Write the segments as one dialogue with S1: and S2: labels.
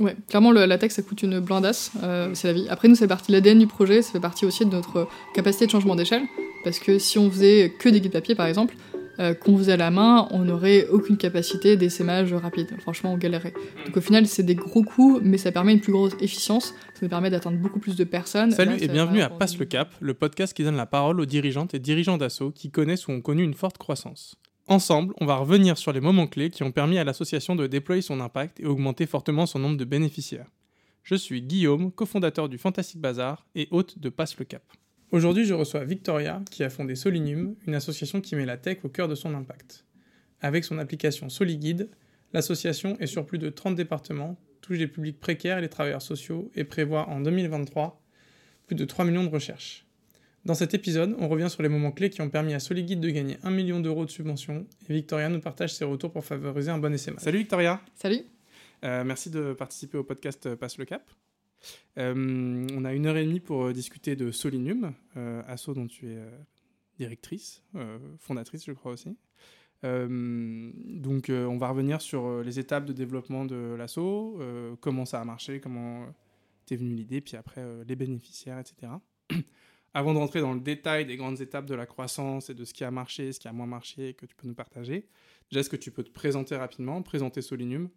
S1: Ouais, clairement, le, la tech, ça coûte une blindasse, euh, c'est la vie. Après, nous, c'est partie de l'ADN du projet, ça fait partie aussi de notre capacité de changement d'échelle. Parce que si on faisait que des guides papier, par exemple, euh, qu'on faisait à la main, on n'aurait aucune capacité d'essaimage rapide. Franchement, on galérait. Donc au final, c'est des gros coûts, mais ça permet une plus grosse efficience. Ça nous permet d'atteindre beaucoup plus de personnes.
S2: Salut
S1: Là,
S2: et bienvenue à Passe le Cap, le podcast qui donne la parole aux dirigeantes et dirigeants d'assaut qui connaissent ou ont connu une forte croissance. Ensemble, on va revenir sur les moments clés qui ont permis à l'association de déployer son impact et augmenter fortement son nombre de bénéficiaires. Je suis Guillaume, cofondateur du Fantastic Bazar et hôte de Passe le Cap. Aujourd'hui, je reçois Victoria, qui a fondé Solinium, une association qui met la tech au cœur de son impact. Avec son application SoliGuide, l'association est sur plus de 30 départements, touche des publics précaires et les travailleurs sociaux et prévoit en 2023 plus de 3 millions de recherches. Dans cet épisode, on revient sur les moments clés qui ont permis à SoliGuide de gagner 1 million d'euros de subventions et Victoria nous partage ses retours pour favoriser un bon essai. Salut Victoria
S1: Salut
S2: Euh, Merci de participer au podcast euh, Passe le Cap. Euh, on a une heure et demie pour discuter de Solinium, euh, asso dont tu es euh, directrice, euh, fondatrice je crois aussi. Euh, donc euh, on va revenir sur euh, les étapes de développement de l'asso, euh, comment ça a marché, comment euh, t'es venue l'idée, puis après euh, les bénéficiaires, etc. Avant de rentrer dans le détail des grandes étapes de la croissance et de ce qui a marché, ce qui a moins marché, que tu peux nous partager, déjà est-ce que tu peux te présenter rapidement, présenter Solinium,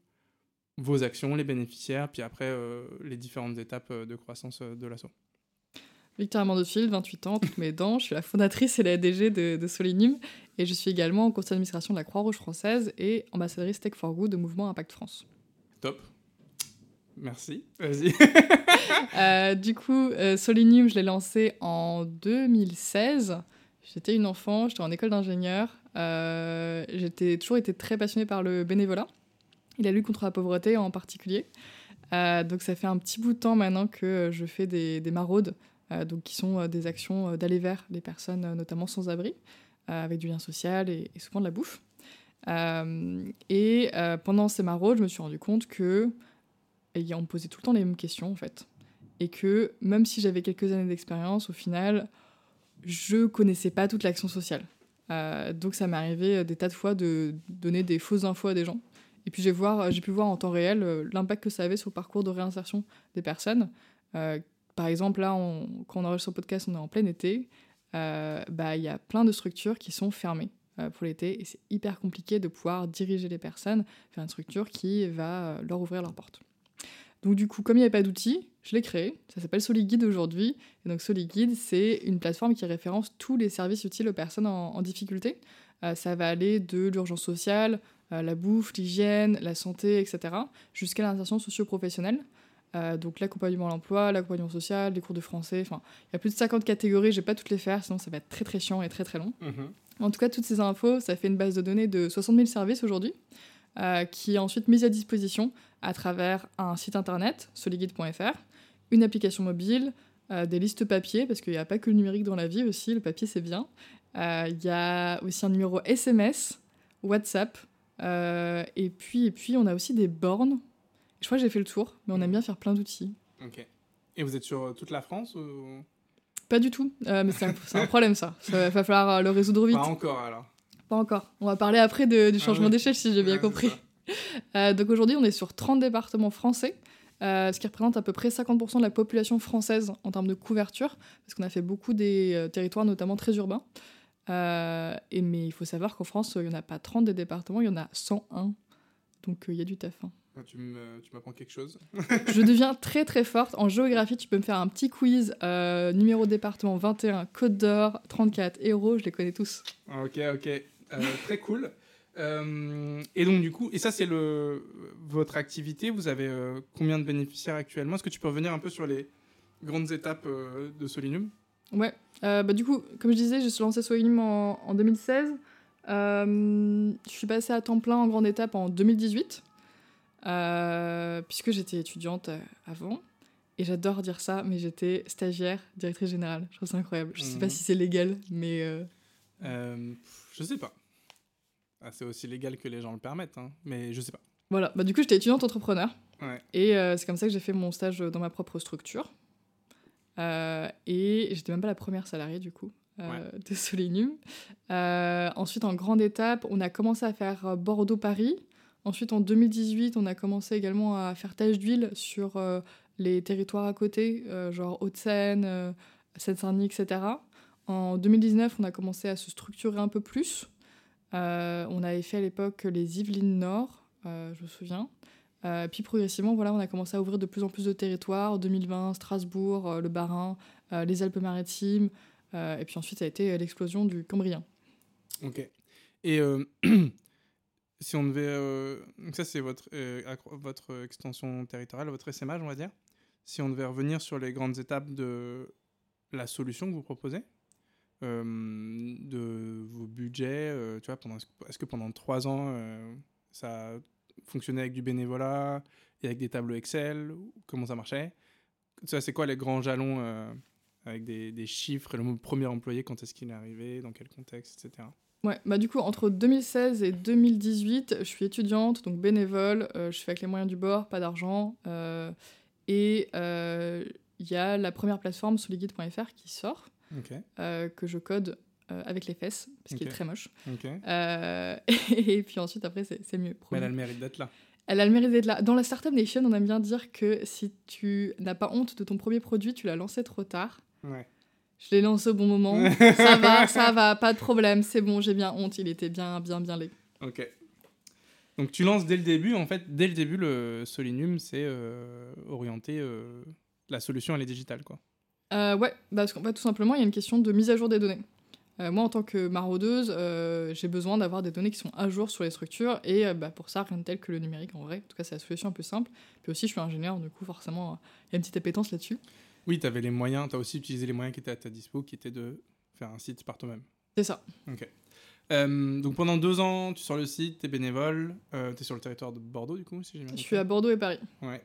S2: vos actions, les bénéficiaires, puis après euh, les différentes étapes euh, de croissance euh, de l'asso.
S1: Victor Amandofil, 28 ans, toutes mes dents. Je suis la fondatrice et la DG de, de Solinum. Et je suis également en conseil d'administration de la Croix-Rouge française et ambassadrice Tech for Good au mouvement Impact France.
S2: Top. Merci. Vas-y.
S1: Euh, du coup, euh, Solinium, je l'ai lancé en 2016. J'étais une enfant, j'étais en école d'ingénieur. Euh, J'étais toujours été très passionnée par le bénévolat et la lutte contre la pauvreté en particulier. Euh, donc ça fait un petit bout de temps maintenant que je fais des, des maraudes, euh, donc qui sont euh, des actions euh, d'aller vers les personnes, euh, notamment sans abri, euh, avec du lien social et, et souvent de la bouffe. Euh, et euh, pendant ces maraudes, je me suis rendu compte que et on me posait tout le temps les mêmes questions en fait et que même si j'avais quelques années d'expérience, au final, je connaissais pas toute l'action sociale. Euh, donc ça m'est arrivé des tas de fois de donner des fausses infos à des gens. Et puis j'ai pu voir en temps réel euh, l'impact que ça avait sur le parcours de réinsertion des personnes. Euh, par exemple, là, quand on enregistre ce podcast, on est en plein été. Bah, Il y a plein de structures qui sont fermées pour l'été et c'est hyper compliqué de pouvoir diriger les personnes vers une structure qui va leur ouvrir leurs portes. Donc du coup, comme il n'y avait pas d'outils, je l'ai créé. Ça s'appelle SoliGuide aujourd'hui. Et donc SoliGuide, c'est une plateforme qui référence tous les services utiles aux personnes en, en difficulté. Euh, ça va aller de l'urgence sociale, euh, la bouffe, l'hygiène, la santé, etc., jusqu'à l'insertion socio-professionnelle. Euh, donc l'accompagnement à l'emploi, l'accompagnement social, les cours de français. Enfin, il y a plus de 50 catégories. Je vais pas toutes les faire, sinon ça va être très très chiant et très très long. En tout cas, toutes ces infos, ça fait une base de données de 60 000 services aujourd'hui, qui est ensuite mise à disposition à travers un site internet, soliguide.fr, une application mobile, euh, des listes papier, parce qu'il n'y a pas que le numérique dans la vie aussi, le papier c'est bien. Euh, Il y a aussi un numéro SMS, WhatsApp, euh, et, puis, et puis on a aussi des bornes. Je crois que j'ai fait le tour, mais on aime bien faire plein d'outils.
S2: Ok. Et vous êtes sur toute la France ou?
S1: Pas du tout, mais c'est un, problème ça. Ça va falloir le résoudre vite.
S2: Pas encore alors.
S1: Pas encore. On va parler après de- du
S2: Ah
S1: changement d'échelle si j'ai bien
S2: Ouais,
S1: compris. Euh, donc aujourd'hui, on est sur 30 départements français, euh, ce qui représente à peu près 50% de la population française en termes de couverture, parce qu'on a fait beaucoup des euh, territoires, notamment très urbains. Et, mais il faut savoir qu'en France, il n'y en a pas 30 des départements, il y en a 101. Donc il y a du taf. hein.
S2: Ah, Tu m'apprends quelque chose
S1: Je deviens très très forte. En géographie, tu peux me faire un petit quiz. euh, numéro département 21, Côte d'Or, 34, Hérault, je les connais tous.
S2: Ah, Ok, ok. Euh, très cool. Euh, et donc, du coup, et ça, c'est le votre activité. Vous avez euh, combien de bénéficiaires actuellement? Est-ce que tu peux revenir un peu sur les grandes étapes euh, de Solinum?
S1: Ouais, bah du coup, comme je disais, j'ai lancé Soilim en, en 2016. Euh, je suis passée à temps plein en grande étape en 2018, euh, puisque j'étais étudiante avant. Et j'adore dire ça, mais j'étais stagiaire, directrice générale. Je trouve ça incroyable. Je sais pas
S2: Mhm.
S1: si c'est légal, mais
S2: Je sais pas. Ah, c'est aussi légal que les gens le permettent, hein, mais je sais pas.
S1: voilà. Bah, du coup, j'étais étudiante entrepreneur.
S2: Ouais.
S1: Et euh, c'est comme ça que j'ai fait mon stage dans ma propre structure. Euh, et j'étais même pas la première salariée du coup euh, de Solinum. Euh, ensuite, en grande étape, on a commencé à faire Bordeaux-Paris Ensuite, en 2018, on a commencé également à faire tâche d'huile sur euh, les territoires à côté, euh, genre Haute-Seine, euh, Seine-Saint-Denis, etc. En 2019, on a commencé à se structurer un peu plus. Euh, on avait fait à l'époque les Yvelines Nord, euh, je me souviens. Euh, puis progressivement, voilà, on a commencé à ouvrir de plus en plus de territoires. 2020, Strasbourg, le Bas-Rhin, les Alpes-Maritimes. et puis ensuite, ça a été l'explosion du Cambrien.
S2: Ok. Et si on devait. donc, ça, c'est votre, votre extension territoriale, votre SMH, on va dire. Si on devait revenir sur les grandes étapes de la solution que vous proposez, de vos budgets, euh, tu vois, est-ce que pendant trois ans, euh, ça fonctionnait avec du bénévolat et avec des tableaux Excel Comment ça marchait? Ça, c'est quoi les grands jalons euh, avec des, des chiffres, le premier employé, quand est-ce qu'il est arrivé, dans quel contexte, etc.
S1: Ouais, bah du coup, entre 2016 et 2018, je suis étudiante, donc bénévole, euh, je fais avec les moyens du bord, pas d'argent. euh, et euh, il y a la première plateforme soliguide.fr qui sort, Euh, que je code euh, avec les fesses, ce qui
S2: Ok.
S1: est très moche. Euh, et puis ensuite, après, c'est mieux.
S2: Mais elle a le mérite d'être là.
S1: Elle a le mérite d'être là. Dans la Startup Nation, on aime bien dire que si tu n'as pas honte de ton premier produit, tu l'as lancé trop tard.
S2: Ouais.
S1: Je l'ai lancé au bon moment. ça va, ça va, pas de problème, c'est bon, j'ai bien honte, il était bien, bien, bien laid.
S2: Ok. Donc tu lances dès le début, en fait, dès le début, le Solinium, c'est euh, orienté. euh, la solution, elle est digitale, quoi.
S1: Euh, ouais, parce qu'en fait, tout simplement, il y a une question de mise à jour des données. Euh, moi, en tant que maraudeuse, euh, j'ai besoin d'avoir des données qui sont à jour sur les structures, et euh, bah, pour ça, rien de tel que le numérique en vrai. En tout cas, c'est la solution un peu simple. Puis aussi, je suis ingénieur, du coup, forcément, euh, il y a une petite appétence là-dessus.
S2: Oui, tu avais les moyens, tu as aussi utilisé les moyens qui étaient à ta dispo, qui étaient de faire un site par toi-même.
S1: C'est ça.
S2: Euh, donc pendant deux ans, tu sors le site, tu es bénévole, tu es sur le territoire de Bordeaux, du coup, si j'ai bien
S1: Je
S2: compris.
S1: suis à Bordeaux et Paris.
S2: Ouais.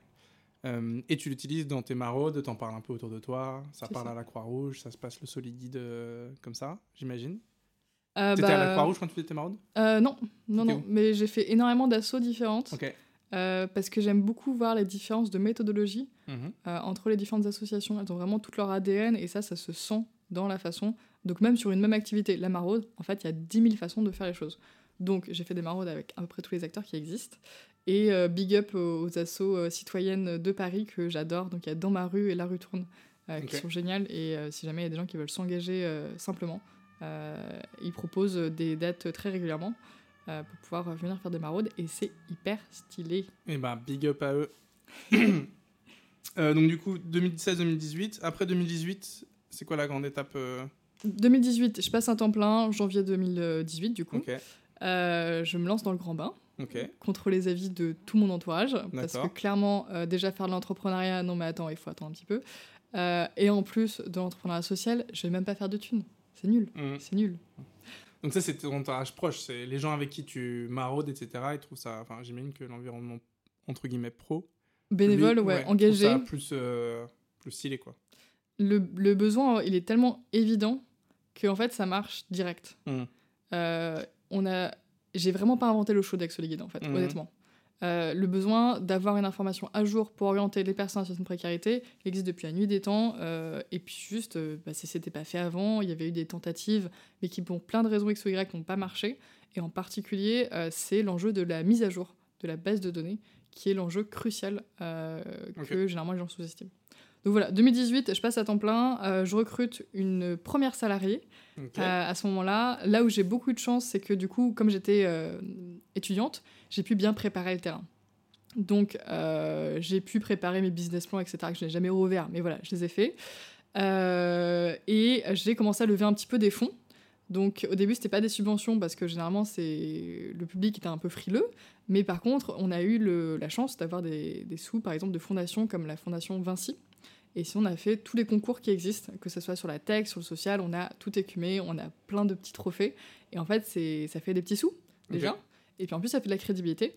S2: Euh, et tu l'utilises dans tes maraudes, t'en parles un peu autour de toi, ça parle
S1: ça.
S2: à la Croix-Rouge, ça se passe le soliguide euh, comme ça, j'imagine.
S1: Euh,
S2: T'étais à
S1: bah,
S2: la Croix-Rouge quand tu faisais tes maraudes?
S1: euh, Non, non, non. Mais j'ai fait énormément d'assauts différentes,
S2: Ok.
S1: euh, parce que j'aime beaucoup voir les différences de méthodologie
S2: Mhm.
S1: entre les différentes associations. Elles ont vraiment tout leur ADN et ça, ça se sent dans la façon. Donc même sur une même activité, la maraude, en fait, il y a 10 000 façons de faire les choses. Donc j'ai fait des maraudes avec à peu près tous les acteurs qui existent. Et euh, big up aux, assos euh, citoyennes de Paris que j'adore. Donc il y a Dans ma rue et La rue tourne euh, qui sont géniales. Et si jamais il y a des gens qui veulent s'engager simplement, ils proposent des dates très régulièrement pour pouvoir venir faire des maraudes. Et c'est hyper stylé.
S2: Et bah, big up à eux. Euh, donc du coup, 2017-2018. Après 2018, c'est quoi la grande étape euh,
S1: 2018, je passe un temps plein, janvier 2018 du coup. Euh, je me lance dans le grand bain, contre les avis de tout mon entourage, parce que clairement, euh, déjà faire de l'entrepreneuriat, non mais attends, il faut attendre un petit peu. Euh, et en plus de l'entrepreneuriat social, je vais même pas faire de thunes. C'est nul,
S2: Mhm.
S1: c'est nul.
S2: Donc ça, c'est ton entourage proche, c'est les gens avec qui tu maraudes, etc. Ils trouvent ça... Enfin, j'imagine que l'environnement, entre guillemets, pro...
S1: Bénévole,
S2: lui,
S1: ouais,
S2: trouve
S1: engagé.
S2: ça plus, euh, plus stylé, quoi.
S1: Le, le besoin, il est tellement évident que en fait, ça marche direct. Euh, on a, j'ai vraiment pas inventé le show d'Axo Liquide en fait,
S2: Mhm.
S1: honnêtement. Euh, le besoin d'avoir une information à jour pour orienter les personnes en situation de précarité existe depuis la nuit des temps. euh, et puis juste, euh, bah, si c'était pas fait avant, il y avait eu des tentatives, mais qui pour plein de raisons X ou Y n'ont pas marché. Et en particulier, euh, c'est l'enjeu de la mise à jour de la base de données qui est l'enjeu crucial que généralement les gens sous-estiment. Donc voilà, 2018, je passe à temps plein, euh, je recrute une première salariée euh, à ce moment-là. Là où j'ai beaucoup de chance, c'est que du coup, comme j'étais euh, étudiante, j'ai pu bien préparer le terrain. Donc, j'ai pu préparer mes business plans, etc., que je n'ai jamais ouvert, mais voilà, je les ai faits. Et j'ai commencé à lever un petit peu des fonds. Donc, au début, c'était pas des subventions parce que généralement, c'est le public était un peu frileux. Mais par contre, on a eu le- la chance d'avoir des, des sous, par exemple, de fondations comme la fondation Vinci. Et si on a fait tous les concours qui existent, que ce soit sur la tech, sur le social, on a tout écumé, on a plein de petits trophées. Et en fait, ça fait des petits sous, déjà. Et puis en plus, ça fait de la crédibilité.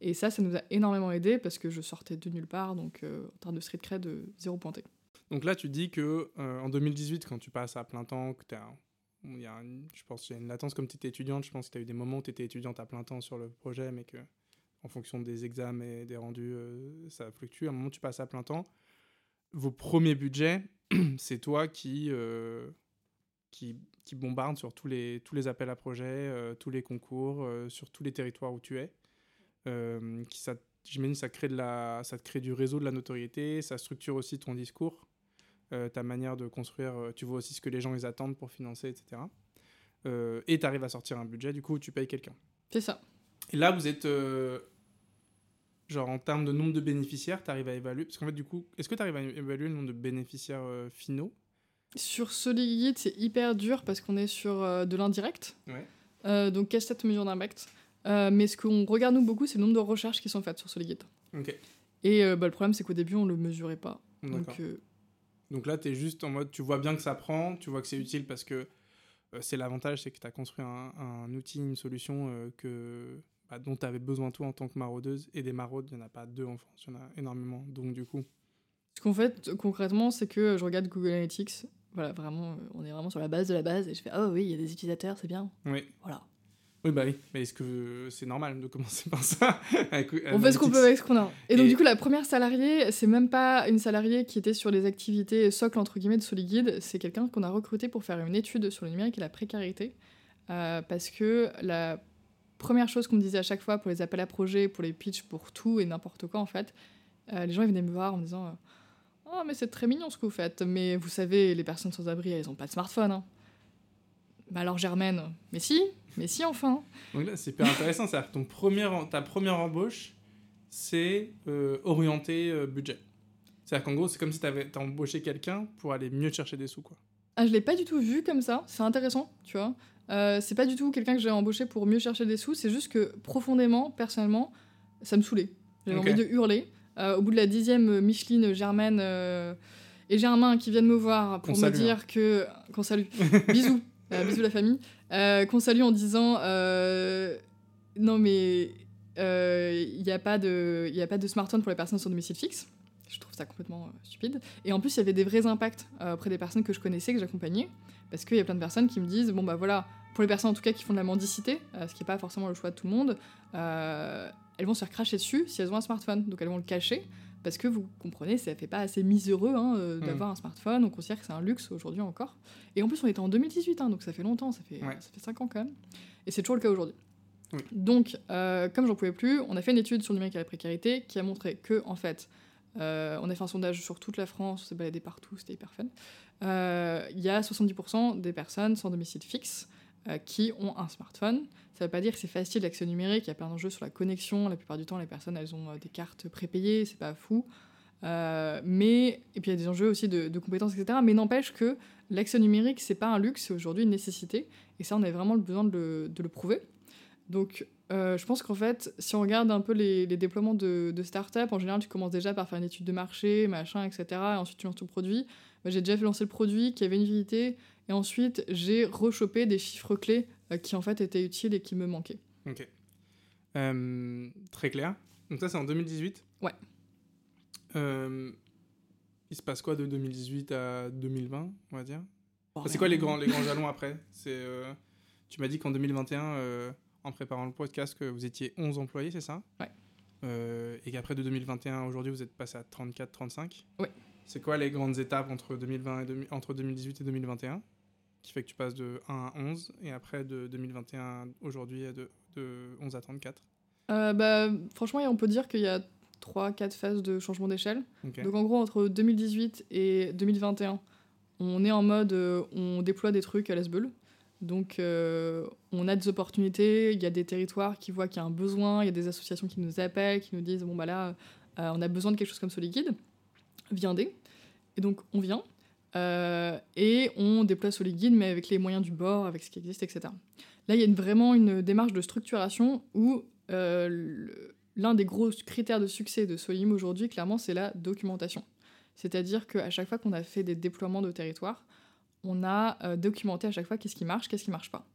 S1: Et ça, ça nous a énormément aidé parce que je sortais de nulle part, donc euh, en termes de street cred, euh, zéro pointé.
S2: Donc là, tu dis que euh, en 2018, quand tu passes à plein temps, que t'as, il y a une- je pense qu'il y a une latence comme tu étais étudiante. Je pense que tu as eu des moments où tu étais étudiante à plein temps sur le projet, mais que en fonction des examens et des rendus, euh, ça fluctue. À un moment, tu passes à plein temps. Vos premiers budgets, c'est toi qui, euh, qui, qui bombarde sur tous les, tous les appels à projets, euh, tous les concours, euh, sur tous les territoires où tu es. euh, qui ça, j'imagine ça crée de la, ça te crée du réseau, de la notoriété, ça structure aussi ton discours, ta manière de construire. tu vois aussi ce que les gens ils attendent pour financer, etc. Et tu arrives à sortir un budget, du coup tu payes quelqu'un.
S1: C'est ça.
S2: Et là vous êtes genre en termes de nombre de bénéficiaires, tu arrives à évaluer parce qu'en fait du coup, est-ce que tu arrives à évaluer le nombre de bénéficiaires euh, finaux?
S1: Sur Solid, c'est hyper dur parce qu'on est sur euh, de l'indirect.
S2: Ouais.
S1: Euh, donc, casse cette mesure d'impact. Euh, mais ce qu'on regarde nous beaucoup, c'est le nombre de recherches qui sont faites sur Solid.
S2: Ok.
S1: Et bah, le problème, c'est qu'au début, on le mesurait pas. Donc,
S2: Donc là, tu es juste en mode, tu vois bien que ça prend, tu vois que c'est utile parce que c'est l'avantage, c'est que tu as construit un, un outil, une solution que, bah, dont tu avais besoin toi en tant que maraudeuse. Et des maraudes, il n'y en a pas deux en France, il y en a énormément. Donc du coup,
S1: ce qu'on fait concrètement, c'est que je regarde Google Analytics. Voilà, vraiment, euh, on est vraiment sur la base de la base. Et je fais, ah oui, il y a des utilisateurs, c'est bien.
S2: oui.
S1: Voilà.
S2: Oui, bah oui. Mais est-ce que c'est normal de commencer par ça? Avec
S1: On fait ce qu'on peut avec ce qu'on a. Et donc, du coup, la première salariée, c'est même pas une salariée qui était sur les activités socle, entre guillemets, de Soliguide. C'est quelqu'un qu'on a recruté pour faire une étude sur le numérique et la précarité. Euh, parce que la première chose qu'on me disait à chaque fois pour les appels à projets, pour les pitchs, pour tout et n'importe quoi, en fait, euh, les gens ils venaient me voir en me disant euh, Oh, mais c'est très mignon ce que vous faites, mais vous savez, les personnes sans abri, elles ont pas de smartphone. Hein. Bah alors, Germaine, mais si, mais si, enfin.
S2: Donc là, c'est hyper intéressant. C'est-à-dire que ton premier, ta première embauche, c'est euh, orienté euh, budget. C'est-à-dire qu'en gros, c'est comme si tu avais embauché quelqu'un pour aller mieux chercher des sous. Quoi.
S1: Ah, je l'ai pas du tout vu comme ça, c'est intéressant, tu vois. Euh, c'est pas du tout quelqu'un que j'ai embauché pour mieux chercher des sous, c'est juste que profondément, personnellement, ça me saoulait. J'avais envie de hurler. Euh, au bout de la dixième Micheline, Germaine euh, et Germain qui viennent me voir pour me
S2: salue,
S1: dire que. Qu'on salue. bisous. Bisous la famille. Qu'on salue en disant Non, mais il n'y a, pas de- y a pas de smartphone pour les personnes sur domicile fixe. Je trouve ça complètement euh, stupide. Et en plus, il y avait des vrais impacts euh, auprès des personnes que je connaissais, que j'accompagnais. Parce qu'il y a plein de personnes qui me disent Bon, bah voilà, pour les personnes en tout cas qui font de la mendicité, euh, ce qui n'est pas forcément le choix de tout le monde, euh, elles vont se faire cracher dessus si elles ont un smartphone. Donc elles vont le cacher. Parce que vous comprenez, ça fait pas assez miséreux hein, euh,
S2: Mm.
S1: d'avoir un smartphone. On considère que c'est un luxe aujourd'hui encore. Et en plus, on était en 2018, hein, donc ça fait longtemps, ça fait,
S2: Ouais.
S1: ça fait 5 ans quand même. Et c'est toujours le cas aujourd'hui.
S2: Oui.
S1: Donc, euh, comme j'en pouvais plus, on a fait une étude sur le numérique et la précarité qui a montré que, en fait, euh, on a fait un sondage sur toute la France, on s'est baladé partout, c'était hyper fun. Euh, Il y a 70% des personnes sans domicile fixe euh, qui ont un smartphone. Ça veut pas dire que c'est facile l'accès numérique, il y a plein d'enjeux sur la connexion. La plupart du temps, les personnes, elles ont des cartes prépayées, c'est pas fou. Mais, et puis il y a des enjeux aussi de, compétences, etc. Mais n'empêche que l'accès numérique, c'est pas un luxe, c'est aujourd'hui une nécessité. Et ça, on avait vraiment besoin de le, de le prouver. Donc, euh, je pense qu'en fait, si on regarde un peu les, les déploiements de, de start-up, en général, tu commences déjà par faire une étude de marché, machin, etc. Et ensuite, tu lances ton produit. Bah, j'ai déjà fait lancer le produit qui avait une utilité. Et ensuite, j'ai rechopé des chiffres clés euh, qui, en fait, étaient utiles et qui me manquaient.
S2: Ok. Euh, très clair. Donc ça, c'est en 2018
S1: Ouais.
S2: Euh, il se passe quoi de 2018 à 2020, on va dire? C'est quoi les grands, les grands jalons après? C'est, euh, Tu m'as dit qu'en 2021, euh, en préparant le podcast, que vous étiez 11 employés, c'est ça
S1: Ouais.
S2: Euh, et qu'après de 2021 à aujourd'hui, vous êtes passé à 34-35
S1: Ouais.
S2: C'est quoi les grandes étapes entre, 2020 et entre 2018 et 2021 qui fait que tu passes de 1 à 11 et après de 2021 aujourd'hui à de, de 11 à 34
S1: Euh, bah, franchement, on peut dire qu'il y a 3-4 phases de changement d'échelle. Donc en gros, entre 2018 et 2021, on est en mode euh, on déploie des trucs à l'ASBEL. Donc euh, on a des opportunités, il y a des territoires qui voient qu'il y a un besoin, il y a des associations qui nous appellent, qui nous disent bon bah là, euh, on a besoin de quelque chose comme ce viendez. Et donc on vient. euh, et on déploie Soliguide, mais avec les moyens du bord, avec ce qui existe, etc. Là, il y a vraiment une démarche de structuration où l'un des gros critères de succès de Solim aujourd'hui, clairement, c'est la documentation. C'est-à-dire qu'à chaque fois qu'on a fait des déploiements de territoire, on a euh, documenté à chaque fois qu'est-ce qui marche, qu'est-ce qui marche pas.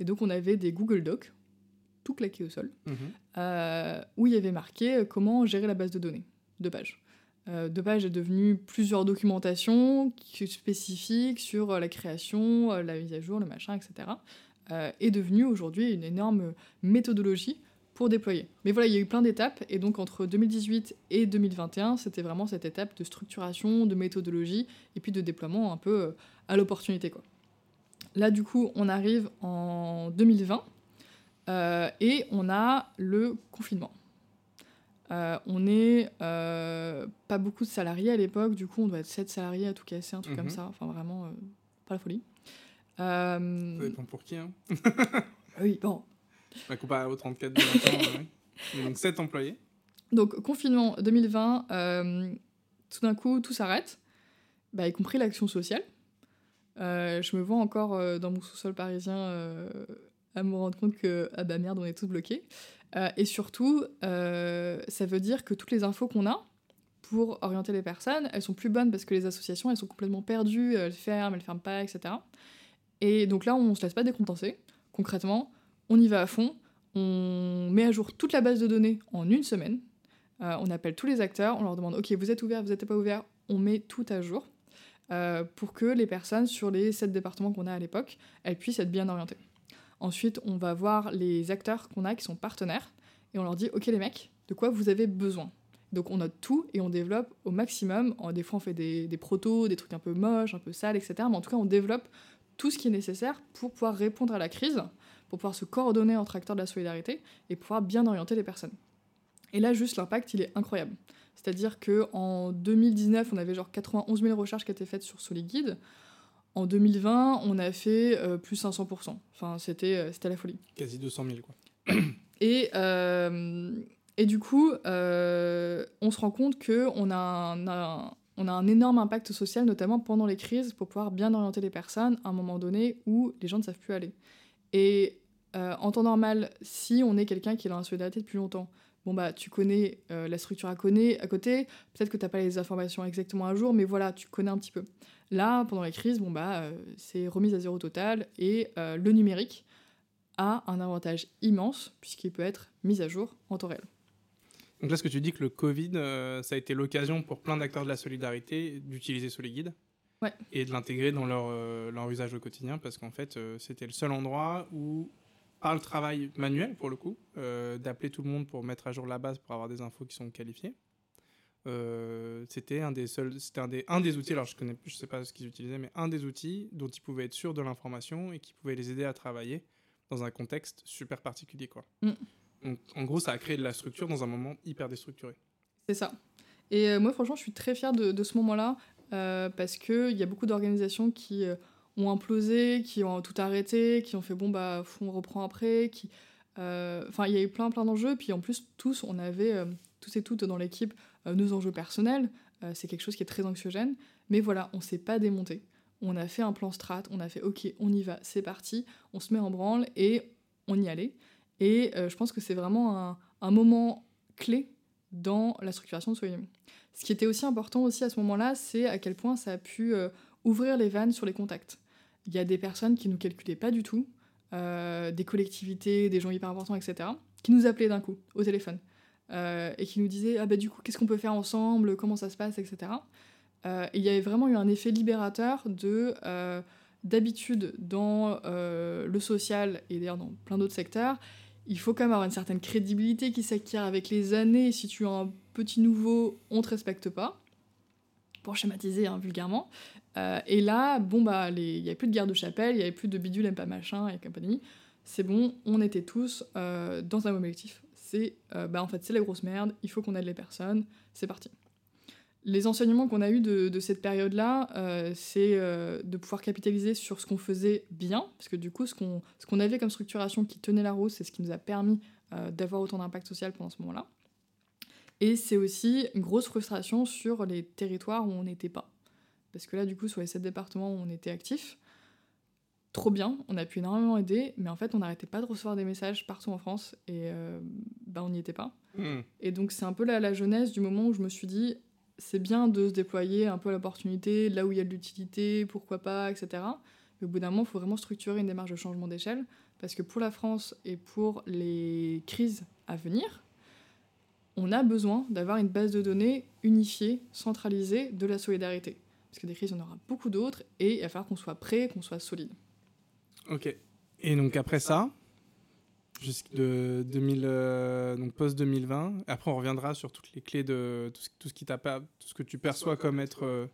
S1: Et donc on avait des Google Docs, tout claqués au sol,
S2: Mhm.
S1: euh, où il y avait marqué euh, comment gérer la base de données, deux pages. Euh, deux pages est devenu plusieurs documentations spécifiques sur la création, la mise à jour, le machin, etc. Euh, est devenu aujourd'hui une énorme méthodologie pour déployer. Mais voilà, il y a eu plein d'étapes, et donc entre 2018 et 2021, c'était vraiment cette étape de structuration, de méthodologie, et puis de déploiement un peu euh, à l'opportunité. quoi. Là, du coup, on arrive en 2020, euh, et on a le confinement. Euh, on est euh, pas beaucoup de salariés à l'époque, du coup on doit être 7 salariés à tout casser, un truc comme
S2: Mhm.
S1: ça. Enfin vraiment, pas la folie.
S2: Ça dépend pour qui. Hein?
S1: oui, bon.
S2: Bah, comparé aux 34 de maintenant, ouais. Mais donc 7 employés.
S1: Donc confinement 2020, euh, tout d'un coup tout s'arrête, bah, y compris l'action sociale. Euh, je me vois encore euh, dans mon sous-sol parisien à me rendre compte que ah bah merde on est tous bloqués. Et surtout, ça veut dire que toutes les infos qu'on a pour orienter les personnes, elles sont plus bonnes parce que les associations elles sont complètement perdues, elles ferment, elles ferment pas, etc. Et donc là on se laisse pas décompenser. Concrètement, on y va à fond, on met à jour toute la base de données en une semaine. Euh, on appelle tous les acteurs, on leur demande ok vous êtes ouverts, vous n'êtes pas ouverts, on met tout à jour euh, pour que les personnes sur les sept départements qu'on a à l'époque, elles puissent être bien orientées. Ensuite, on va voir les acteurs qu'on a qui sont partenaires et on leur dit ok les mecs, de quoi vous avez besoin? Donc on note tout et on développe au maximum. Des fois on fait des, des protos, des trucs un peu moches, un peu sales, etc. Mais en tout cas on développe tout ce qui est nécessaire pour pouvoir répondre à la crise, pour pouvoir se coordonner entre acteurs de la solidarité et pouvoir bien orienter les personnes. Et là, juste l'impact, il est incroyable. C'est-à-dire que en 2019, on avait genre 91 000 recherches qui étaient faites sur SoliGuide. En 2020, on a fait euh, plus 500%. Enfin, c'était euh, la folie.
S2: Quasi 200 000, quoi.
S1: Et, euh, et du coup, euh, on se rend compte qu'on a, un- un- on a un énorme impact social, notamment pendant les crises, pour pouvoir bien orienter les personnes à un moment donné où les gens ne savent plus aller. Et euh, en temps normal, si on est quelqu'un qui est dans la solidarité depuis longtemps, bon bah tu connais euh, la structure à, connaît, à côté, peut-être que tu n'as pas les informations exactement à jour, mais voilà, tu connais un petit peu. Là, pendant les crises, bon bah euh, c'est remise à zéro total et le numérique a un avantage immense puisqu'il peut être mis à jour en temps réel.
S2: Donc là, ce que tu dis que le Covid, ça a été l'occasion pour plein d'acteurs de la solidarité d'utiliser SoliGuide
S1: Ouais.
S2: et de l'intégrer dans leur, leur usage au quotidien parce qu'en fait, c'était le seul endroit où, par le travail manuel pour le coup, euh, d'appeler tout le monde pour mettre à jour la base pour avoir des infos qui sont qualifiées. euh, c'était un des seuls, c'était un des, un des outils. Alors je connais, je sais pas ce qu'ils utilisaient, mais un des outils dont ils pouvaient être sûrs de l'information et qui pouvait les aider à travailler dans un contexte super particulier, quoi.
S1: Mm.
S2: Donc, en gros, ça a créé de la structure dans un moment hyper déstructuré.
S1: C'est ça. Et euh, moi, franchement, je suis très fière de, de ce moment-là euh, parce qu'il y a beaucoup d'organisations qui ont implosé, qui ont tout arrêté, qui ont fait bon, bah, on reprend après. qui euh, Enfin, il y a eu plein, plein d'enjeux. Puis en plus, tous, on avait, euh, tous et toutes dans l'équipe, euh, nos enjeux personnels. C'est quelque chose qui est très anxiogène. Mais voilà, on s'est pas démonté. On a fait un plan strat, on a fait ok, on y va, c'est parti, on se met en branle et on y allait. Et je pense que c'est vraiment un, moment clé dans la structuration de Soyem. Ce qui était aussi important aussi à ce moment-là, c'est à quel point ça a pu ouvrir les vannes sur les contacts. Il y a des personnes qui nous calculaient pas du tout, euh, des collectivités, des gens hyper importants, etc., qui nous appelaient d'un coup au téléphone euh, et qui nous disaient ah bah du coup qu'est-ce qu'on peut faire ensemble, comment ça se passe, etc. Euh, il y avait vraiment eu un effet libérateur de d'habitude dans le social et d'ailleurs dans plein d'autres secteurs, il faut quand même avoir une certaine crédibilité qui s'acquiert avec les années. Si tu es un petit nouveau, on te respecte pas, pour schématiser hein, vulgairement. Euh, et là, bon bah, il n'y avait plus de guerre de chapelle, il n'y avait plus de bidule, pas machin et compagnie. C'est bon, on était tous euh, dans un même objectif. C'est, euh, bah en fait, c'est la grosse merde, il faut qu'on aide les personnes, c'est parti. Les enseignements qu'on a eus de, cette période-là, c'est de pouvoir capitaliser sur ce qu'on faisait bien, parce que du coup, ce qu'on qu'on avait comme structuration qui tenait la route, c'est ce qui nous a permis d'avoir autant d'impact social pendant ce moment-là. Et c'est aussi une grosse frustration sur les territoires où on n'était pas. Parce que là, du coup, sur les sept départements où on était actifs, trop bien, on a pu énormément aider, mais en fait, on n'arrêtait pas de recevoir des messages partout en France, et euh, bah, on n'y était pas.
S2: Hmm.
S1: Et donc c'est un peu la, la jeunesse du moment où je me suis dit, c'est bien de se déployer un peu à l'opportunité, là où il y a de l'utilité, pourquoi pas, etc. Mais au bout d'un moment, il faut vraiment structurer une démarche de changement d'échelle, parce que pour la France et pour les crises à venir, on a besoin d'avoir une base de données unifiée, centralisée de la solidarité. Parce que des crises, il y en aura beaucoup d'autres, et il va falloir qu'on soit prêt, qu'on soit solide.
S2: Ok. Et donc après ça, jusqu'à 2000, euh, donc post 2020. Après, on reviendra sur toutes les clés de tout ce, tout ce qui t'a pas- tout ce que tu perçois comme être euh,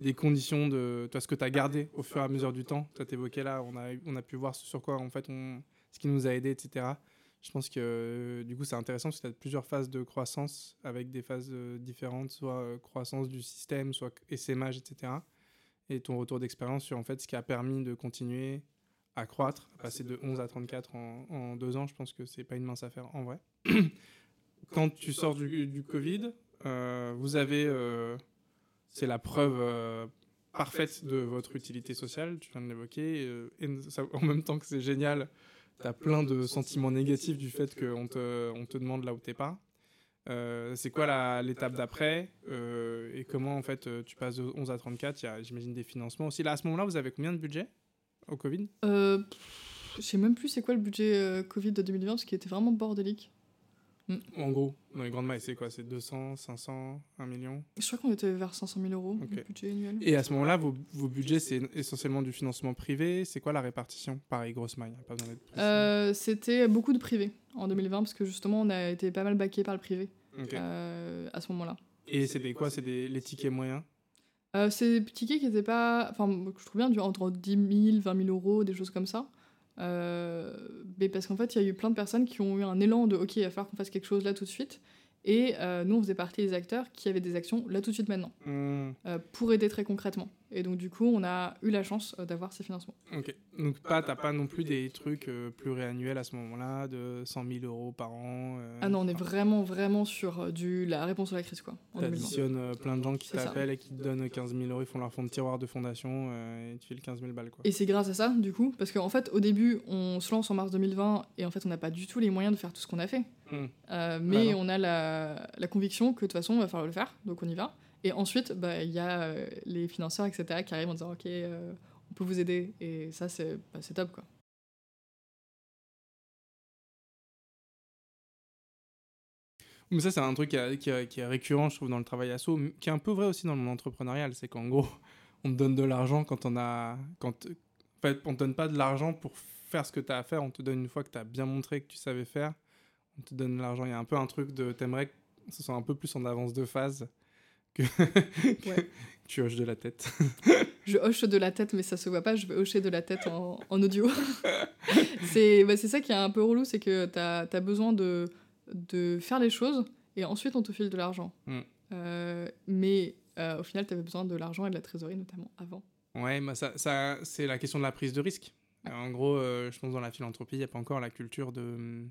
S2: des conditions de toi ce que tu as gardé au fur et à mesure du temps. Toi, t'évoquais là, on a on a pu voir ce sur quoi en fait on ce qui nous a aidé, etc. Je pense que euh, du coup, c'est intéressant parce que tu as plusieurs phases de croissance avec des phases euh, différentes, soit euh, croissance du système, soit SMH, etc. Et ton retour d'expérience sur en fait ce qui a permis de continuer à croître, à passer de 11 à 34 en, en deux ans, je pense que c'est pas une mince affaire en vrai. Quand tu sors du, du Covid, euh, vous avez, euh, c'est la preuve euh, parfaite de votre utilité sociale, tu viens de l'évoquer, et ça- en même temps que c'est génial, tu as plein de sentiments négatifs du fait qu'on te, on te demande là où t'es pas. Euh, c'est quoi l'étape d'après euh, et comment en fait tu passes de 11 à 34 Il y a j'imagine des financements aussi. Là à ce moment-là, vous avez combien de budget au Covid?
S1: Euh, je sais même plus c'est quoi le budget euh, Covid de 2020 parce qu'il était vraiment bordélique.
S2: En gros, dans les grandes mailles, c'est quoi? C'est 200, 500, 1 million?
S1: Je crois qu'on était vers 500 000 euros
S2: Ok.
S1: le budget annuel.
S2: Et à ce moment-là, vos, vos budgets, c'est essentiellement du financement privé. C'est quoi la répartition? Pareil, grosse maille, hein, pas besoin d'être.
S1: Euh, C'était beaucoup de privé en 2020 parce que justement on a été pas mal baqué par le privé euh, à ce moment-là.
S2: Et des quoi? C'est des les tickets moyens?
S1: Euh, c'est des tickets qui étaient pas. Enfin, je trouve bien entre 10 000, 20 000 euros, des choses comme ça. Euh, mais parce qu'en fait, il y a eu plein de personnes qui ont eu un élan de OK, il va falloir qu'on fasse quelque chose là tout de suite. Et euh, nous, on faisait partie des acteurs qui avaient des actions là tout de suite maintenant,
S2: Hmm,
S1: euh, pour aider très concrètement. Et donc, du coup, on a eu la chance euh, d'avoir ces financements.
S2: Ok. Donc pas, t'as pas non plus des trucs euh, pluriannuels à ce moment-là de 100 000 euros par an. euh,
S1: Ah non, on est vraiment, vraiment sur du, la réponse à la crise, quoi, en 2020.
S2: T'additionnes plein de gens qui t'appellent et qui te donnent 15 000 euros, ils font leur fonds de tiroir de fondation euh, et tu files 15 000 balles quoi.
S1: Et c'est grâce à ça, du coup, parce qu'en fait, au début, on se lance en mars 2020 et en fait, on n'a pas du tout les moyens de faire tout ce qu'on a fait.
S2: Hmm.
S1: Euh, mais
S2: Bah non.
S1: on a la, la conviction que de toute façon, il va falloir le faire, donc on y va. Et ensuite, bah, il y a euh, les financeurs, etc., qui arrivent en disant Ok, euh, on peut vous aider. Et ça, c'est bah, c'est top, quoi.
S2: Mais ça, c'est un truc qui, est- récurrent, je trouve, dans le travail asso, qui est un peu vrai aussi dans le monde entrepreneurial. C'est qu'en gros, on te donne de l'argent quand on a. Quand... En fait, on te donne pas de l'argent pour faire ce que tu as à faire, on te donne une fois que tu as bien montré que tu savais faire. On te donne l'argent. Il y a un peu un truc de. T'aimerais que ce soit un peu plus en avance de phase que,
S1: Ouais.
S2: tu hoches de la tête.
S1: Je hoche de la tête, mais ça se voit pas, je vais hocher de la tête en, en audio. c'est bah, c'est ça qui est un peu relou, c'est que tu as, besoin de, de faire les choses et ensuite on te file de l'argent.
S2: Mm.
S1: Euh, mais euh, au final, tu avais besoin de l'argent et de la trésorerie, notamment avant.
S2: Ouais, bah ça, ça, c'est la question de la prise de risque. En gros, euh, je pense dans la philanthropie, il n'y a pas encore la culture de hum,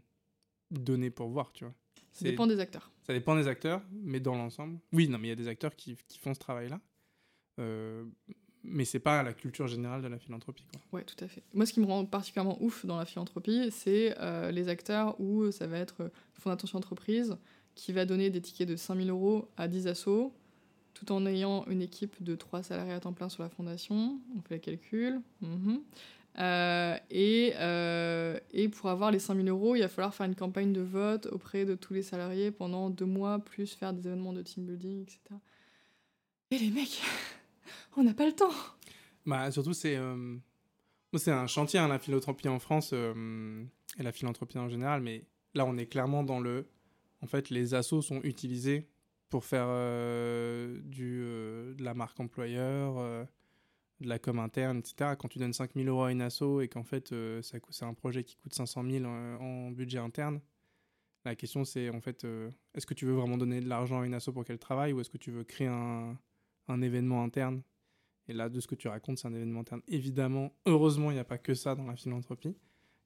S2: donner pour voir, tu vois.
S1: Ça dépend des acteurs.
S2: Ça dépend des acteurs, mais dans l'ensemble. Oui, non, mais il y a des acteurs qui, qui font ce travail-là. Euh, mais c'est pas la culture générale de la philanthropie, quoi.
S1: Ouais, tout à fait. Moi, ce qui me rend particulièrement ouf dans la philanthropie, c'est euh, les acteurs où ça va être euh, fonds d'attention entreprise qui va donner des tickets de 5000 euros à 10 assos, tout en ayant une équipe de 3 salariés à temps plein sur la fondation. On fait le calcul. Mhm. Euh, et, euh, et pour avoir les 5000 euros, il va falloir faire une campagne de vote auprès de tous les salariés pendant deux mois, plus faire des événements de team building, etc. Et les mecs, on n'a pas le temps.
S2: Bah, surtout, c'est euh, un chantier, hein, la philanthropie en France et la philanthropie en général, mais là, on est clairement dans le. En fait, les assos sont utilisés pour faire du, de la marque employeur, de la com interne, etc. Quand tu donnes 5000 euros à une asso et qu'en fait, euh, c'est un projet qui coûte 500 000 en, en budget interne, la question, c'est en fait, euh, est-ce que tu veux vraiment donner de l'argent à une asso pour qu'elle travaille ou est-ce que tu veux créer un, un événement interne? Et là, de ce que tu racontes, c'est un événement interne. Évidemment, heureusement, il n'y a pas que ça dans la philanthropie.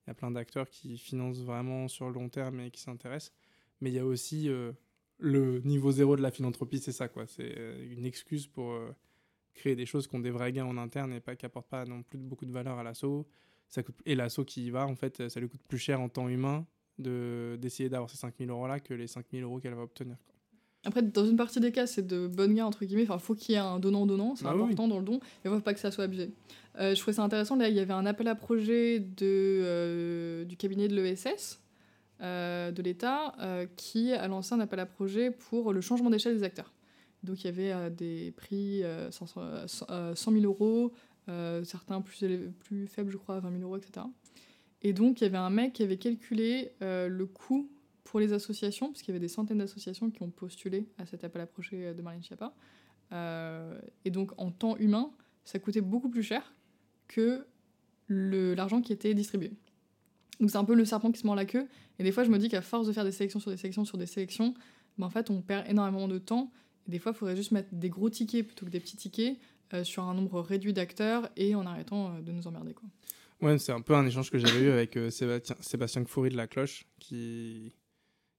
S2: Il y a plein d'acteurs qui financent vraiment sur le long terme et qui s'intéressent. Mais il y a aussi euh, le niveau zéro de la philanthropie, c'est ça, quoi. C'est une excuse pour créer des choses qui ont des vrais gains en interne et pas qui apportent pas non plus beaucoup de valeur à l'assaut. Ça coûte... Et l'assaut qui y va, en fait, ça lui coûte plus cher en temps humain de d'essayer d'avoir ces 5000 euros là que les 5000 euros qu'elle va obtenir. quoi.
S1: Après, dans une partie des cas, c'est de bonnes gains, entre guillemets. Enfin, faut qu'il y ait un donnant-donnant, c'est
S2: Ah oui.
S1: important dans le don, mais faut pas que ça soit abusé. Euh, je trouvais ça intéressant, là, il y avait un appel à projet de, euh, du cabinet de l'ESS, euh, de l'État, qui a lancé un appel à projet pour le changement d'échelle des acteurs. Donc, il y avait euh, des prix euh, 100, euh, 100 000 euros, euh, certains plus, plus faibles, je crois, 20 000 euros, etc. Et donc, il y avait un mec qui avait calculé euh, le coût pour les associations, parce qu'il y avait des centaines d'associations qui ont postulé à cet appel projet de Marlène Schiappa. Et donc, en temps humain, ça coûtait beaucoup plus cher que l'argent qui était distribué. Donc c'est un peu le serpent qui se mord la queue. Et des fois, je me dis qu'à force de faire des sélections sur des sélections sur des sélections, ben, en fait, on perd énormément de temps. Des fois, il faudrait juste mettre des gros tickets plutôt que des petits tickets euh, sur un nombre réduit d'acteurs et en arrêtant euh, de nous emmerder. Quoi.
S2: Ouais, c'est un peu un échange que j'avais eu avec euh, Sébastien, Sébastien Kfoury de La Cloche, qui,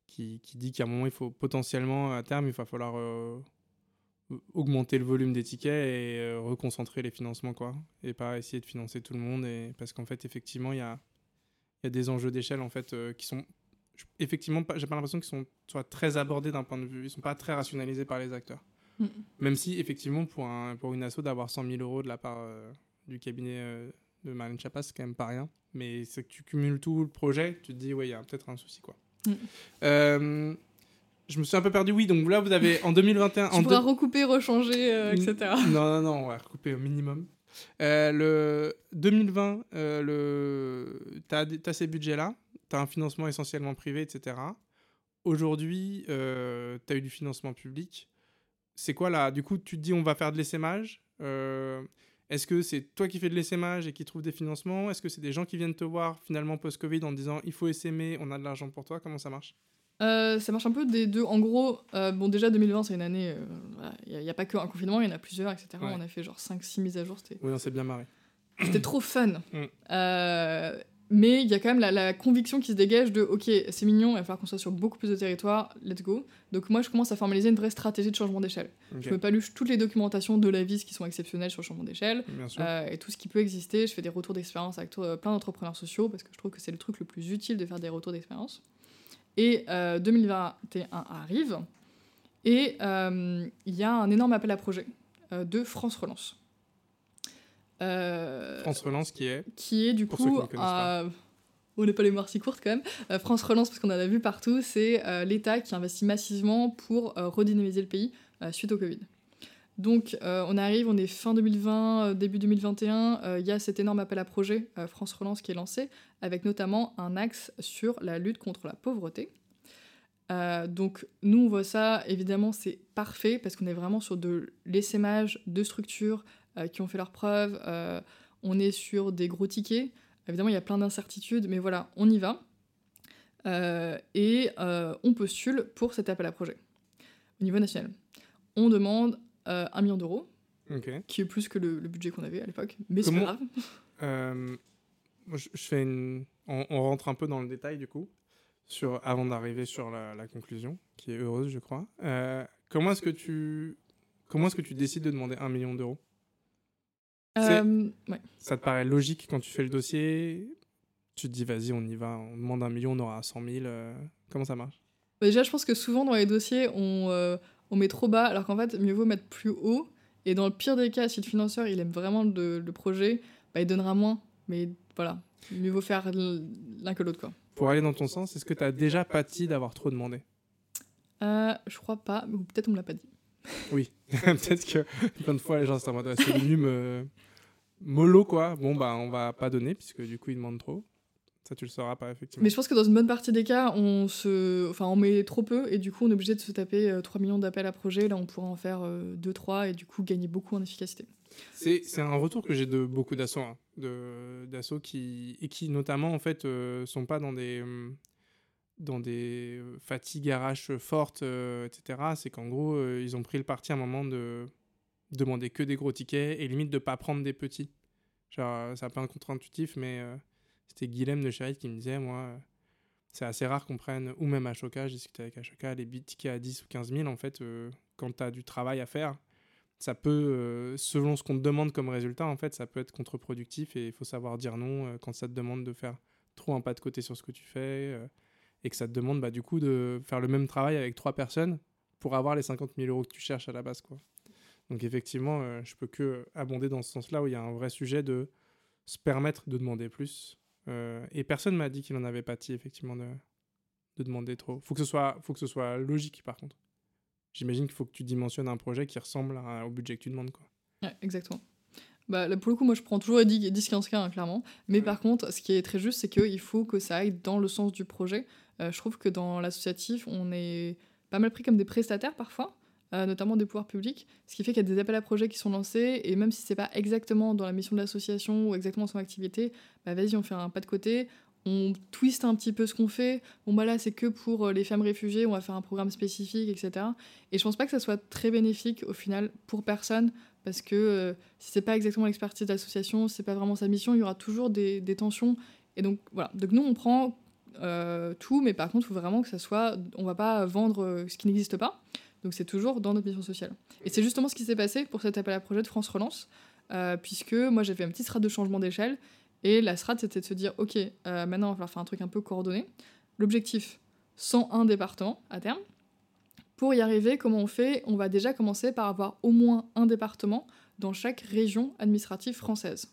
S2: qui, qui dit qu'à un moment, il faut potentiellement, à terme, il va falloir augmenter le volume des tickets et reconcentrer les financements, quoi. Et pas essayer de financer tout le monde. Et, parce qu'en fait, effectivement, il y a, y a des enjeux d'échelle, en fait, qui sont... Effectivement, j'ai pas l'impression qu'ils sont soit très abordés d'un point de vue... Ils sont pas très rationalisés par les acteurs.
S1: Mm.
S2: Même si, effectivement, pour, un, pour une asso, d'avoir 100 000 euros de la part euh, du cabinet euh, de Marlène Chapas, c'est quand même pas rien. Mais c'est que tu cumules tout le projet, tu te dis, ouais, il y a peut-être un souci, quoi.
S1: Mm.
S2: Euh, je me suis un peu perdu. Oui, donc là, vous avez en 2021...
S1: Tu
S2: en
S1: pourras
S2: deux-
S1: recouper, rechanger,
S2: Mm.
S1: etc.
S2: non, non, non, on va recouper au minimum. Le 2020, euh, le... tu as, ces budgets-là, tu as un financement essentiellement privé, etc. Aujourd'hui, tu as eu du financement public. C'est quoi là? Du coup, tu te dis on va faire de l'essaimage. Euh, Est-ce que c'est toi qui fais de l'essaimage et qui trouve des financements? Est-ce que c'est des gens qui viennent te voir finalement post-Covid en disant il faut essaimer, on a de l'argent pour toi? Comment ça marche?
S1: Euh, ça marche un peu des deux. En gros, euh, bon, déjà 2020, c'est une année. euh, Il n'y a, pas que un confinement, il y en a plusieurs, etc.
S2: Ouais.
S1: On a fait genre 5-6 mises à jour. C'était
S2: Oui, on s'est bien marré.
S1: c'était trop fun.
S2: Mm.
S1: Euh, mais il y a quand même la, la conviction qui se dégage de ok, c'est mignon, il va falloir qu'on soit sur beaucoup plus de territoires, let's go. Donc moi, je commence à formaliser une vraie stratégie de changement d'échelle. Je me paluche toutes les documentations de la vis qui sont exceptionnelles sur le changement d'échelle. Euh, et tout ce qui peut exister. Je fais des retours d'expérience avec euh, plein d'entrepreneurs sociaux parce que je trouve que c'est le truc le plus utile de faire des retours d'expérience. Et euh, 2021 arrive et euh, il y a un énorme appel à projet euh, de France Relance. Euh,
S2: France Relance qui est.
S1: qui est du
S2: Pour ceux qui
S1: coup
S2: ne connaissent pas.
S1: euh, on n'est pas les moires si courtes quand même. Euh, France Relance, parce qu'on en a vu partout, c'est euh, l'État qui investit massivement pour euh, redynamiser le pays suite au Covid. Donc on arrive, on est fin 2020, euh, début 2021, euh, il y a cet énorme appel à projet France Relance qui est lancé, avec notamment un axe sur la lutte contre la pauvreté. Donc nous on voit ça, évidemment c'est parfait parce qu'on est vraiment sur de l'essaimage de structures qui ont fait leurs preuves, euh, on est sur des gros tickets, évidemment il y a plein d'incertitudes, mais voilà, on y va. Euh, et euh, on postule pour cet appel à projet au niveau national. On demande euh, un million d'euros, qui est plus que le, le budget qu'on avait à l'époque, mais c'est pas grave.
S2: Euh, je, je fais une. On, on rentre un peu dans le détail du coup, sur avant d'arriver sur la, la conclusion, qui est heureuse, je crois. Euh, comment est-ce que tu comment est-ce que tu décides de demander un million d'euros?
S1: Euh, ouais.
S2: Ça te paraît logique quand tu fais le dossier? Tu te dis vas-y, on y va, on demande un million, on aura 100 000. euh, comment ça marche?
S1: Bah, Déjà, je pense que souvent dans les dossiers, on, euh, on met trop bas, alors qu'en fait, mieux vaut mettre plus haut. Et dans le pire des cas, si le financeur il aime vraiment le, le projet, bah, il donnera moins. Mais voilà, mieux vaut faire l'un que l'autre. quoi.
S2: Pour aller dans ton sens, est-ce que tu as déjà pâti d'avoir trop demandé?
S1: Euh, je crois pas, ou peut-être on me l'a pas dit.
S2: Oui, peut-être que plein de fois les gens sont en mode c'est devenu me- mollo quoi. Bon bah on va pas donner puisque du coup ils demandent trop. Ça tu le sauras pas effectivement.
S1: Mais je pense que dans une bonne partie des cas, on, se... enfin, on met trop peu et du coup on est obligé de se taper euh, 3 millions d'appels à projets. Là on pourrait en faire 2-3 et du coup gagner beaucoup en efficacité.
S2: C'est un retour que j'ai de beaucoup d'assauts, hein, d'assauts qui et qui notamment en fait euh, sont pas dans des hum, dans des euh, fatigues RH fortes, euh, etc. C'est qu'en gros euh, ils ont pris le parti à un moment de demander que des gros tickets et limite de pas prendre des petits. Genre c'est un peu un contre-intuitif, mais c'était Guilhem de Chérit qui me disait moi c'est assez rare qu'on prenne, ou même Ashoka, je discutais avec Ashoka, les tickets à 10 ou 15 000, en fait, quand tu as du travail à faire, ça peut, selon ce qu'on te demande comme résultat, en fait, ça peut être contre-productif et il faut savoir dire non quand ça te demande de faire trop un pas de côté sur ce que tu fais et que ça te demande bah, du coup de faire le même travail avec trois personnes pour avoir les 50 000 euros que tu cherches à la base. Quoi. Donc effectivement, euh, je peux que abonder dans ce sens-là où il y a un vrai sujet de se permettre de demander plus. Euh, et personne m'a dit qu'il en avait pâti effectivement de, de demander trop. Faut que ce soit, faut que ce soit logique par contre. J'imagine qu'il faut que tu dimensionnes un projet qui ressemble à- au budget que tu demandes. Quoi.
S1: Exactement. Bah, là, pour le coup, moi je prends toujours les 10-15K hein, clairement. Mais
S2: Ouais.
S1: par contre, ce qui est très juste, c'est qu'il faut que ça aille dans le sens du projet. Euh, je trouve que dans l'associatif, on est pas mal pris comme des prestataires parfois. euh, notamment des pouvoirs publics, ce qui fait qu'il y a des appels à projets qui sont lancés, et même si c'est pas exactement dans la mission de l'association ou exactement son activité, bah vas-y, on fait un pas de côté, on twiste un petit peu ce qu'on fait. Bon, bah là, c'est que pour euh, les femmes réfugiées, on va faire un programme spécifique, etc. Et je pense pas que ça soit très bénéfique au final pour personne, parce que euh, si c'est pas exactement l'expertise de l'association, c'est pas vraiment sa mission, il y aura toujours des, tensions. Et donc voilà. Donc nous, on prend euh, tout, mais par contre, il faut vraiment que ça soit. On va pas vendre ce qui n'existe pas. Donc c'est toujours dans notre mission sociale. Et c'est justement ce qui s'est passé pour cet appel à projet de France Relance, puisque moi j'ai fait un petit strat de changement d'échelle et la strat, c'était de se dire, ok, euh, maintenant, on va falloir faire un truc un peu coordonné. L'objectif, 101 départements à terme. Pour y arriver, comment on fait? On va déjà commencer par avoir au moins un département dans chaque région administrative française.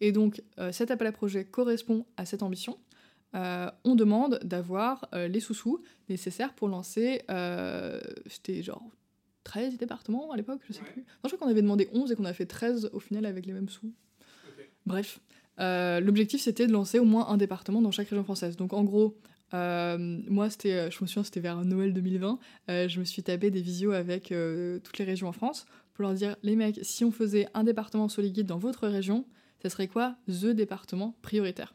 S1: Et donc, euh, cet appel à projet correspond à cette ambition. Euh, on demande d'avoir les sous-sous nécessaires pour lancer, c'était genre 13 départements à l'époque, je sais plus. Non, je crois qu'on avait demandé 11 et qu'on a fait 13 au final avec les mêmes sous. Bref, euh, l'objectif, c'était de lancer au moins un département dans chaque région française. Donc, en gros, euh, moi, c'était, euh, je me souviens, c'était vers Noël 2020. je me suis tapé des visios avec toutes les régions en France pour leur dire les mecs, si on faisait un département Soliguide dans votre région, ça serait quoi The département prioritaire?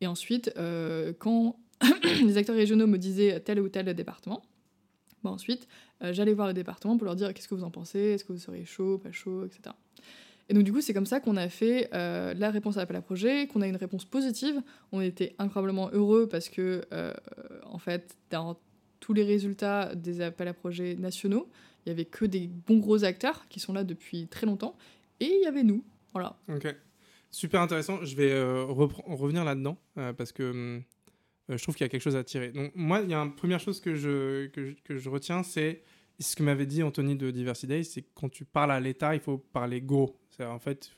S1: Et ensuite, quand les acteurs régionaux me disaient tel ou tel département, bah ensuite, j'allais voir le département pour leur dire qu'est-ce que vous en pensez, est-ce que vous seriez chaud, pas chaud, etc. Et donc, du coup, c'est comme ça qu'on a fait euh, la réponse à l'appel à projet, qu'on a une réponse positive. On était incroyablement heureux parce que, euh, en fait, dans tous les résultats des appels à projets nationaux, il y avait que des bons gros acteurs qui sont là depuis très longtemps. Et il y avait nous. Voilà.
S2: Ok. Super intéressant. Je vais euh, revenir là-dedans parce que je trouve qu'il y a quelque chose à tirer. Donc, moi, il y a une première chose que je, que que je retiens, c'est ce que m'avait dit Anthony de Diversity c'est que quand tu parles à l'État, il faut parler gros. En fait,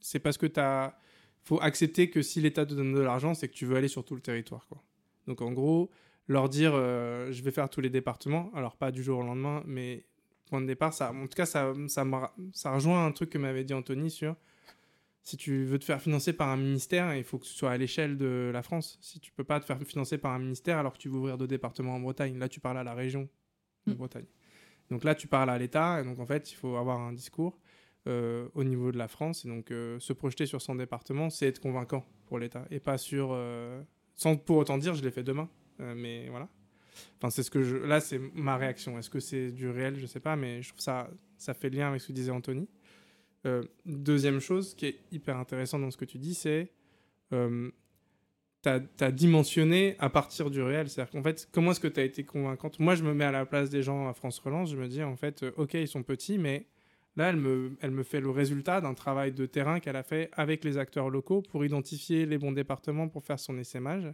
S2: c'est parce que tu as. faut accepter que si l'État te donne de l'argent, c'est que tu veux aller sur tout le territoire. Quoi. Donc en gros, leur dire euh, je vais faire tous les départements, alors pas du jour au lendemain, mais point de départ, ça, en tout cas, ça, ça, ça rejoint un truc que m'avait dit Anthony sur si tu veux te faire financer par un ministère, il faut que ce soit à l'échelle de la France. Si tu peux pas te faire financer par un ministère alors que tu veux ouvrir deux départements en Bretagne, là tu parles à la région de mm. Bretagne. Donc là tu parles à l'État, et donc en fait il faut avoir un discours. Euh, au niveau de la France. Et donc, euh, se projeter sur son département, c'est être convaincant pour l'État. Et pas sur. Euh, sans pour autant dire, je l'ai fait demain. mais voilà. Enfin, c'est ce que je. Là, c'est ma réaction. Est-ce que c'est du réel? Je sais pas, mais je trouve ça, ça fait lien avec ce que disait Anthony. deuxième chose qui est hyper intéressante dans ce que tu dis, c'est. Euh, tu as, dimensionné à partir du réel. C'est-à-dire qu'en fait, comment est-ce que tu as été convaincante? Moi, je me mets à la place des gens à France Relance. Je me dis, en fait, ok, ils sont petits, mais Là, elle me, elle me fait le résultat d'un travail de terrain qu'elle a fait avec les acteurs locaux pour identifier les bons départements pour faire son essaimage.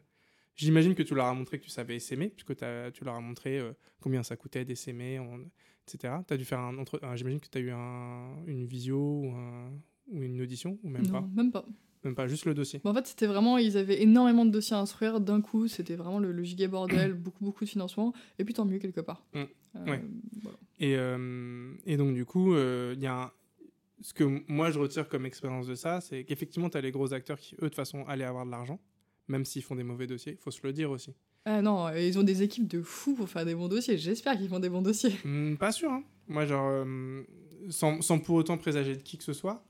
S2: J'imagine que tu leur as montré que tu savais essaimer, puisque tu leur as montré euh, combien ça coûtait d'essaimer, etc. As dû faire un J'imagine que tu as eu une visio ou, ou, une audition, ou même
S1: non,
S2: pas?
S1: Même pas.
S2: Même pas, juste le dossier.
S1: en fait, c'était vraiment, ils avaient énormément de dossiers à instruire d'un coup, c'était vraiment le, le giga bordel, beaucoup, beaucoup de financement, et puis tant mieux quelque part.
S2: Mm. Euh, et, euh, et, donc, du coup, il euh, y a ce que moi je retire comme expérience de ça, c'est qu'effectivement, tu as les gros acteurs qui, eux, de toute façon, allaient avoir de l'argent, même s'ils font des mauvais dossiers, il faut se le dire aussi.
S1: Ah non, ils ont des équipes de fous pour faire des bons dossiers. J'espère qu'ils font des bons dossiers.
S2: Hmm, pas sûr. Hein. Moi, genre, sans, sans, pour autant présager de qui que ce soit,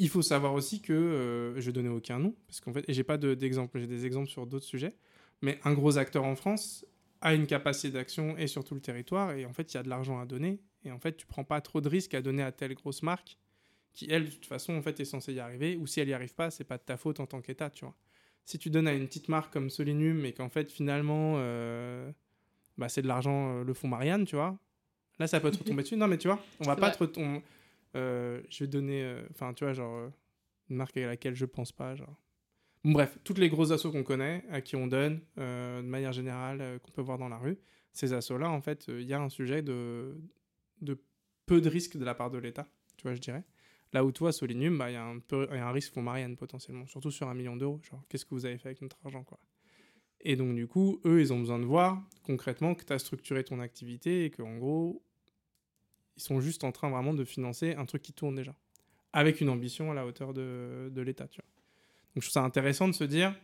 S2: il faut savoir aussi que, euh, je donner aucun nom, parce qu'en fait, j'ai pas d'exemple, j'ai des exemples sur d'autres sujets, mais un gros acteur en France a une capacité d'action et sur tout le territoire, et en fait, il y a de l'argent à donner, et en fait, tu prends pas trop de risques à donner à telle grosse marque qui, elle, de toute façon, en fait, est censée y arriver, ou si elle y arrive pas, c'est pas de ta faute en tant qu'État, tu vois. Si tu donnes à une petite marque comme Solinum, et qu'en fait, finalement, euh, bah, c'est de l'argent, euh, le fonds Marianne, tu vois, là, ça peut te retomber dessus. Non, mais tu vois, on va pas te retomber euh, je vais donner, euh, enfin, tu vois, genre, euh, une marque à laquelle je pense pas, genre. bref, toutes les grosses assos qu'on connaît, à qui on donne, de manière générale, qu'on peut voir dans la rue, ces assos-là, en fait, il y a un sujet de, peu de risques de la part de l'État, tu vois, je dirais. Là où toi, Solinium, bah, il y, a un peu, y a un risque pour Marianne potentiellement, surtout sur un million d'euros. Genre, qu'est-ce que vous avez fait avec notre argent, quoi. Et donc, du coup, eux, ils ont besoin de voir concrètement que tu as structuré ton activité et qu'en gros, ils sont juste en train vraiment de financer un truc qui tourne déjà, avec une ambition à la hauteur de, de l'État. Tu vois. Donc je trouve ça intéressant de se dire,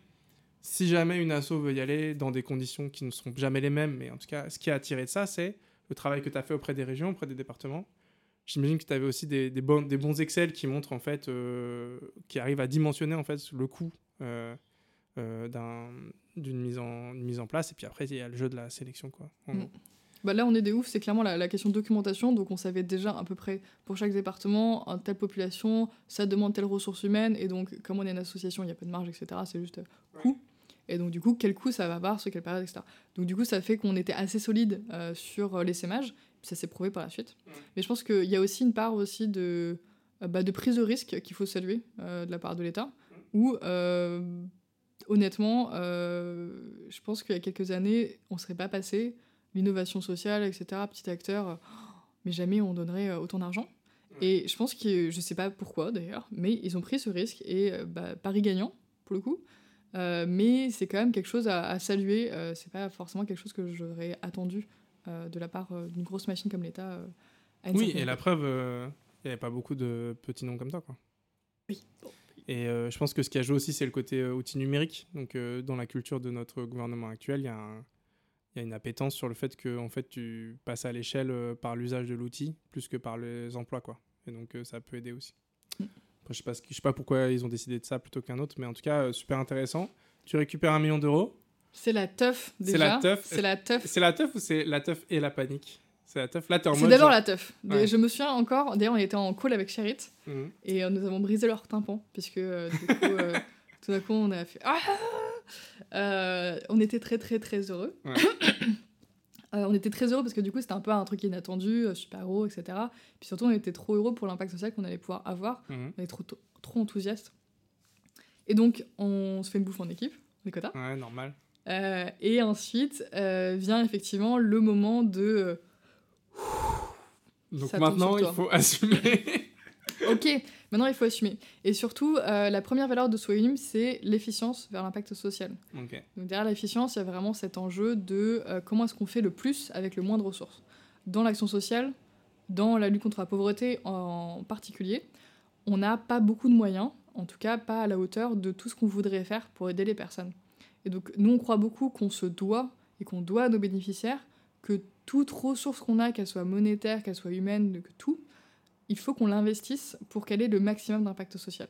S2: si jamais une asso veut y aller dans des conditions qui ne seront jamais les mêmes, mais en tout cas, ce qui a attiré de ça, c'est le travail que tu as fait auprès des régions, auprès des départements. J'imagine que tu avais aussi des, des, bons, des bons Excel qui montrent, en fait, euh, qui arrivent à dimensionner, en fait, le coût euh, euh, d'un- d'une mise, en, une mise en place. Et puis après, il y a le jeu de la sélection. Quoi, en gros.
S1: Bah là, on est des ouf, c'est clairement la, la question de documentation. Donc, on savait déjà à peu près pour chaque département, en telle population, ça demande telle ressource humaine. Et donc, comme on est une association, il n'y a pas de marge, etc. C'est juste euh, coût. Et donc, du coup, quel coût ça va avoir sur quelle période, etc. Donc, du coup, ça fait qu'on était assez solide euh, sur euh, l'essaimage. Puis ça s'est prouvé par la suite. Mais je pense qu'il y a aussi une part aussi de, euh, bah, de prise de risque qu'il faut saluer euh, de la part de l'État. Où, euh, honnêtement, euh, je pense qu'il y a quelques années, on ne serait pas passé l'innovation sociale, etc., petit acteur, euh, mais jamais on donnerait euh, autant d'argent. Et je pense que, je sais pas pourquoi d'ailleurs, mais ils ont pris ce risque et euh, bah, Paris gagnant, pour le coup. Euh, mais c'est quand même quelque chose à, à saluer. Euh, c'est pas forcément quelque chose que j'aurais attendu euh, de la part d'une grosse machine comme l'État.
S2: Oui, et la preuve, il n'y avait pas beaucoup de petits noms comme ça. Quoi.
S1: Oui.
S2: Et je pense que ce qui a joué aussi, c'est le côté outil numérique. Donc, dans la culture de notre gouvernement actuel, il y, a un- il y a une appétence sur le fait que en fait, tu passes à l'échelle euh, par l'usage de l'outil plus que par les emplois. Quoi. Et donc, euh, ça peut aider aussi. Après, je ne sais, pas sais pourquoi ils ont décidé de ça plutôt qu'un autre, mais en tout cas, euh, super intéressant. Tu récupères un million d'euros.
S1: C'est la teuf déjà.
S2: C'est la teuf.
S1: C'est la teuf.
S2: C'est la teuf ou c'est la teuf et la panique? C'est la teuf. Là, t'es en
S1: C'est d'abord
S2: genre-
S1: la teuf.
S2: Ouais.
S1: Je me souviens encore, d'ailleurs, on était en call avec Charit
S2: Mhm.
S1: et euh, nous avons brisé leur tympan, puisque euh, du coup, euh, tout d'un coup, on a fait Ah Euh, On était très, très, très heureux.
S2: Ouais.
S1: Euh, on était très heureux parce que du coup, c'était un peu un truc inattendu, euh, super héros, etc. Puis surtout, on était trop heureux pour l'impact social qu'on allait pouvoir avoir.
S2: Mhm.
S1: On était trop, trop, enthousiastes. Et donc, on se fait une bouffe en équipe, on est quota.
S2: Ouais, normal.
S1: Euh, et ensuite vient effectivement le moment de.
S2: Donc
S1: Ça
S2: maintenant, il faut assumer.
S1: Ok, maintenant il faut assumer. Et surtout, euh, la première valeur de Soyum, c'est l'efficience vers l'impact social. Donc derrière l'efficience, il y a vraiment cet enjeu de euh, comment est-ce qu'on fait le plus avec le moins de ressources? Dans l'action sociale, dans la lutte contre la pauvreté en particulier, on n'a pas beaucoup de moyens, en tout cas pas à la hauteur de tout ce qu'on voudrait faire pour aider les personnes. Et donc nous, on croit beaucoup qu'on se doit et qu'on doit à nos bénéficiaires que toute ressource qu'on a, qu'elle soit monétaire, qu'elle soit humaine, que tout, il faut qu'on l'investisse pour qu'elle ait le maximum d'impact social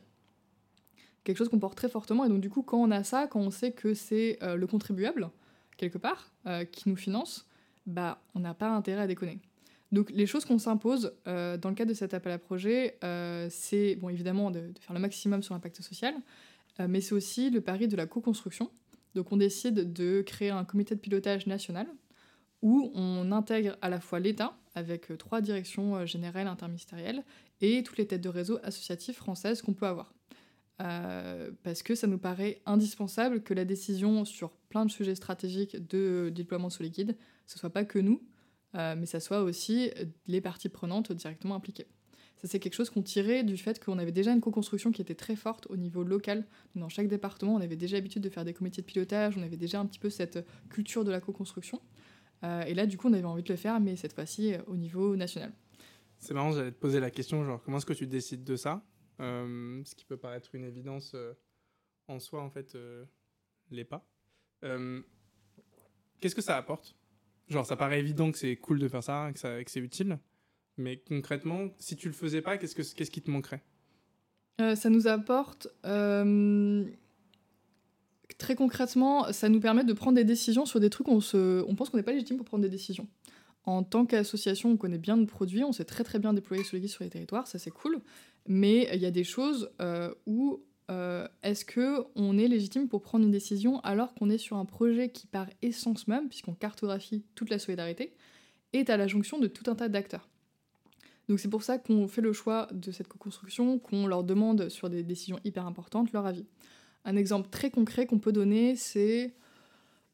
S1: quelque chose qu'on porte très fortement. Et donc, du coup, quand on a ça, quand on sait que c'est euh, le contribuable, quelque part, euh, qui nous finance, bah, on n'a pas intérêt à déconner. Donc, les choses qu'on s'impose euh, dans le cadre de cet appel à projet, c'est, bon, évidemment, de, de faire le maximum sur l'impact social, mais c'est aussi le pari de la co-construction. Donc, on décide de créer un comité de pilotage national où on intègre à la fois l'État, avec euh, trois directions euh, générales interministérielles, et toutes les têtes de réseau associatives françaises qu'on peut avoir. Euh, parce que ça nous paraît indispensable que la décision sur plein de sujets stratégiques de déploiement sous liquide, ce soit pas que nous, mais ça soit aussi les parties prenantes directement impliquées. Ça, c'est quelque chose qu'on tirait du fait qu'on avait déjà une co-construction qui était très forte au niveau local. Dans chaque département, on avait déjà l'habitude de faire des comités de pilotage, on avait déjà un petit peu cette culture de la co-construction. Euh, et là, du coup, on avait envie de le faire, mais cette fois-ci euh, au niveau national.
S2: C'est marrant, j'allais te poser la question, genre, comment est-ce que tu décides de ça Euh, Ce qui peut paraître une évidence en soi, en fait, l'est pas. Qu'est-ce que ça apporte? Genre, ça paraît évident que c'est cool de faire ça, que, ça, que c'est utile, mais concrètement, si tu le faisais pas, qu'est-ce, que, qu'est-ce qui te manquerait?
S1: Euh, ça nous apporte. euh, Très concrètement, ça nous permet de prendre des décisions sur des trucs où on, se... on pense qu'on n'est pas légitime pour prendre des décisions. En tant qu'association, on connaît bien nos produits, on sait très très bien déployer ce guide sur les territoires, ça c'est cool. Mais il y a des choses euh, où euh, est-ce que on est légitime pour prendre une décision alors qu'on est sur un projet qui par essence même, puisqu'on cartographie toute la solidarité, est à la jonction de tout un tas d'acteurs? Donc c'est pour ça qu'on fait le choix de cette co-construction, qu'on leur demande sur des décisions hyper importantes leur avis. Un exemple très concret qu'on peut donner, c'est...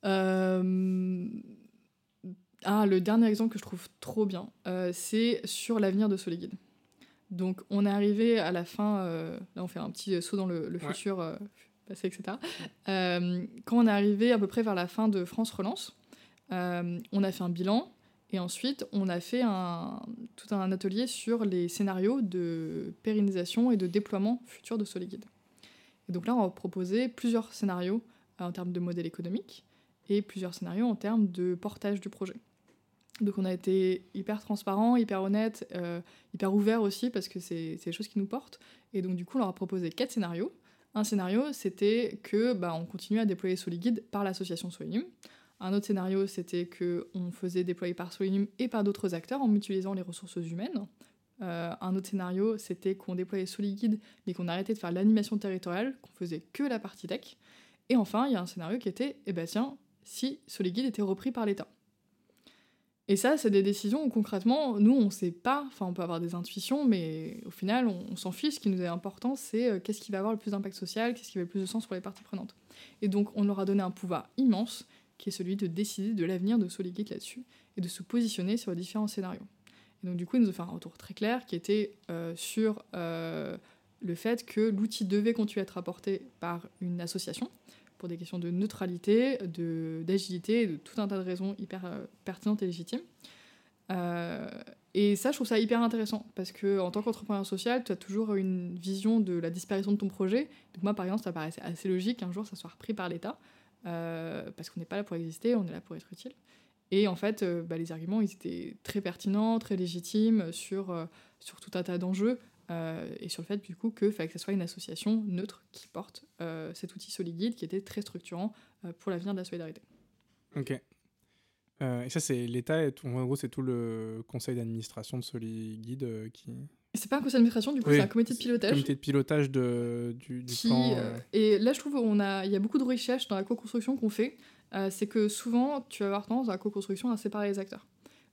S1: euh, Ah, le dernier exemple que je trouve trop bien, euh, c'est sur l'avenir de Soliguide. Donc on est arrivé à la fin, euh, là on fait un petit saut dans le, le
S2: Ouais.
S1: futur, passé, etc. Quand on est arrivé à peu près vers la fin de France Relance, on a fait un bilan et ensuite on a fait un, tout un atelier sur les scénarios de pérennisation et de déploiement futur de Soliguide. Et donc là on a proposé plusieurs scénarios euh, en termes de modèle économique et plusieurs scénarios en termes de portage du projet. Donc on a été hyper transparent, hyper honnête, euh, hyper ouvert aussi parce que c'est des choses qui nous portent. Et donc du coup on leur a proposé quatre scénarios Un scénario, c'était que bah, on continuait à déployer Soliguide par l'association Solinum. Un autre scénario, c'était que on faisait déployer par Solinum et par d'autres acteurs en mutualisant les ressources humaines. Euh, un autre scénario, c'était qu'on déployait Soliguide, mais qu'on arrêtait de faire l'animation territoriale, qu'on faisait que la partie tech. Et enfin, il y a un scénario qui était, eh ben tiens, si Soliguide était repris par l'État. Et ça, c'est des décisions où concrètement, nous, on sait pas, enfin, on peut avoir des intuitions, mais au final, on, s'en fiche. Ce qui nous est important, c'est euh, qu'est-ce qui va avoir le plus d'impact social, qu'est-ce qui va le plus de sens pour les parties prenantes. Et donc, on leur a donné un pouvoir immense, qui est celui de décider de l'avenir de Soliguide là-dessus, et de se positionner sur les différents scénarios. Et donc, du coup, ils nous ont fait un retour très clair, qui était euh, sur euh, le fait que l'outil devait continuer à être apporté par une association, pour des questions de neutralité, d'agilité, de tout un tas de raisons hyper euh, pertinentes et légitimes. Et ça, je trouve ça hyper intéressant, parce que en tant qu'entrepreneur social, tu as toujours une vision de la disparition de ton projet. Donc moi, par exemple, ça paraissait assez logique qu'un jour, ça soit repris par l'État, parce qu'on n'est pas là pour exister, on est là pour être utile. Et en fait, bah, les arguments, ils étaient très pertinents, très légitimes sur, sur tout un tas d'enjeux. Euh, et sur le fait du coup fallait que ce soit une association neutre qui porte euh, cet outil Soliguide qui était très structurant euh, pour l'avenir de la solidarité.
S2: Ok. et ça, c'est l'État, en gros, c'est tout le conseil d'administration de Soliguide qui.
S1: C'est pas un conseil d'administration, du coup, c'est un comité de pilotage.
S2: Comité de pilotage de, du, du plan.
S1: Et là, je trouve qu'il a, y a beaucoup de recherches dans la co-construction qu'on fait. C'est que souvent, tu vas avoir tendance dans la co-construction à séparer les acteurs.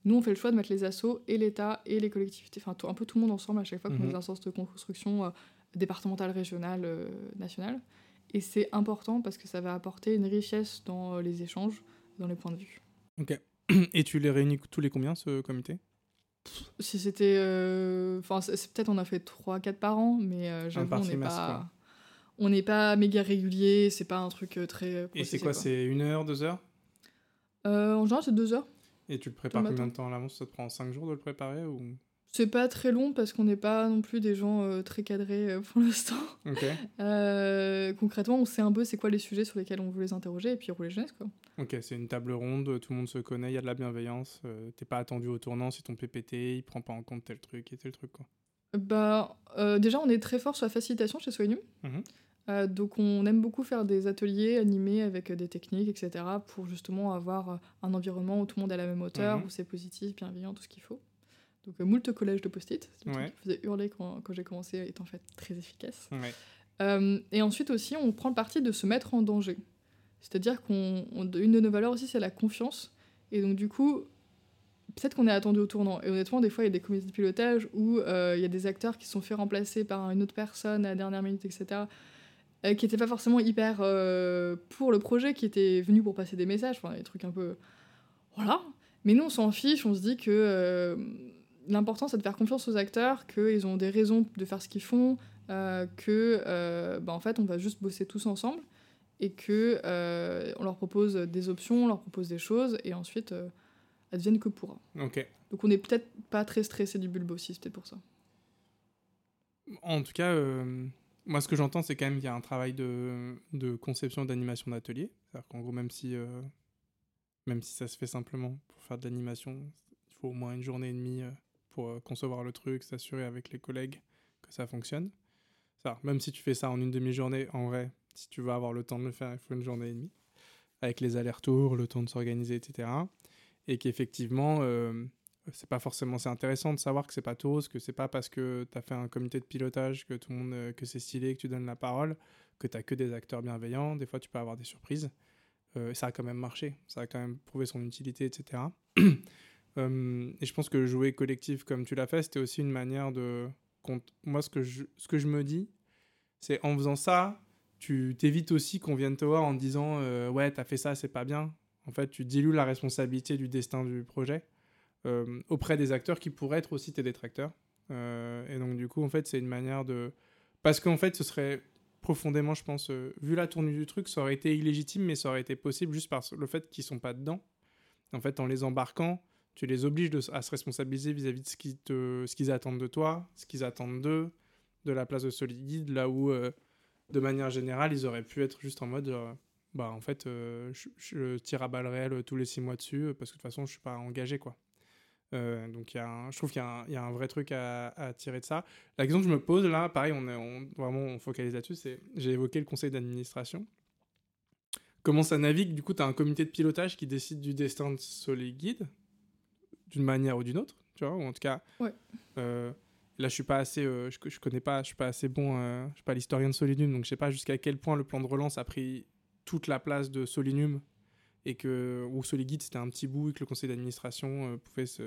S1: Nous, on fait le choix de mettre les assos et l'État et les collectivités, enfin un peu tout le monde ensemble à chaque fois qu'on a des instances de construction euh, départementale, régionale, euh, nationale. Et c'est important parce que ça va apporter une richesse dans euh, les échanges, dans les points de vue.
S2: Ok. Et tu les réunis tous les combien, ce comité?
S1: Si c'était. Enfin, c'est peut-être on a fait 3-4 par an, mais j'avoue, on n'est pas. On n'est pas méga régulier, c'est pas un truc très.
S2: Et c'est quoi, C'est une heure, deux heures?
S1: En général, c'est deux heures.
S2: Et tu le prépares combien de temps à l'avance? Ça te prend 5 jours de le préparer ou?
S1: C'est pas très long parce qu'on n'est pas non plus des gens euh, très cadrés euh, pour l'instant. Euh, concrètement, on sait un peu c'est quoi les sujets sur lesquels on veut les interroger et puis rouler jeunesse quoi.
S2: Ok, c'est une table ronde, tout le monde se connaît, il y a de la bienveillance. T'es pas attendu au tournant si ton PPT il prend pas en compte tel truc et tel truc quoi.
S1: Bah déjà on est très fort sur la facilitation chez Soignum. Mhm. Euh, donc on aime beaucoup faire des ateliers animés avec des techniques, etc., pour justement avoir un environnement où tout le monde est à la même hauteur, mhm. où c'est positif, bienveillant, tout ce qu'il faut. Donc euh, moult collège de post-it, ce qui faisait hurler quand, j'ai commencé, est en fait très efficace. Euh, et ensuite aussi, on prend le parti de se mettre en danger. C'est-à-dire qu'une de nos valeurs aussi, c'est la confiance. Et donc du coup, peut-être qu'on est attendu au tournant. Et honnêtement, des fois, il y a des comités de pilotage où il y a des acteurs qui sont fait remplacer par une autre personne à la dernière minute, etc. Euh, qui n'était pas forcément hyper euh, pour le projet, qui était venu pour passer des messages, enfin des trucs un peu. Voilà. Mais nous, on s'en fiche, on se dit que euh, l'important, c'est de faire confiance aux acteurs, qu'ils ont des raisons de faire ce qu'ils font, que, bah, en fait, on va juste bosser tous ensemble et que on leur propose des options, on leur propose des choses, et ensuite, elles que pourra.
S2: Ok.
S1: Donc, on n'est peut-être pas très stressé du bulbe aussi, c'était pour ça.
S2: En tout cas, moi, ce que j'entends, c'est quand même qu'il y a un travail de, conception d'animation d'atelier. C'est-à-dire qu'en gros, même si, euh, même si ça se fait simplement pour faire de l'animation, il faut au moins une journée et demie euh, pour euh, concevoir le truc, s'assurer avec les collègues que ça fonctionne. même si tu fais ça en une demi-journée, en vrai, si tu veux avoir le temps de le faire, il faut une journée et demie. Avec les allers-retours, le temps de s'organiser, etc. Et qu'effectivement, c'est pas forcément c'est intéressant de savoir que c'est pas tous que c'est pas parce que tu as fait un comité de pilotage que tout le monde euh, que c'est stylé que tu donnes la parole que tu que des acteurs bienveillants des fois tu peux avoir des surprises. Euh, ça a quand même marché. Ça a quand même prouvé son utilité etc euh, et je pense que jouer collectif comme tu l'as fait c'était aussi une manière de moi ce que je, ce que je me dis c'est en faisant ça tu t'évites aussi qu'on vienne te voir en disant ouais t'as fait ça c'est pas bien. En fait tu dilues la responsabilité du destin du projet auprès des acteurs qui pourraient être aussi tes détracteurs. Euh, et donc, du coup, en fait, c'est une manière de. Parce qu'en fait, ce serait profondément, je pense, euh, vu la tournure du truc, ça aurait été illégitime, mais ça aurait été possible juste par le fait qu'ils sont pas dedans. En fait, en les embarquant, tu les obliges à se responsabiliser vis-à-vis de ce qu'ils, attendent de toi, ce qu'ils attendent d'eux, de la place de Solid là où, de manière générale, ils auraient pu être juste en mode, bah en fait, je, je, tire à balles réelles tous les six mois dessus, parce que de toute façon, je suis pas engagé, quoi. Euh, donc, y a un- je trouve qu'il y, a un- il y a un vrai truc à, à tirer de ça. La question que je me pose là, pareil, on est on- vraiment on focalise là-dessus, c'est j'ai évoqué le conseil d'administration. Comment ça navigue? Du coup, tu as un comité de pilotage qui décide du destin de Soliguide, d'une manière ou d'une autre, tu vois, ou en tout cas.
S1: Ouais.
S2: euh, là, je suis pas assez, euh, je, je connais pas, je suis pas assez bon, euh, je suis pas l'historien de Solinium, donc je sais pas jusqu'à quel point le plan de relance a pris toute la place de Solinium et que ou Soliguide c'était un petit bout et que le conseil d'administration euh, pouvait se,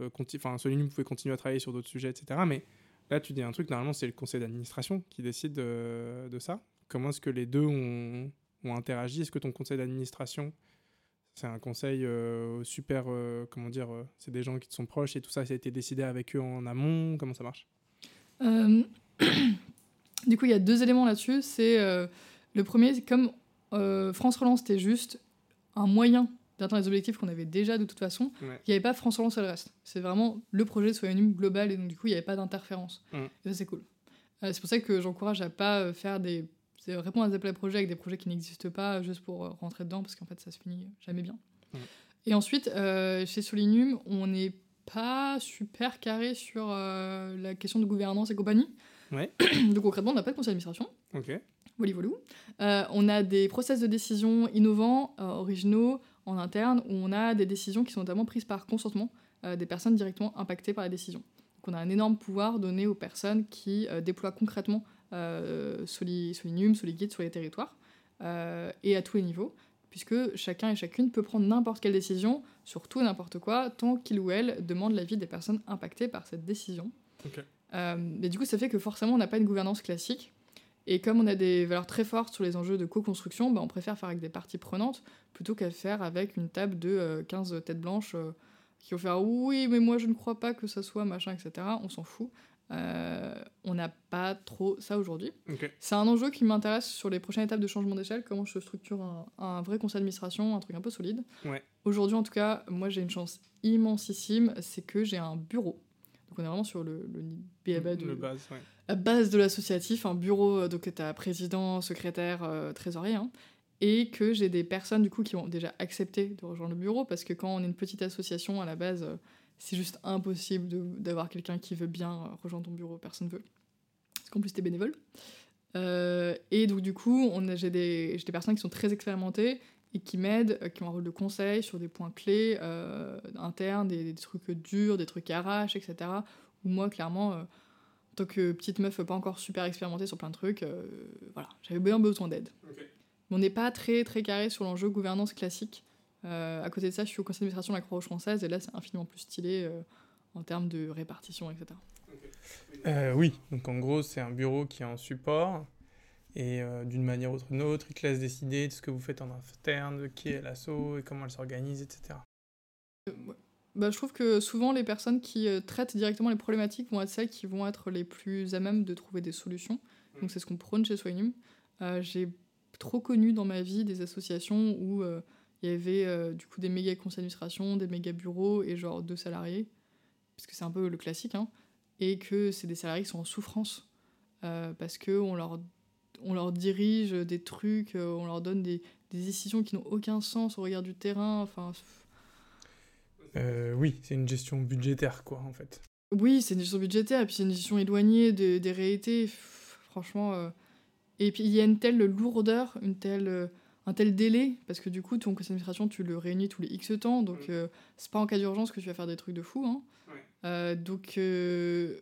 S2: euh, enfin Solinium pouvait continuer à travailler sur d'autres sujets, etc. Mais là, tu dis un truc, normalement, c'est le conseil d'administration qui décide de, ça. Comment est-ce que les deux ont, ont interagi? Est-ce que ton conseil d'administration, c'est un conseil euh, super, euh, comment dire, euh, c'est des gens qui te sont proches et tout ça, ça a été décidé avec eux en amont? Comment ça marche?
S1: Euh, du coup, il y a deux éléments là-dessus. C'est euh, le premier, c'est comme euh, France Relance, c'était juste un moyen d'atteindre les objectifs qu'on avait déjà de toute façon. Il
S2: Ouais.
S1: n'y avait pas France Relance et le reste. C'est vraiment le projet soit une global et donc du coup, il n'y avait pas d'interférence.
S2: Mm.
S1: Et ça, c'est cool. Euh, c'est pour ça que j'encourage à pas euh, faire des répondre à des appels à projets avec des projets qui n'existent pas juste pour euh, rentrer dedans parce qu'en fait ça se finit jamais bien.
S2: Mm.
S1: Et ensuite, euh, chez Solinum, on n'est pas super carré sur euh, la question de gouvernance et compagnie.
S2: Ouais.
S1: Donc concrètement, on n'a pas de conseil d'administration.
S2: Ok.
S1: Euh, on a des process de décision innovants, euh, originaux, en interne, où on a des décisions qui sont notamment prises par consentement euh, des personnes directement impactées par la décision. Donc on a un énorme pouvoir donné aux personnes qui euh, déploient concrètement euh, Soli, Solinum, Soliguide sur les territoires, euh, et à tous les niveaux, puisque chacun et chacune peut prendre n'importe quelle décision sur tout et n'importe quoi, tant qu'il ou elle demande l'avis des personnes impactées par cette décision. Euh, mais du coup, ça fait que forcément, on n'a pas une gouvernance classique. Et comme on a des valeurs très fortes sur les enjeux de co-construction, bah, on préfère faire avec des parties prenantes plutôt qu'à faire avec une table de euh, 15 têtes blanches euh, qui vont faire oui, mais moi je ne crois pas que ça soit machin, etc. On s'en fout. Euh, on n'a pas trop ça aujourd'hui. C'est un enjeu qui m'intéresse sur les prochaines étapes de changement d'échelle, comment je structure un, un vrai conseil d'administration, un truc un peu solide.
S2: Ouais.
S1: Aujourd'hui, en tout cas, moi j'ai une chance immensissime, c'est que j'ai un bureau. Donc on est vraiment sur le, le de,
S2: Le base, ouais.
S1: La base de l'associatif, un bureau, euh, donc tu as président, secrétaire, euh, trésorier, hein, et que j'ai des personnes du coup qui ont déjà accepté de rejoindre le bureau, parce que quand on est une petite association, à la base, euh, c'est juste impossible d'avoir quelqu'un qui veut bien rejoindre ton bureau, personne veut. Parce qu'en plus, t'es bénévole. Et donc du coup, j'ai des, des personnes qui sont très expérimentées et qui m'aident, qui ont un rôle de conseil sur des points clés internes, des, trucs durs, des trucs arraches, etc. Où moi, clairement, en tant que petite meuf pas encore super expérimentée sur plein de trucs, euh, voilà, j'avais bien besoin d'aide. Mais on n'est pas très très carré sur l'enjeu gouvernance classique. Euh, à côté de ça, je suis au conseil d'administration de la Croix-Rouge française et là, c'est infiniment plus stylé euh, en termes de répartition, etc.
S2: Euh, oui, donc en gros, c'est un bureau qui est en support et euh, d'une manière ou d'une autre, il te laisse décider de ce que vous faites en interne, de qui est l'assaut et comment elle s'organise, etc.
S1: Bah, je trouve que souvent les personnes qui euh, traitent directement les problématiques vont être celles qui vont être les plus à même de trouver des solutions. Donc c'est ce qu'on prône chez Soignum. Euh, J'ai trop connu dans ma vie des associations où euh, il y avait du coup des méga conseils d'administration, des méga bureaux et genre deux salariés, parce que c'est un peu le classique, hein, et que c'est des salariés qui sont en souffrance parce que on leur on leur dirige des trucs, on leur donne des, des décisions qui n'ont aucun sens au regard du terrain. Enfin,
S2: Euh, oui, c'est une gestion budgétaire, quoi, en fait.
S1: Oui, c'est une gestion budgétaire, et puis c'est une gestion éloignée de- des réalités. Pff, Franchement. euh, Et puis il y a une telle lourdeur, une telle, euh, un tel délai, parce que du coup, ton conseil d'administration, tu le réunis tous les X temps, donc
S2: Mm.
S1: euh, c'est pas en cas d'urgence que tu vas faire des trucs de fou. Hein.
S2: Ouais.
S1: Euh, donc, euh,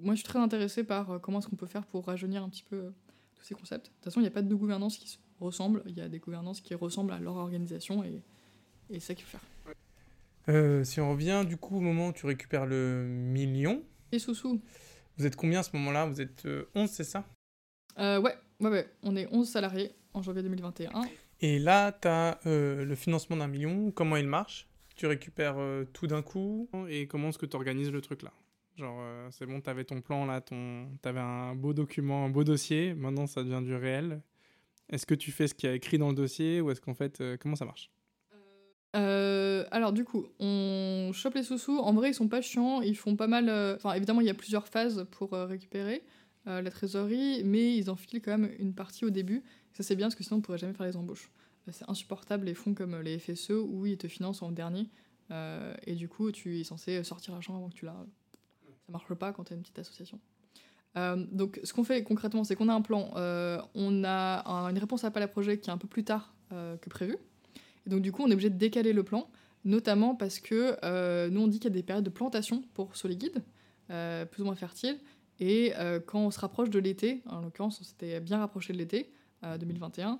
S1: moi, je suis très intéressée par comment est-ce qu'on peut faire pour rajeunir un petit peu euh, tous ces concepts. De toute façon, il n'y a pas de deux gouvernances qui se ressemblent, il y a des gouvernances qui ressemblent à leur organisation, et, et c'est ça qu'il faut faire.
S2: Euh, si on revient du coup au moment où tu récupères le million,
S1: Et sous-sous
S2: vous êtes combien à ce moment-là? Vous êtes euh, 11, c'est ça?
S1: Euh, ouais, ouais, ouais, on est 11 salariés en janvier 2021.
S2: Et là, tu as le financement d'un million, comment il marche? Tu récupères euh, tout d'un coup? Et comment est-ce que tu organises le truc là Genre, euh, c'est bon, t'avais ton plan là, ton... t'avais un beau document, un beau dossier, maintenant ça devient du réel. Est-ce que tu fais ce qu'il y a écrit dans le dossier ou est-ce qu'en fait, euh, comment ça marche?
S1: Euh, alors du coup, on chope les sous-sous. En vrai, ils sont pas chiants. Ils font pas mal. euh, Enfin, évidemment, il y a plusieurs phases pour euh, récupérer la trésorerie, mais ils enfilent quand même une partie au début. Ça c'est bien parce que sinon on pourrait jamais faire les embauches. C'est insupportable les fonds comme les FSE où ils te financent en dernier. et du coup, tu es censé sortir l'argent avant que tu l'as. Ça marche pas quand tu as une petite association. donc, ce qu'on fait concrètement, c'est qu'on a un plan, on a une réponse à appel à projet qui est un peu plus tard que prévu. Et donc, du coup, on est obligé de décaler le plan, notamment parce que nous, on dit qu'il y a des périodes de plantation pour Soliguide, plus ou moins fertiles. Et quand on se rapproche de l'été, en l'occurrence, on s'était bien rapproché de l'été 2021,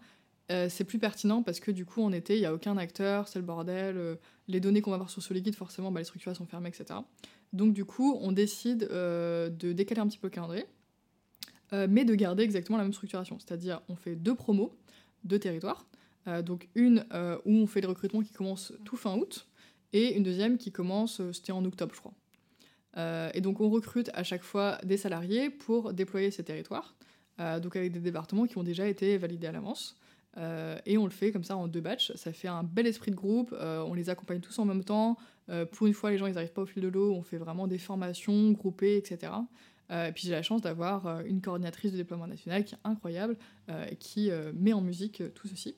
S1: euh, c'est plus pertinent parce que du coup, en été, il n'y a aucun acteur, c'est le bordel. Euh, les données qu'on va avoir sur Soliguide, forcément, bah, les structures sont fermées, etc. Donc, du coup, on décide euh, de décaler un petit peu le calendrier, mais de garder exactement la même structuration. C'est-à-dire, on fait deux promos, deux territoires. Donc, une où on fait les recrutements qui commencent tout fin août, et une deuxième qui commence, c'était en octobre, je crois. et donc, on recrute à chaque fois des salariés pour déployer ces territoires. donc, avec des départements qui ont déjà été validés à l'avance. Euh, et on le fait comme ça en deux batchs. Ça fait un bel esprit de groupe. Euh, on les accompagne tous en même temps. Euh, pour une fois, les gens, ils n'arrivent pas au fil de l'eau. On fait vraiment des formations groupées, etc. et puis j'ai la chance d'avoir une coordinatrice de déploiement national qui est incroyable qui met en musique tout ceci.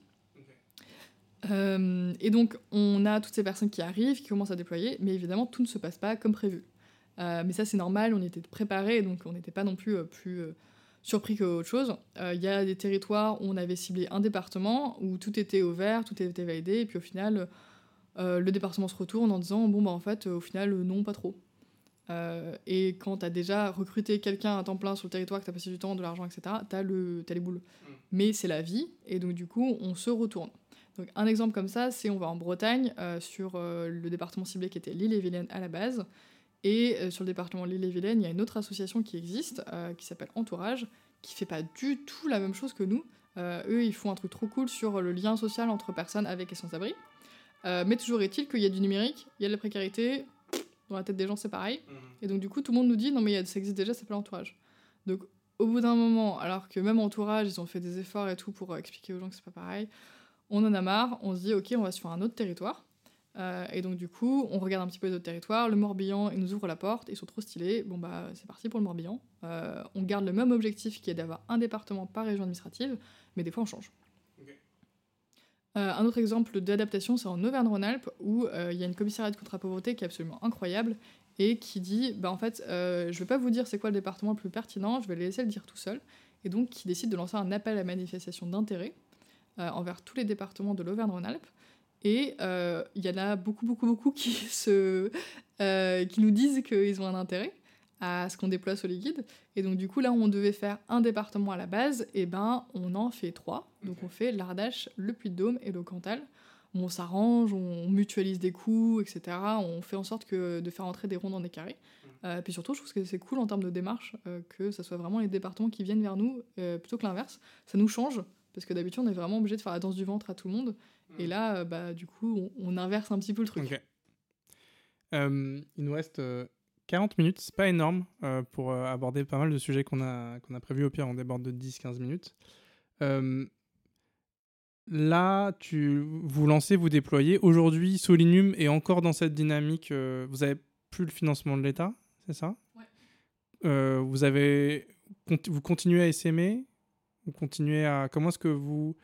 S1: Et donc, on a toutes ces personnes qui arrivent, qui commencent à déployer, mais évidemment, tout ne se passe pas comme prévu. mais ça, c'est normal, on était préparés, donc on n'était pas non plus plus surpris qu'autre chose. Euh, il y a des territoires où on avait ciblé un département, où tout était ouvert, tout était validé, et puis au final, euh, le département se retourne en disant bon, bah en fait, au final, non, pas trop. Euh, et quand tu as déjà recruté quelqu'un à temps plein sur le territoire, que tu as passé du temps, de l'argent, etc., tu as, le, as les boules. Mm. Mais c'est la vie, et donc du coup, on se retourne. Donc, un exemple comme ça, c'est on va en Bretagne, sur le département ciblé qui était l'île-et-Vilaine à la base. Et euh, sur le département Lille-et-Vilaine, il y a une autre association qui existe, euh, qui s'appelle Entourage, qui fait pas du tout la même chose que nous. Euh, eux, ils font un truc trop cool sur le lien social entre personnes avec et sans abri. mais toujours est-il qu'il y a du numérique, il y a de la précarité, dans la tête des gens c'est pareil. Mhm. Et donc du coup, tout le monde nous dit non mais ça existe déjà, ça s'appelle Entourage. Donc au bout d'un moment, alors que même Entourage, ils ont fait des efforts et tout pour expliquer aux gens que c'est pas pareil, on en a marre, on se dit ok, on va sur un autre territoire. Euh, et donc du coup, on regarde un petit peu les autres territoires. Le Morbihan, ils nous ouvrent la porte, ils sont trop stylés. Bon bah c'est parti pour le Morbihan. Euh, on garde le même objectif qui est d'avoir un département par région administrative, mais des fois on change. Euh, un autre exemple d'adaptation, c'est en Auvergne-Rhône-Alpes, où il y a une commissariat de contre-pauvreté qui est absolument incroyable et qui dit, bah en fait, je vais pas vous dire c'est quoi le département le plus pertinent, je vais les laisser le dire tout seul, et donc qui décide de lancer un appel à manifestation d'intérêt envers tous les départements de l'Auvergne-Rhône-Alpes et euh, il y en a beaucoup, beaucoup, beaucoup qui, se, euh, qui nous disent qu'ils ont un intérêt à ce qu'on déploie sur les guides. Et donc, du coup, là où on devait faire un département à la base, et eh ben, on en fait trois. Donc, on fait l'Ardèche, le Puy-de-Dôme et le Cantal. On s'arrange, on mutualise des coûts, etc. On fait en sorte que de faire entrer des ronds dans des carrés. Euh, puis surtout, je trouve que c'est cool en termes de démarche que ce soit vraiment les départements qui viennent vers nous plutôt que l'inverse. Ça nous change parce que d'habitude, on est vraiment obligé de faire la danse du ventre à tout le monde. Et là, euh, bah, du coup, on, inverse un petit peu le truc.
S2: Euh, il nous reste 40 euh, minutes, c'est pas énorme pour aborder pas mal de sujets qu'on a, qu'on a prévus. Au pire, on déborde de 10-15 minutes. là, tu, vous lancez, vous déployez. Aujourd'hui, Solinum est encore dans cette dynamique. vous avez plus le financement de l'État, c'est ça?
S1: Ouais.
S2: vous, avez, vous continuez à SME Continuez à. Comment est-ce que vous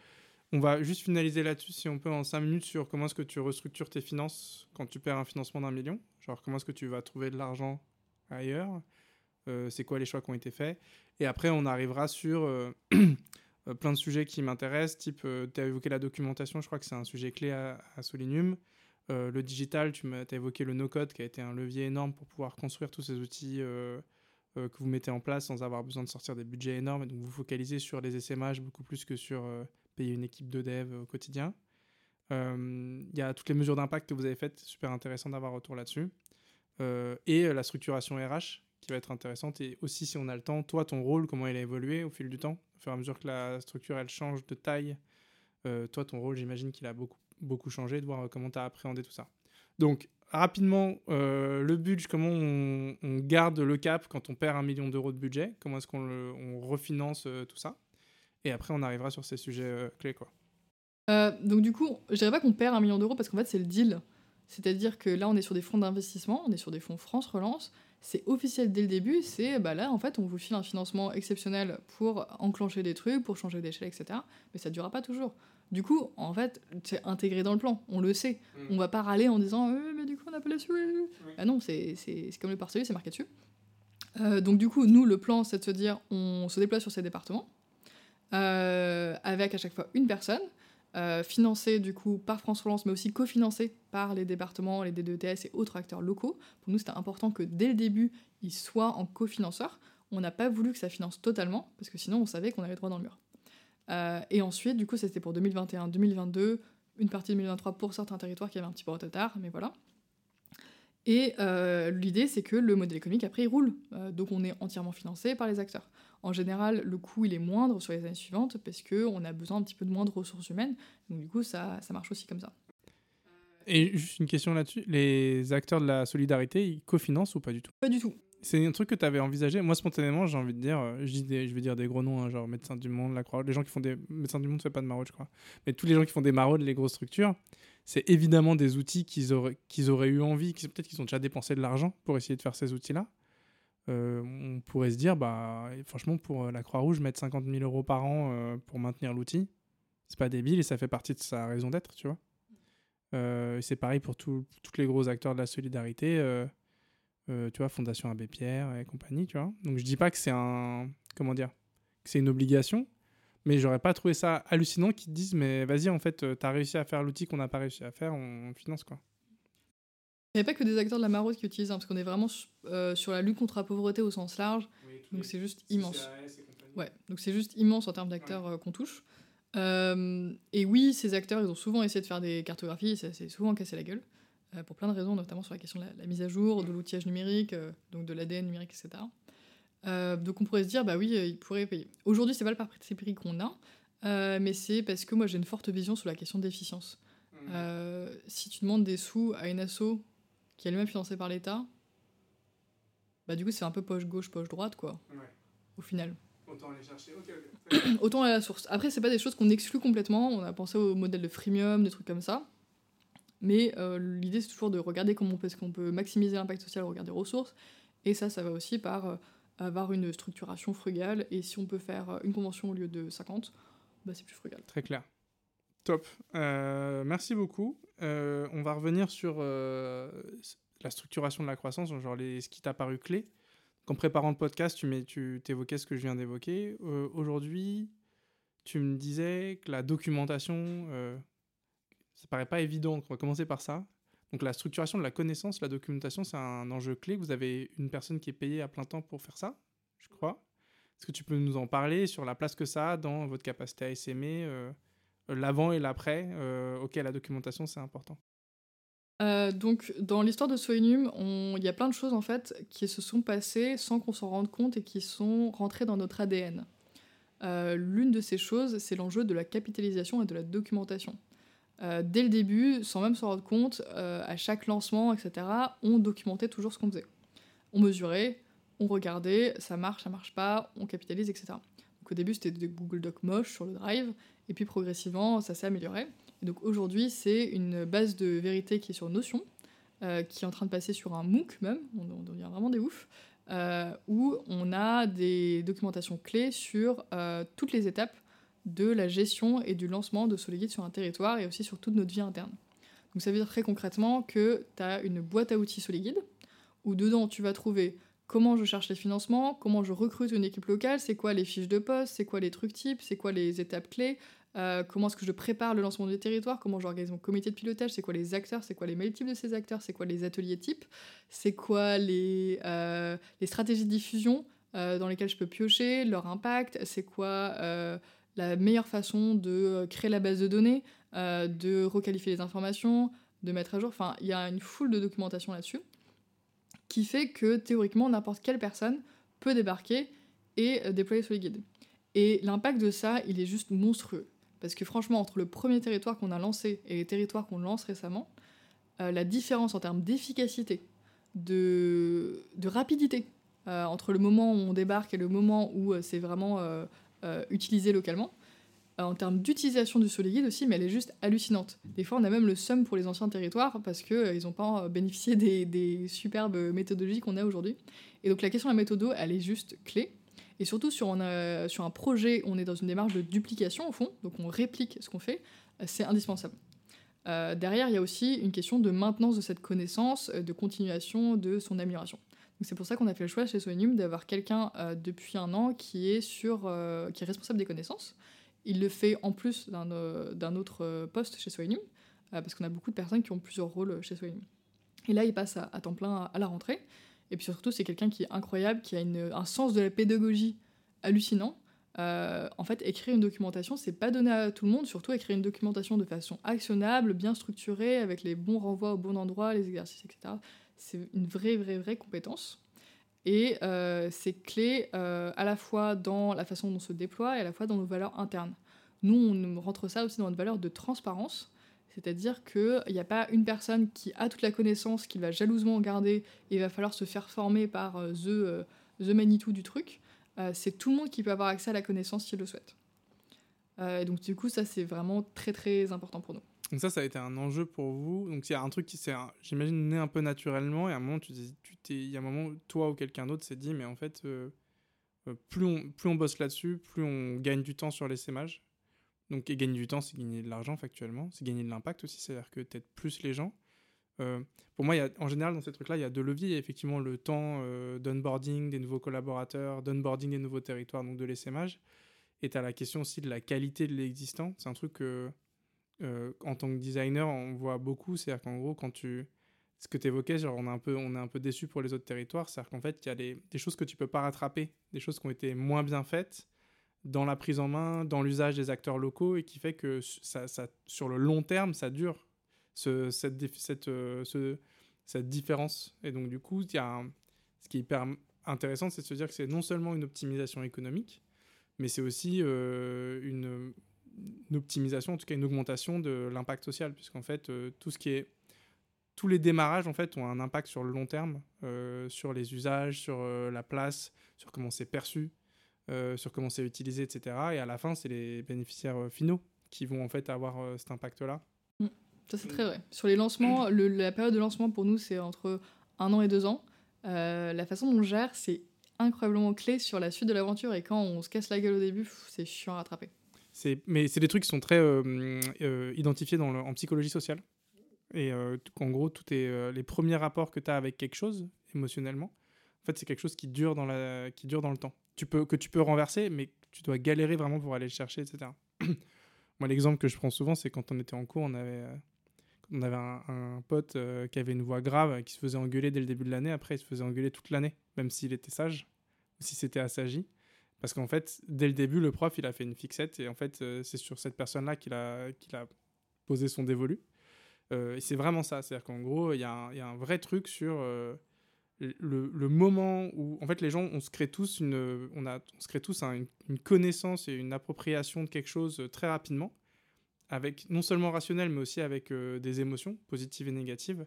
S2: on va juste finaliser là-dessus, si on peut, en 5 minutes, sur comment est-ce que tu restructures tes finances quand tu perds un financement d'un million? Genre, comment est-ce que tu vas trouver de l'argent ailleurs? Euh, C'est quoi les choix qui ont été faits? Et après, on arrivera sur euh, euh, plein de sujets qui m'intéressent, type, tu as évoqué la documentation, je crois que c'est un sujet clé à, à le digital, tu as évoqué le no-code, qui a été un levier énorme pour pouvoir construire tous ces outils que vous mettez en place sans avoir besoin de sortir des budgets énormes. Et donc, vous focalisez sur les SMH beaucoup plus que sur payer une équipe de dev au quotidien. Euh, il y a toutes les mesures d'impact que vous avez faites, super intéressant d'avoir retour là-dessus. Euh, et euh, la structuration RH qui va être intéressante. Et aussi, si on a le temps, toi, ton rôle, comment il a évolué au fil du temps, au fur et à mesure que la structure, elle change de taille. toi, ton rôle, j'imagine qu'il a beaucoup, beaucoup changé, de voir comment tu as appréhendé tout ça. Donc, rapidement, le budget, comment on, garde le cap quand on perd un million d'euros de budget? Comment est-ce qu'on refinance tout ça? Et après, on arrivera sur ces sujets euh, clés, quoi.
S1: Euh, donc du coup, je dirais pas qu'on perd un million d'euros parce qu'en fait, c'est le deal. C'est-à-dire que là, on est sur des fonds d'investissement, on est sur des fonds France Relance. c'est officiel dès le début, c'est bah là en fait on vous file un financement exceptionnel pour enclencher des trucs, pour changer d'échelle, etc. Mais ça ne durera pas toujours. Du coup, en fait, c'est intégré dans le plan, on le sait. On va pas râler en disant euh, mais du coup on n'a pas la. Ah non, c'est comme le parcelle, c'est marqué dessus. Euh, donc du coup, nous, le plan, c'est de se dire, on se déploie sur ces départements, euh, avec à chaque fois une personne, euh, financée du coup par France Relance, mais aussi cofinancée par les départements, les D2TS et autres acteurs locaux. Pour nous, c'était important que dès le début, ils soient en cofinanceur. On n'a pas voulu que ça finance totalement, parce que sinon, on savait qu'on avait droit dans le mur. Et ensuite, du coup, c'était pour 2021-2022, une partie de 2023 pour certains territoires qui avaient un petit peu retard, mais voilà. Et euh, l'idée, c'est que le modèle économique, après, il roule. Euh, donc on est entièrement financé par les acteurs. En général, le coût, il est moindre sur les années suivantes parce qu'on a besoin un petit peu de moins de ressources humaines. Donc du coup, ça, ça marche aussi comme ça.
S2: Et juste une question là-dessus, les acteurs de la solidarité, ils cofinancent ou pas du tout?
S1: Pas du tout.
S2: C'est un truc que tu avais envisagé. Moi, spontanément, j'ai envie de dire, euh, je, dis je vais dire des gros noms, hein, genre Médecins du Monde, la Croix, les gens qui font des. Médecins du Monde ne fait pas de maraude, je crois. Mais tous les gens qui font des maraudes, les grosses structures, c'est évidemment des outils qu'ils auraient, qu'ils auraient eu envie, peut-être qu'ils ont déjà dépensé de l'argent pour essayer de faire ces outils-là. Euh, on pourrait se dire, bah, franchement, pour euh, la Croix-Rouge, mettre 50 000 euros par an pour maintenir l'outil, c'est pas débile et ça fait partie de sa raison d'être, tu vois. c'est pareil pour tous les gros acteurs de la solidarité, tu vois, Fondation Abbé Pierre et compagnie, tu vois. Donc je dis pas que c'est un, comment dire, que c'est une obligation, mais j'aurais pas trouvé ça hallucinant qu'ils te disent mais vas-y en fait euh, t'as réussi à faire l'outil qu'on n'a pas réussi à faire on finance quoi.
S1: Il n'y a pas que des acteurs de la maraude qui utilisent hein, parce qu'on est vraiment euh, sur la lutte contre la pauvreté au sens large. Donc c'est juste immense. Ouais donc c'est juste immense en termes d'acteurs euh, qu'on touche. Et oui ces acteurs ils ont souvent essayé de faire des cartographies ça s'est souvent cassé la gueule pour plein de raisons notamment sur la question de la, la mise à jour de l'outillage numérique donc de l'ADN numérique etc euh, donc on pourrait se dire, bah oui, euh, il pourrait payer. Aujourd'hui, c'est pas le parti pris qu'on a, euh, mais c'est parce que moi j'ai une forte vision sur la question d'efficience. Mmh. si tu demandes des sous à une asso qui est elle-même financée par l'État, bah du coup c'est un peu poche gauche, poche droite, quoi. Au final.
S2: Autant aller chercher.
S1: Autant à la source. Après, c'est pas des choses qu'on exclut complètement. On a pensé au modèle de freemium, des trucs comme ça. Mais l'idée, c'est toujours de regarder comment peut, qu'on peut maximiser l'impact social au regard des ressources. Et ça, ça va aussi par avoir une structuration frugale. Et si on peut faire une convention au lieu de 50, bah, c'est plus frugal.
S2: Très clair. Top. Euh, merci beaucoup. Euh, on va revenir sur euh, la structuration de la croissance, genre les, ce qui t'a paru clé. En préparant le podcast, tu, tu évoquais ce que je viens d'évoquer. Aujourd'hui, tu me disais que la documentation, ça paraît pas évident. On va commencer par ça. Donc la structuration de la connaissance, la documentation, c'est un enjeu clé. Vous avez une personne qui est payée à plein temps pour faire ça, je crois. Est-ce que tu peux nous en parler sur la place que ça a dans votre capacité à essaimer, euh, l'avant et l'après euh, Ok, la documentation, c'est important.
S1: Euh, donc, dans l'histoire de Soenum, il y a plein de choses en fait qui se sont passées sans qu'on s'en rende compte et qui sont rentrées dans notre ADN. L'une de ces choses, c'est l'enjeu de la capitalisation et de la documentation. Euh, dès le début, sans même s'en rendre compte, euh, à chaque lancement, etc., on documentait toujours ce qu'on faisait. On mesurait, on regardait, ça marche, ça marche pas, on capitalise, etc. Donc au début, c'était des Google Docs moches sur le Drive, et puis progressivement, ça s'est amélioré. Et donc aujourd'hui, c'est une base de vérité qui est sur Notion, euh, qui est en train de passer sur un MOOC même, on, devient vraiment des oufs, où on a des documentations clés sur toutes les étapes de la gestion et du lancement de Soliguide sur un territoire et aussi sur toute notre vie interne. Donc ça veut dire très concrètement que tu as une boîte à outils Soliguide où dedans tu vas trouver comment je cherche les financements, comment je recrute une équipe locale, c'est quoi les fiches de poste, c'est quoi les trucs types, c'est quoi les étapes clés, euh, comment est-ce que je prépare le lancement du territoire, comment j'organise mon comité de pilotage, c'est quoi les acteurs, c'est quoi les mails types de ces acteurs, c'est quoi les ateliers types, c'est quoi les, euh, stratégies de diffusion euh, dans lesquelles je peux piocher, leur impact, c'est quoi la meilleure façon de euh, créer la base de données, euh, de requalifier les informations, de mettre à jour. Enfin, il y a une foule de documentation là-dessus qui fait que théoriquement n'importe quelle personne peut débarquer et euh, déployer Soliguide. Et l'impact de ça, il est juste monstrueux. Parce que franchement, entre le premier territoire qu'on a lancé et les territoires qu'on lance récemment, la différence en termes d'efficacité, de, de rapidité, entre le moment où on débarque et le moment où c'est vraiment euh, utilisé localement, euh, en termes d'utilisation du Soliguide aussi, mais elle est juste hallucinante. Des fois, on a même le seum pour les anciens territoires parce qu'ils n'ont pas bénéficié des, superbes méthodologies qu'on a aujourd'hui. Et donc la question de la méthode, elle est juste clé. Et surtout sur, un projet, on est dans une démarche de duplication au fond, donc on réplique ce qu'on fait, c'est indispensable. Euh, derrière, il y a aussi une question de maintenance de cette connaissance, euh, de continuation de son amélioration. C'est pour ça qu'on a fait le choix chez Soenium d'avoir quelqu'un euh, depuis un an qui est, sur, qui est responsable des connaissances. Il le fait en plus d'un autre poste chez Soenium, parce qu'on a beaucoup de personnes qui ont plusieurs rôles chez Soenium. Et là, il passe à, temps plein à, la rentrée. Et puis surtout, c'est quelqu'un qui est incroyable, qui a un sens de la pédagogie hallucinant. Euh, en fait, écrire une documentation, c'est pas donné à tout le monde, surtout écrire une documentation de façon actionnable, bien structurée, avec les bons renvois au bon endroit, les exercices, etc. C'est une vraie, vraie, vraie compétence. Et euh, c'est clé euh, à la fois dans la façon dont on se déploie et à la fois dans nos valeurs internes. Nous, on rentre ça aussi dans notre valeur de transparence, c'est-à-dire qu'il n'y a pas une personne qui a toute la connaissance, qui va jalousement garder, et il va falloir se faire former par the, the Manitou du truc. Euh, c'est tout le monde qui peut avoir accès à la connaissance s'il le souhaite. Euh, et donc du coup, ça c'est vraiment très très important pour nous.
S2: Donc ça, ça a été un enjeu pour vous. Donc il y a un truc qui s'est, j'imagine, né un peu naturellement. Et à un moment, tu t'es, il y a un moment, toi ou quelqu'un d'autre s'est dit, mais en fait, euh, plus on, plus on bosse là-dessus, plus on gagne du temps sur les sémages. Donc gagner du temps, c'est gagner de l'argent factuellement, c'est gagner de l'impact aussi, c'est-à-dire que peut-être plus les gens. Euh, pour moi, y a, en général, dans ces trucs-là, il y a deux leviers. Il y a effectivement le temps euh, des nouveaux collaborateurs, d'onboarding des nouveaux territoires, donc de l'essaimage. Et tu as la question aussi de la qualité de l'existant. C'est un truc que, euh, en tant que designer, on voit beaucoup. C'est-à-dire qu'en gros, quand tu. Ce que tu évoquais, genre on, est un peu, on est un peu déçu pour les autres territoires. C'est-à-dire qu'en fait, il y a des choses que tu peux pas rattraper, des choses qui ont été moins bien faites dans la prise en main, dans l'usage des acteurs locaux, et qui fait que ça, ça, sur le long terme, ça dure ce, cette, cette, euh, ce, cette différence. Et donc, du coup, y a ce qui est hyper intéressant, c'est de se dire que c'est non seulement une optimisation économique, mais c'est aussi euh, une, optimisation, en tout cas une augmentation de l'impact social, puisqu'en fait, euh, tout ce qui est tous les démarrages en fait ont un impact sur le long terme, sur les usages, sur la place, sur comment c'est perçu, sur comment c'est utilisé, etc. Et à la fin, c'est les bénéficiaires finaux qui vont en fait avoir cet impact-là.
S1: Ça, c'est très vrai. Sur les lancements, la période de lancement pour nous, c'est entre un an et deux ans. Euh, la façon dont on gère, c'est incroyablement clé sur la suite de l'aventure. Et quand on se casse la gueule au début, c'est chiant à rattraper.
S2: Mais c'est des trucs qui sont très euh, euh, identifiés dans en psychologie sociale. Et en gros, tout est, les premiers rapports que tu as avec quelque chose, émotionnellement, en fait, c'est quelque chose qui dure, dans la, qui dure dans le temps. Tu peux, que tu peux renverser, mais tu dois galérer vraiment pour aller le chercher, etc. Moi, l'exemple que je prends souvent, c'est quand on était en cours, on avait on avait un, pote euh, qui avait une voix grave, qui se faisait engueuler dès le début de l'année. Après, il se faisait engueuler toute l'année, même s'il était sage, si c'était assagi. Parce qu'en fait, dès le début, le prof, il a fait une fixette, et en fait, euh, c'est sur cette personne-là qu'il a, posé son dévolu. Euh, et c'est vraiment ça. C'est-à-dire qu'en gros, il y, a un vrai truc sur le, le, moment où, en fait, les gens, on se crée tous, une, on se crée tous une, connaissance et une appropriation de quelque chose très rapidement avec non seulement rationnel, mais aussi avec euh, des émotions positives et négatives.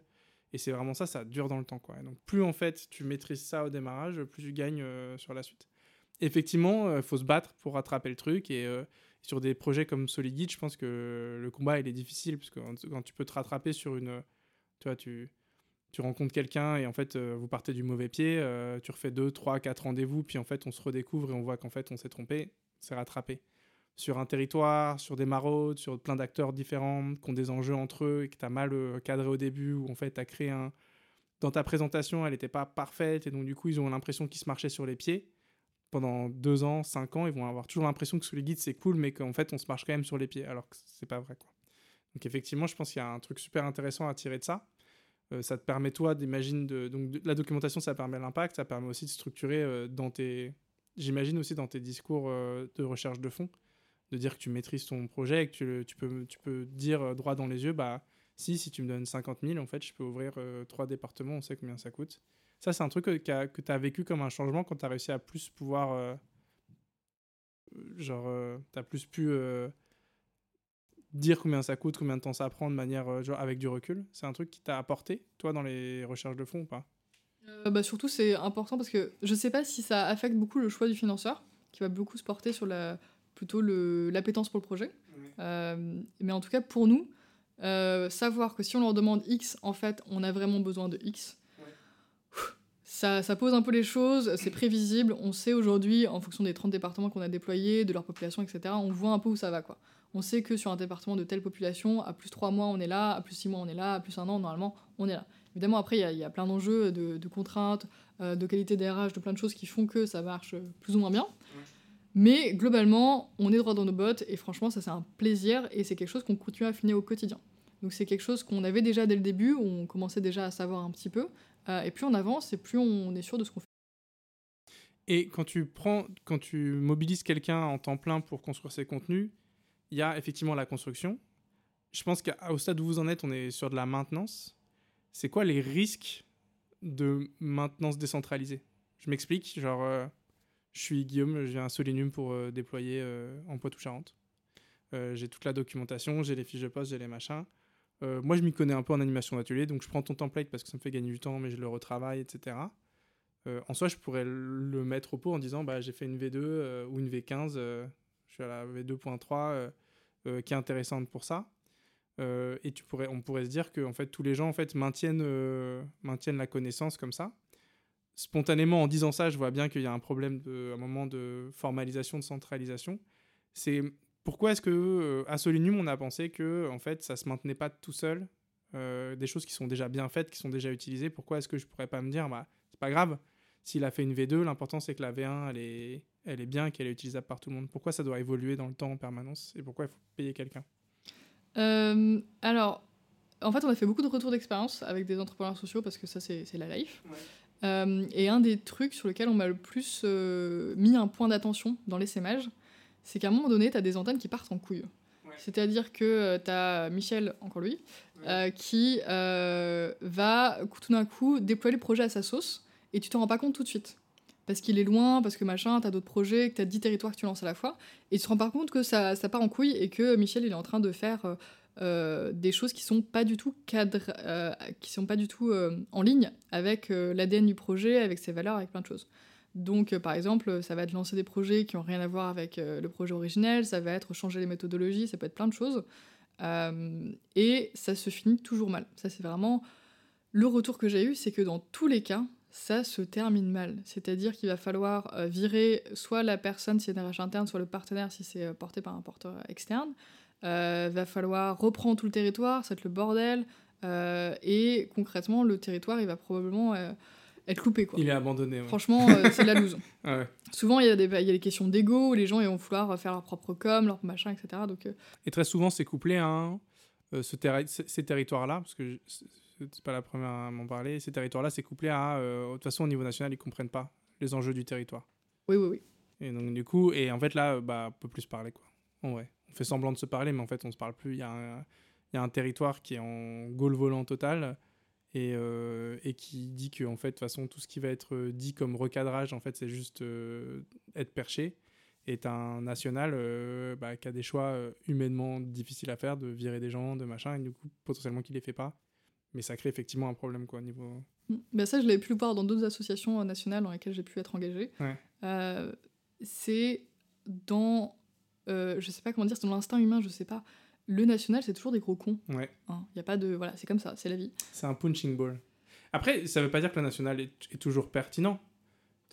S2: Et c'est vraiment ça, ça dure dans le temps. Quoi. donc plus en fait tu maîtrises ça au démarrage, plus tu gagnes euh, sur la suite. Effectivement, il euh, faut se battre pour rattraper le truc. Et sur des projets comme Solid je pense que le combat il est difficile, parce que quand tu peux te rattraper sur une... Tu vois, tu, tu rencontres quelqu'un et en fait vous partez du mauvais pied, tu refais 2, 3, 4 rendez-vous, puis en fait on se redécouvre et on voit qu'en fait on s'est trompé, c'est rattrapé sur un territoire, sur des maraudes, sur plein d'acteurs différents qui ont des enjeux entre eux et que tu as mal euh, cadré au début, ou en fait tu as créé un... Dans ta présentation, elle n'était pas parfaite, et donc du coup ils ont l'impression qu'ils se marchaient sur les pieds. Pendant deux ans, cinq ans, ils vont avoir toujours l'impression que sous les guides c'est cool, mais qu'en fait on se marche quand même sur les pieds, alors que c'est pas vrai. Quoi. Donc effectivement, je pense qu'il y a un truc super intéressant à tirer de ça. Euh, ça te permet toi d'imaginer... De... Donc la documentation, ça permet l'impact, ça permet aussi de structurer euh, dans tes... J'imagine aussi dans tes discours de recherche de fonds de dire que tu maîtrises ton projet et que tu, peux, tu peux dire euh, droit dans les yeux, bah si, si tu me donnes 50 000, en fait, je peux ouvrir euh, trois départements, on sait combien ça coûte. Ça, c'est un truc que, que tu as vécu comme un changement quand tu as réussi à plus pouvoir. Euh, genre, tu as plus pu dire combien ça coûte, combien de temps ça prend de manière genre, avec du recul? C'est un truc qui t'a apporté, toi, dans les recherches de fonds ou pas?
S1: Bah Surtout, c'est important parce que je sais pas si ça affecte beaucoup le choix du financeur, qui va beaucoup se porter sur la plutôt le- l'appétence pour le projet. Euh, mais en tout cas, pour nous, euh, savoir que si on leur demande X, en fait, on a vraiment besoin de X, ça, ça pose un peu les choses, c'est prévisible. On sait aujourd'hui, en fonction des 30 départements qu'on a déployés, de leur population, etc., on voit un peu où ça va. quoi. On sait que sur un département de telle population, à plus 3 mois, on est là, à plus 6 mois, on est là, à plus 1 an, normalement, on est là. Évidemment, après, il y a- il y, a plein d'enjeux, de, de contraintes, euh, de qualité d'RH, de plein de choses qui font que ça marche euh, plus ou moins bien. Mais globalement, on est droit dans nos bottes et franchement, ça c'est un plaisir et c'est quelque chose qu'on continue à affiner au quotidien. Donc c'est quelque chose qu'on avait déjà dès le début, on commençait déjà à savoir un petit peu. Euh, et plus on avance et plus on est sûr de ce qu'on fait.
S2: Et quand tu prends, quand tu mobilises quelqu'un en temps plein pour construire ses contenus, il y a effectivement la construction. Je pense qu'au stade où vous en êtes, on est sur de la maintenance. C'est quoi les risques de maintenance décentralisée? Je m'explique, genre, euh, je suis Guillaume, je viens à Solinum pour euh, déployer en Poitou-Charentes. J'ai toute la documentation, j'ai les fiches de poste, j'ai les machins. Euh, moi, je m'y connais un peu en animation d'atelier, donc je prends ton template parce que ça me fait gagner du temps, mais je le retravaille, etc. Euh, en soi, je pourrais le mettre au pot en disant bah, j'ai fait une V2 euh, ou une V15, euh, je suis à la V2.3 euh, euh, qui est intéressante pour ça. Et tu pourrais, on pourrait se dire que en fait, tous les gens en fait, maintiennent, maintiennent la connaissance comme ça. Spontanément, en disant ça, je vois bien qu'il y a un problème de, un moment de formalisation, de centralisation. Pourquoi est-ce que euh, à Solinum, on a pensé que en fait, ça se maintenait pas tout seul, euh, des choses qui sont déjà bien faites, qui sont déjà utilisées? Pourquoi est-ce que je pourrais pas me dire bah c'est pas grave, s'il a fait une V2, l'important c'est que la V1 elle est, elle est bien, qu'elle est utilisable par tout le monde. Pourquoi ça doit évoluer dans le temps en permanence? Et pourquoi il faut payer quelqu'un?
S1: Euh, alors, en fait, on a fait beaucoup de retours d'expérience avec des entrepreneurs sociaux parce que ça, c'est la life. Euh, et un des trucs sur lesquels on m'a le plus euh, mis un point d'attention dans l'essaimage, c'est qu'à un moment donné, tu as des antennes qui partent en couille. C'est-à-dire que tu as Michel, encore lui, euh, qui euh, va tout d'un coup déployer le projet à sa sauce et tu t'en rends pas compte tout de suite. Parce qu'il est loin, parce que machin, t'as d'autres projets, que t'as 10 territoires que tu lances à la fois, et tu te rends pas compte que ça, ça part en couille et que Michel il est en train de faire euh, euh, des choses qui sont pas du tout cadre, euh, qui sont pas du tout euh, en ligne avec euh, l'ADN du projet, avec ses valeurs, avec plein de choses. Donc, euh, par exemple, ça va être lancer des projets qui ont rien à voir avec euh, le projet originel, ça va être changer les méthodologies, ça peut être plein de choses. Euh, et ça se finit toujours mal. Ça, c'est vraiment le retour que j'ai eu, c'est que dans tous les cas, ça se termine mal. C'est-à-dire qu'il va falloir virer soit la personne si c'est un RH interne, soit le partenaire si c'est porté par un porteur externe. Euh, va falloir reprendre tout le territoire, ça va être le bordel. et concrètement, le territoire, il va probablement être coupé. Quoi.
S2: Il est abandonné. ouais.
S1: Franchement, euh, c'est de la loose.
S2: Ouais.
S1: Souvent, il y, a des, il y a des questions d'ego les gens ils vont vouloir faire leur propre com, leur machin, etc. Donc, euh,
S2: Et très souvent, c'est couplé à un, euh, ce terri- ces territoires-là, parce que c'est pas la première à m'en parler, ces territoires-là, c'est couplé à, de toute façon, au niveau national, ils comprennent pas les enjeux du territoire.
S1: oui, oui, oui.
S2: Et donc, du coup, et en fait, là, bah, on peut plus se parler, quoi. En vrai. On fait semblant de se parler, mais en fait, on se parle plus. Il y a un, il y a un territoire qui est en goal volant total et, euh, et qui dit que, en fait, de toute façon, tout ce qui va être euh, dit comme recadrage, en fait, c'est juste euh, être perché. T'as un national euh, bah, qui a des choix humainement difficiles à faire, de virer des gens, de machin, et du coup, potentiellement, qu'il les fait pas. Mais ça crée effectivement un problème, quoi, au niveau.
S1: Ben ça, je l'avais pu le voir dans d'autres associations nationales dans lesquelles j'ai pu être engagée.
S2: Ouais.
S1: C'est dans, je sais pas comment dire, c'est dans l'instinct humain, je sais pas. Le national, c'est toujours des gros cons.
S2: Ouais.
S1: Il y a pas de, voilà, c'est comme ça, c'est la vie.
S2: C'est un punching ball. Après, ça veut pas dire que le national est, est toujours pertinent.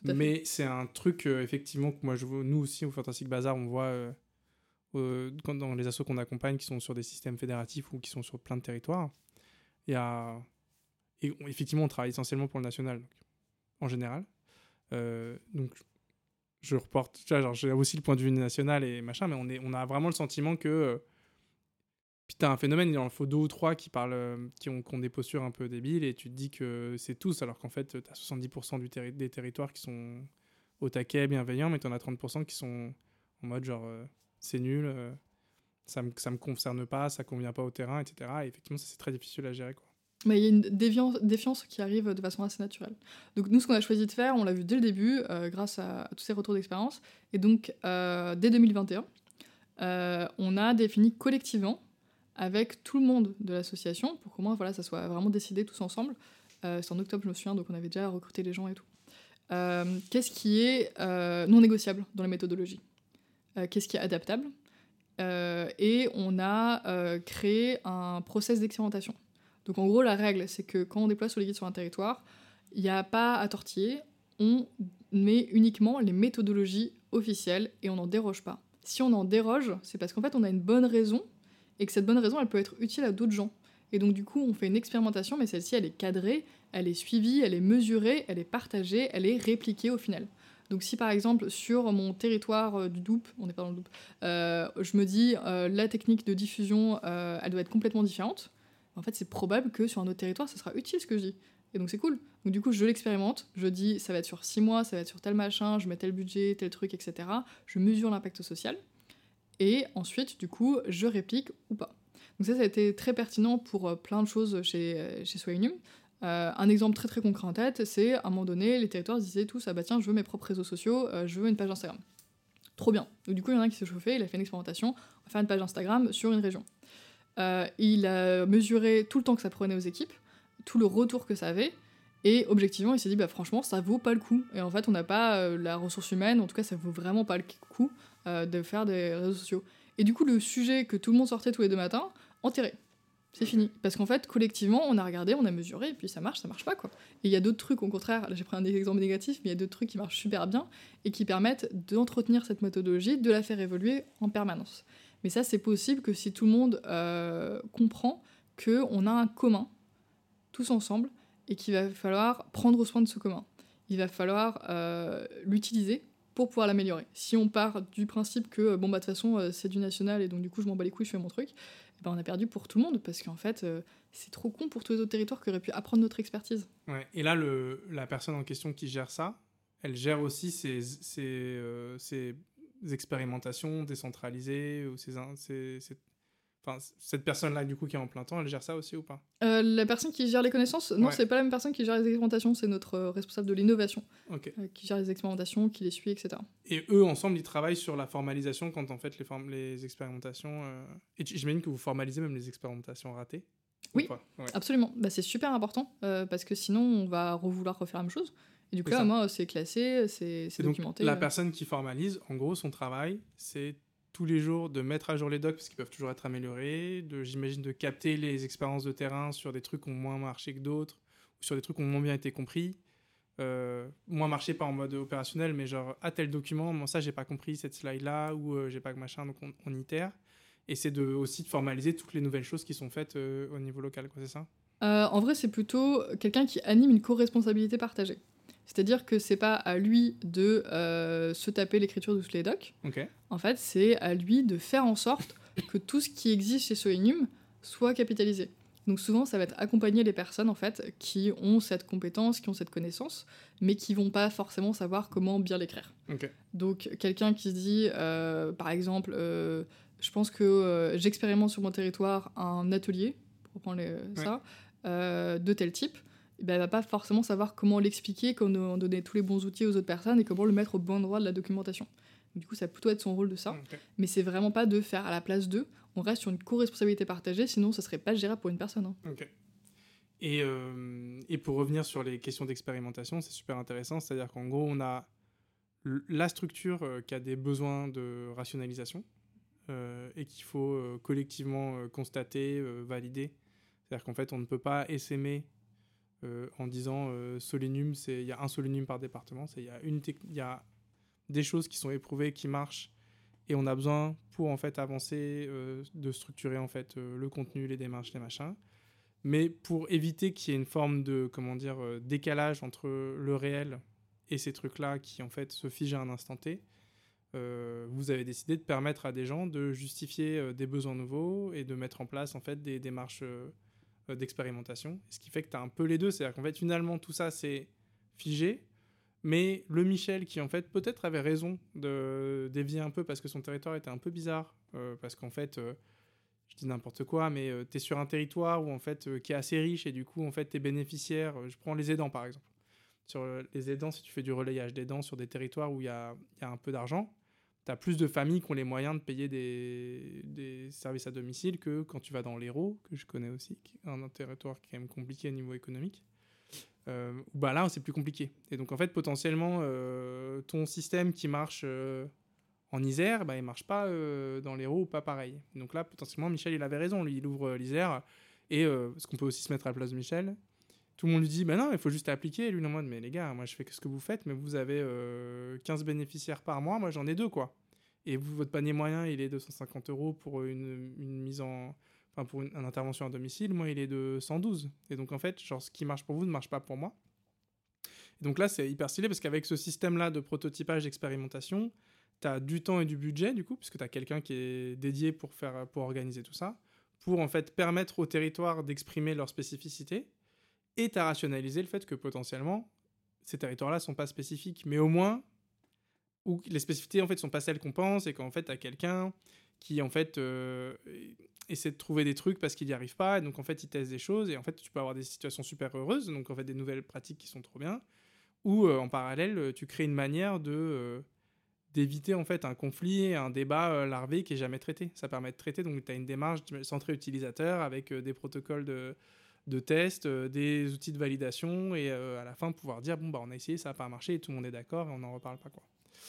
S2: Mais c'est un truc, euh, effectivement, que moi, je nous aussi, au Fantastic Bazar, on voit euh, euh, quand, dans les assos qu'on accompagne qui sont sur des systèmes fédératifs ou qui sont sur plein de territoires. Il y a. Et on- effectivement, on travaille essentiellement pour le national, donc, en général. Donc, je reporte. J'ai aussi le point de vue national et machin, mais on, est, on a vraiment le sentiment que. Puis t'as un phénomène, il en faut deux ou trois qui parlent, euh, qui ont, qui ont des postures un peu débiles, et tu te dis que c'est tous, alors qu'en fait, t'as 70% du terri- des territoires qui sont au taquet, bienveillants, mais t'en as 30% qui sont en mode genre, euh, c'est nul, euh, ça me, ça me concerne pas, ça convient pas au terrain, etc. Et effectivement, c'est très difficile à gérer, quoi.
S1: Mais il y a une défiance qui arrive de façon assez naturelle. Donc nous, ce qu'on a choisi de faire, on l'a vu dès le début, grâce à, tous ces retours d'expérience. Et donc, dès 2021, euh, on a défini collectivement, avec tout le monde de l'association, pour qu'au moins voilà, ça soit vraiment décidé tous ensemble. Euh, C'est en octobre, je me souviens, donc on avait déjà recruté les gens et tout. Euh, Qu'est-ce qui est euh, non négociable dans la méthodologie qu'est-ce qui est adaptable? et on a créé un process d'expérimentation. Donc en gros, la règle, c'est que quand on déploie Soliguide sur un territoire, il n'y a pas à tortiller, on met uniquement les méthodologies officielles et on n'en déroge pas. Si on en déroge, c'est parce qu'en fait on a une bonne raison et que cette bonne raison elle peut être utile à d'autres gens. Et donc du coup on fait une expérimentation, mais celle-ci elle est cadrée, elle est suivie, elle est mesurée, elle est partagée, elle est répliquée au final. Donc si par exemple sur mon territoire euh, du Doubs, on n'est pas dans le Doubs, euh, je me dis euh, la technique de diffusion elle doit être complètement différente, en fait c'est probable que sur un autre territoire ça sera utile ce que je dis. Et donc c'est cool. Donc du coup, je l'expérimente, je dis ça va être sur six mois, ça va être sur tel machin, je mets tel budget, tel truc, etc. Je mesure l'impact social. Et ensuite, du coup, je réplique ou pas. Donc ça, ça a été très pertinent pour euh, plein de choses chez, euh, chez. Euh, un exemple très très concret en tête, c'est à un moment donné, les territoires disaient tous ah bah tiens, je veux mes propres réseaux sociaux, je veux une page Instagram. Trop bien. Donc du coup, il y en a un qui s'est chauffé, il a fait une expérimentation, on va faire une page Instagram sur une région. il a mesuré tout le temps que ça prenait aux équipes, tout le retour que ça avait, et objectivement, il s'est dit, bah franchement, ça vaut pas le coup. Et en fait, on n'a pas la ressource humaine, en tout cas, ça vaut vraiment pas le coup euh, de faire des réseaux sociaux. Et du coup, le sujet que tout le monde sortait tous les deux matins, enterré. C'est fini. Parce qu'en fait, collectivement, on a regardé, on a mesuré, et puis ça marche, ça marche pas, quoi. Et il y a d'autres trucs, au contraire, j'ai pris un exemple négatif, mais il y a d'autres trucs qui marchent super bien et qui permettent d'entretenir cette méthodologie, de la faire évoluer en permanence. Mais ça, c'est possible que si tout le monde euh, comprend qu'on a un commun, tous ensemble, et qu'il va falloir prendre soin de ce commun. Il va falloir euh, l'utiliser pour pouvoir l'améliorer. Si on part du principe que bon bah de toute façon euh, c'est du national et donc du coup je m'en bats les couilles, je fais mon truc, eh ben, on a perdu pour tout le monde parce qu'en fait euh, c'est trop con pour tous les autres territoires qui auraient pu apprendre notre expertise.
S2: Ouais. Et là la personne en question qui gère ça, elle gère aussi ses, ses, expérimentations décentralisées ou ses, Enfin, cette personne-là, du coup, qui est en plein temps, elle gère ça aussi ou pas?
S1: Euh, La personne qui gère les connaissances, non, c'est pas la même personne qui gère les expérimentations, c'est notre euh, responsable de l'innovation euh, qui gère les expérimentations, qui les suit, etc.
S2: Et eux, ensemble, ils travaillent sur la formalisation quand on fait les, les expérimentations. Et j'imagine que vous formalisez même les expérimentations ratées
S1: Oui, absolument. Bah, c'est super important parce que sinon, on va vouloir refaire la même chose. Et du coup, là, moi, c'est classé, c'est documenté.
S2: la personne qui formalise, en gros, son travail, c'est tous les jours de mettre à jour les docs parce qu'ils peuvent toujours être améliorés, j'imagine de capter les expériences de terrain sur des trucs qui ont moins marché que d'autres ou sur des trucs qui ont moins bien été compris. Euh, moins marché pas en mode opérationnel mais genre à tel document moi ça j'ai pas compris cette slide là ou euh, j'ai pas que machin donc on, itère. Et c'est de aussi de formaliser toutes les nouvelles choses qui sont faites euh, au niveau local quoi c'est ça?
S1: En vrai c'est plutôt quelqu'un qui anime une co-responsabilité partagée c'est-à-dire que c'est pas à lui de euh, se taper l'écriture de tous les docs. En fait, c'est à lui de faire en sorte que tout ce qui existe chez Soenium soit capitalisé. Donc souvent, ça va être accompagner les personnes en fait qui ont cette compétence, qui ont cette connaissance, mais qui vont pas forcément savoir comment bien l'écrire. Donc quelqu'un qui se dit, euh, par exemple, euh, je pense que j'expérimente sur mon territoire un atelier, pour reprendre ça, de tel type elle ben, va pas forcément savoir comment l'expliquer, comment donner tous les bons outils aux autres personnes et comment le mettre au bon endroit de la documentation. Du coup, ça va plutôt être son rôle de ça. Mais c'est vraiment pas de faire à la place d'eux. On reste sur une co-responsabilité partagée, sinon ça serait pas gérable pour une personne. Hein.
S2: Et, euh, et, pour revenir sur les questions d'expérimentation, c'est super intéressant. C'est-à-dire qu'en gros, on a la structure euh, qui a des besoins de rationalisation euh, et qu'il faut collectivement constater, valider. C'est-à-dire qu'en fait, on ne peut pas essaimer en disant euh, Solinum, il y a un Solinum par département, il y, a une y a des choses qui sont éprouvées, qui marchent, et on a besoin pour en fait avancer euh, de structurer en fait le contenu, les démarches, les machins. Mais pour éviter qu'il y ait une forme de comment dire décalage entre le réel et ces trucs-là qui en fait se figent à un instant T, vous avez décidé de permettre à des gens de justifier des besoins nouveaux et de mettre en place en fait des démarches euh, d'expérimentation. Ce qui fait que tu as un peu les deux. C'est-à-dire qu'en fait, finalement, tout ça, c'est figé. Mais le Michel, qui en fait peut-être avait raison de dévier un peu parce que son territoire était un peu bizarre, euh, parce qu'en fait, euh, je dis n'importe quoi, mais tu es sur un territoire où en fait qui est assez riche et du coup en fait tes bénéficiaires, je prends les aidants par exemple. Sur les aidants, si tu fais du relayage d'aidants sur des territoires où il y a, un peu d'argent, tu as plus de familles qui ont les moyens de payer des, services à domicile que quand tu vas dans l'Hérault, que je connais aussi, qui un territoire qui est quand même compliqué au niveau économique. Euh, bah là, c'est plus compliqué. Et donc, en fait, potentiellement, euh, ton système qui marche euh, En Isère, bah, il marche pas dans l'Hérault, pas pareil. Donc là, potentiellement, Michel, il avait raison. Lui, il ouvre l'Isère. Et parce qu'on peut aussi se mettre à la place de Michel. Tout le monde lui dit, bah non, il faut juste appliquer. Et lui, non, moi, mais les gars, moi, je fais ce que vous faites, mais vous avez 15 bénéficiaires par mois. Moi, j'en ai deux, quoi. Et votre panier moyen, il est de 150 euros pour une, mise en. Enfin, pour une, intervention à domicile. Moi, il est de 112. Et donc, en fait, genre, ce qui marche pour vous ne marche pas pour moi. Et donc là, c'est hyper stylé parce qu'avec ce système-là de prototypage, d'expérimentation, tu as du temps et du budget, du coup, puisque tu as quelqu'un qui est dédié pour, faire, pour organiser tout ça, pour en fait permettre aux territoires d'exprimer leurs spécificités. Et tu as rationalisé le fait que potentiellement, ces territoires-là sont pas spécifiques, mais au moins, où les spécificités en fait sont pas celles qu'on pense et qu'en fait, tu as quelqu'un qui en fait euh, essaie de trouver des trucs parce qu'il n'y arrive pas, et donc en fait, il teste des choses, et en fait, tu peux avoir des situations super heureuses, donc en fait, des nouvelles pratiques qui sont trop bien, ou euh, en parallèle, tu crées une manière de euh, d'éviter en fait un conflit, un débat euh, larvé qui est jamais traité. Ça permet de traiter, donc tu as une démarche centrée utilisateur avec euh, des protocoles de, de test, euh, des outils de validation, et euh, à la fin pouvoir dire bon bah on a essayé, ça n'a pas marché, et tout le monde est d'accord, et on n'en reparle pas quoi.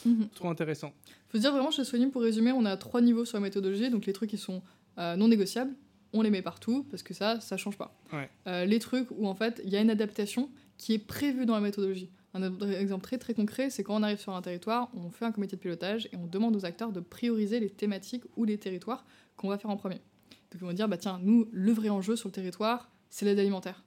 S1: Mhm.
S2: Trop intéressant.
S1: Faut dire vraiment chez Soignim, pour résumer, on a trois niveaux sur la méthodologie, donc les trucs qui sont euh, non négociables, on les met partout parce que ça, ça change pas.
S2: Ouais.
S1: Euh, les trucs où en fait il y a une adaptation qui est prévue dans la méthodologie. Un exemple très très concret, c'est quand on arrive sur un territoire, on fait un comité de pilotage et on demande aux acteurs de prioriser les thématiques ou les territoires qu'on va faire en premier. Donc ils vont dire, bah tiens, nous, le vrai enjeu sur le territoire, c'est l'aide alimentaire.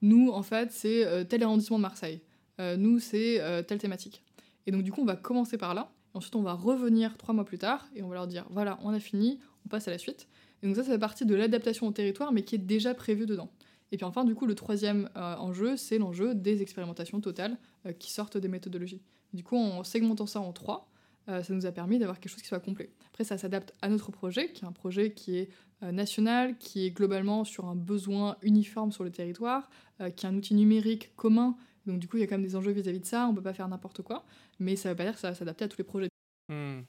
S1: Nous, en fait, c'est euh, tel arrondissement de Marseille. Euh, nous, c'est euh, telle thématique. Et donc du coup, on va commencer par là. Et ensuite, on va revenir trois mois plus tard et on va leur dire, voilà, on a fini, on passe à la suite. Et donc ça, ça fait partie de l'adaptation au territoire, mais qui est déjà prévu dedans. Et puis enfin, du coup, le troisième enjeu, c'est l'enjeu des expérimentations totales qui sortent des méthodologies. Du coup, en segmentant ça en trois, ça nous a permis d'avoir quelque chose qui soit complet. Après, ça s'adapte à notre projet, qui est un projet qui est euh, national, qui est globalement sur un besoin uniforme sur le territoire, euh, qui est un outil numérique commun. Donc du coup, il y a quand même des enjeux vis-à-vis de ça, on peut pas faire n'importe quoi, mais ça veut pas dire que ça va s'adapter à tous les projets.
S2: Hmm.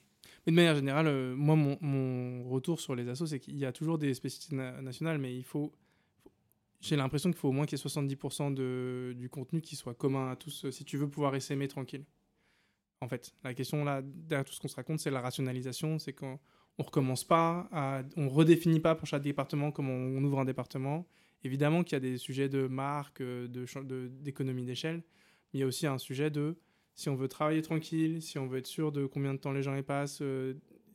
S2: Mais de manière générale, euh, moi, mon, retour sur les assos, c'est qu'il y a toujours des spécificités na- nationales, mais il J'ai l'impression qu'il faut au moins qu'il y ait 70% de, du contenu qui soit commun à tous, euh, si tu veux pouvoir essaimer tranquille. En fait, la question là, derrière tout ce qu'on se raconte, c'est la rationalisation, c'est qu'on on recommence pas, à, on redéfinit pas pour chaque département comment on ouvre un département. Évidemment qu'il y a des sujets de marque, euh, de de- d'économie d'échelle, mais il y a aussi un sujet de si on veut travailler tranquille, si on veut être sûr de combien de temps les gens y passent, euh,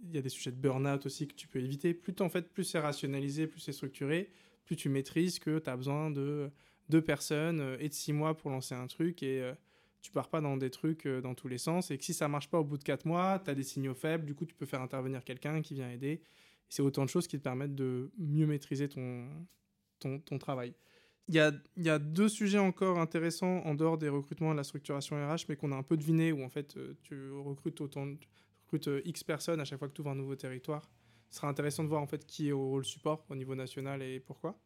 S2: il y a des sujets de burn-out aussi que tu peux éviter. Plus en fait, plus c'est rationalisé, plus c'est structuré, plus tu maîtrises que tu as besoin de deux personnes euh, et de six mois pour lancer un truc et euh, tu pars pas dans des trucs euh, dans tous les sens. Et que si ça marche pas au bout de quatre mois, tu as des signaux faibles, du coup tu peux faire intervenir quelqu'un qui vient aider. C'est autant de choses qui te permettent de mieux maîtriser ton, ton, travail. Il y, a, y a deux sujets encore intéressants en dehors des recrutements et de la structuration RH, mais qu'on a un peu deviné, où en fait euh, tu recrutes autant, recrutes euh, X personnes à chaque fois que tu ouvres un nouveau territoire. Ce sera intéressant de voir en fait qui est au rôle support au niveau national et pourquoi.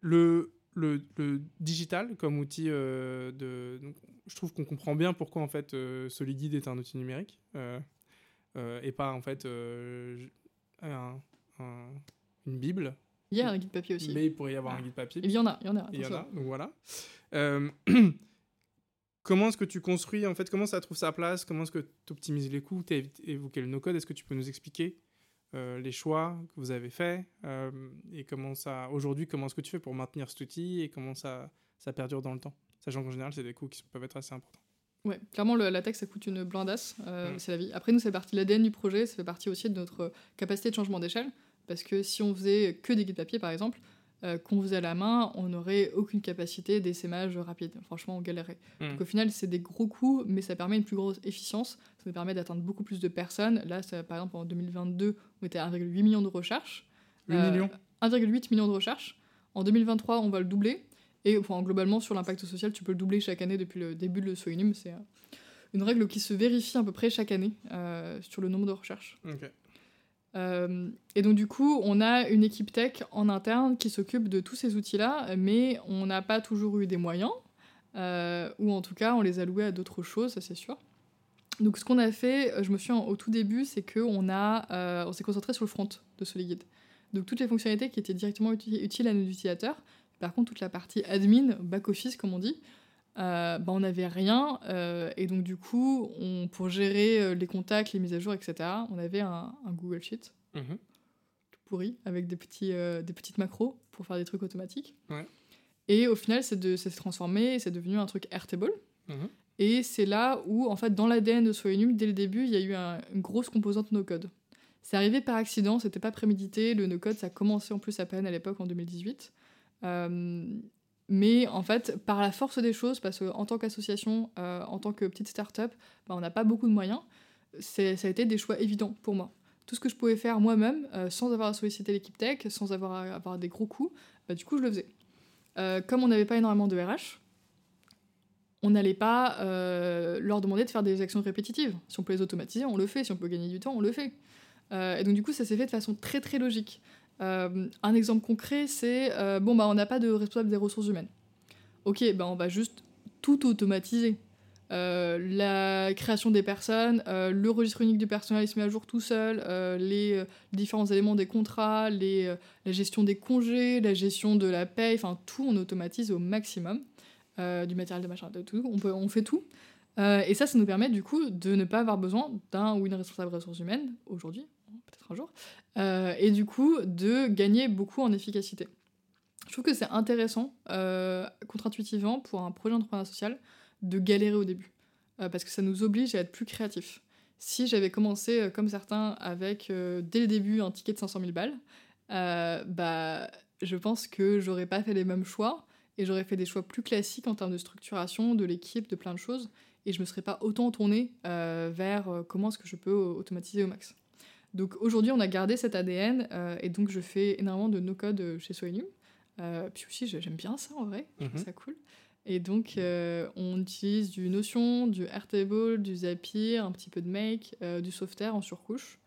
S2: Le, le, le digital comme outil euh, de. donc, je trouve qu'on comprend bien pourquoi en fait euh, Soliguide est un outil numérique euh, euh, et pas en fait un- un- une Bible.
S1: Il y a un guide papier aussi.
S2: Mais il pourrait y avoir
S1: Ah.
S2: un guide papier.
S1: Il y en a, il y en a.
S2: Il y en a, donc voilà. Comment est-ce que tu construis, en fait, comment ça trouve sa place Comment est-ce que tu optimises les coûts Tu as évoqué le no-code, est-ce que tu peux nous expliquer euh, les choix que vous avez faits euh, et comment ça, aujourd'hui, comment est-ce que tu fais pour maintenir cet outil et comment ça, ça perdure dans le temps? Sachant qu'en général, c'est des coûts qui peuvent être assez importants.
S1: Ouais, clairement, le, la tech, ça coûte une blindasse, euh,
S2: Mm.
S1: c'est la vie. Après, nous, c'est partie de l'ADN du projet, ça fait partie aussi de notre capacité de changement d'échelle, parce que si on faisait que des guides papier, par exemple, euh, qu'on faisait à la main, on n'aurait aucune capacité d'essaimage rapide. Franchement, on galérait.
S2: Mm.
S1: Donc au final, c'est des gros coûts, mais ça permet une plus grosse efficience, ça nous permet d'atteindre beaucoup plus de personnes. Là, ça, par exemple, en 2022, on était à 1,8 million de recherches.
S2: 8
S1: Euh, 1,8 million de recherches. En 2023, on va le doubler. Et enfin, globalement, sur l'impact social, tu peux le doubler chaque année depuis le début de Soinum. C'est euh, une règle qui se vérifie à peu près chaque année euh, sur le nombre de recherches. Euh, et donc, du coup, on a une équipe tech en interne qui s'occupe de tous ces outils-là, mais on n'a pas toujours eu des moyens, euh, ou en tout cas, on les a loués à d'autres choses, ça c'est sûr. Donc, ce qu'on a fait, je me souviens au tout début, c'est qu'on a, euh, on s'est concentré sur le front de Soliguide. Donc, toutes les fonctionnalités qui étaient directement uti- utiles à nos utilisateurs. Par contre, toute la partie admin, back-office, comme on dit, euh, bah, on n'avait rien. et donc, du coup, on, pour gérer les contacts, les mises à jour, etc., on avait un, Google Sheet mhm. tout pourri avec des, petits, des petites macros pour faire des trucs automatiques. Et au final, c'est s'est transformé c'est devenu un truc Airtable. Mhm. Et c'est là où, en fait, dans l'ADN de Soyunum, dès le début, il y a eu une grosse composante no-code. C'est arrivé par accident, c'était pas prémédité. Le no-code, ça a commencé en plus à peine à l'époque, en 2018. Euh, mais en fait, par la force des choses, parce qu'en tant qu'association, euh, en tant que petite start-up, bah, on n'a pas beaucoup de moyens, ça a été des choix évidents pour moi. Tout ce que je pouvais faire moi-même, euh, sans avoir à solliciter l'équipe tech, sans avoir à avoir des gros coûts, bah, du coup, je le faisais. comme on n'avait pas énormément de RH, on n'allait pas leur demander de faire des actions répétitives. Si on peut les automatiser, on le fait. Si on peut gagner du temps, on le fait. Euh, et donc du coup, ça s'est fait de façon très très logique. Euh, un exemple concret, c'est euh, bon bah on n'a pas de responsable des ressources humaines. Ok, bah on va juste tout automatiser. la création des personnes, le registre unique du personnel il se met à jour tout seul, les différents éléments des contrats, la gestion des congés, la gestion de la paye, enfin tout on automatise au maximum. du matériel de machin, de tout, on, peut, on fait tout. et ça, ça nous permet du coup de ne pas avoir besoin d'un ou une responsable ressources humaines aujourd'hui, peut-être un jour, euh, et du coup de gagner beaucoup en efficacité. Je trouve que c'est intéressant, euh, contre-intuitivement, pour un projet d'entrepreneuriat social, de galérer au début, euh, parce que ça nous oblige à être plus créatifs. Si j'avais commencé, comme certains, avec dès le début un ticket de 500 000 balles, bah, je pense que j'aurais pas fait les mêmes choix, et j'aurais fait des choix plus classiques en termes de structuration, de l'équipe, de plein de choses, et je me serais pas autant tournée vers comment est-ce que je peux automatiser au max. Donc aujourd'hui, on a gardé cet ADN euh, et donc je fais énormément de no-code euh, chez Soenum. Euh, puis aussi, j'aime bien ça en vrai, je trouve mhm. ça cool. Et donc, on utilise du Notion, du Airtable, du Zapier, un petit peu de Make, du Software en surcouche.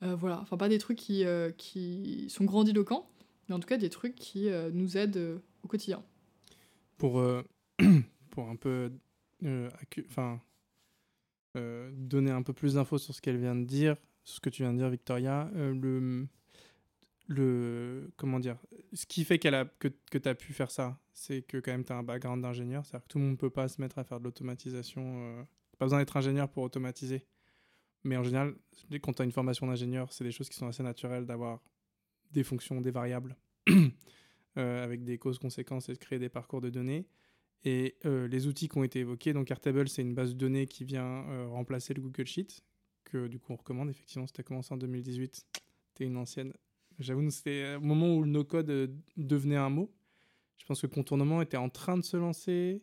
S1: voilà, enfin pas des trucs qui, qui sont grandiloquents, mais en tout cas des trucs qui nous aident au quotidien.
S2: Pour, pour un peu enfin, donner un peu plus d'infos sur ce qu'elle vient de dire, ce que tu viens de dire, Victoria, euh, le, le. Comment dire Ce qui fait qu'elle a, que, que tu as pu faire ça, c'est que quand même tu as un background d'ingénieur. C'est-à-dire que tout le monde ne peut pas se mettre à faire de l'automatisation. Euh, pas besoin d'être ingénieur pour automatiser. Mais en général, quand tu as une formation d'ingénieur, c'est des choses qui sont assez naturelles d'avoir des fonctions, des variables, euh, avec des causes-conséquences et de créer des parcours de données. Et les outils qui ont été évoqués, donc Airtable, c'est une base de données qui vient remplacer le Google Sheet, du coup on recommande. Effectivement, c'était commencé en 2018. T'es une ancienne. J'avoue, c'était au moment où le no-code euh, devenait un mot. Je pense que Contournement était en train de se lancer.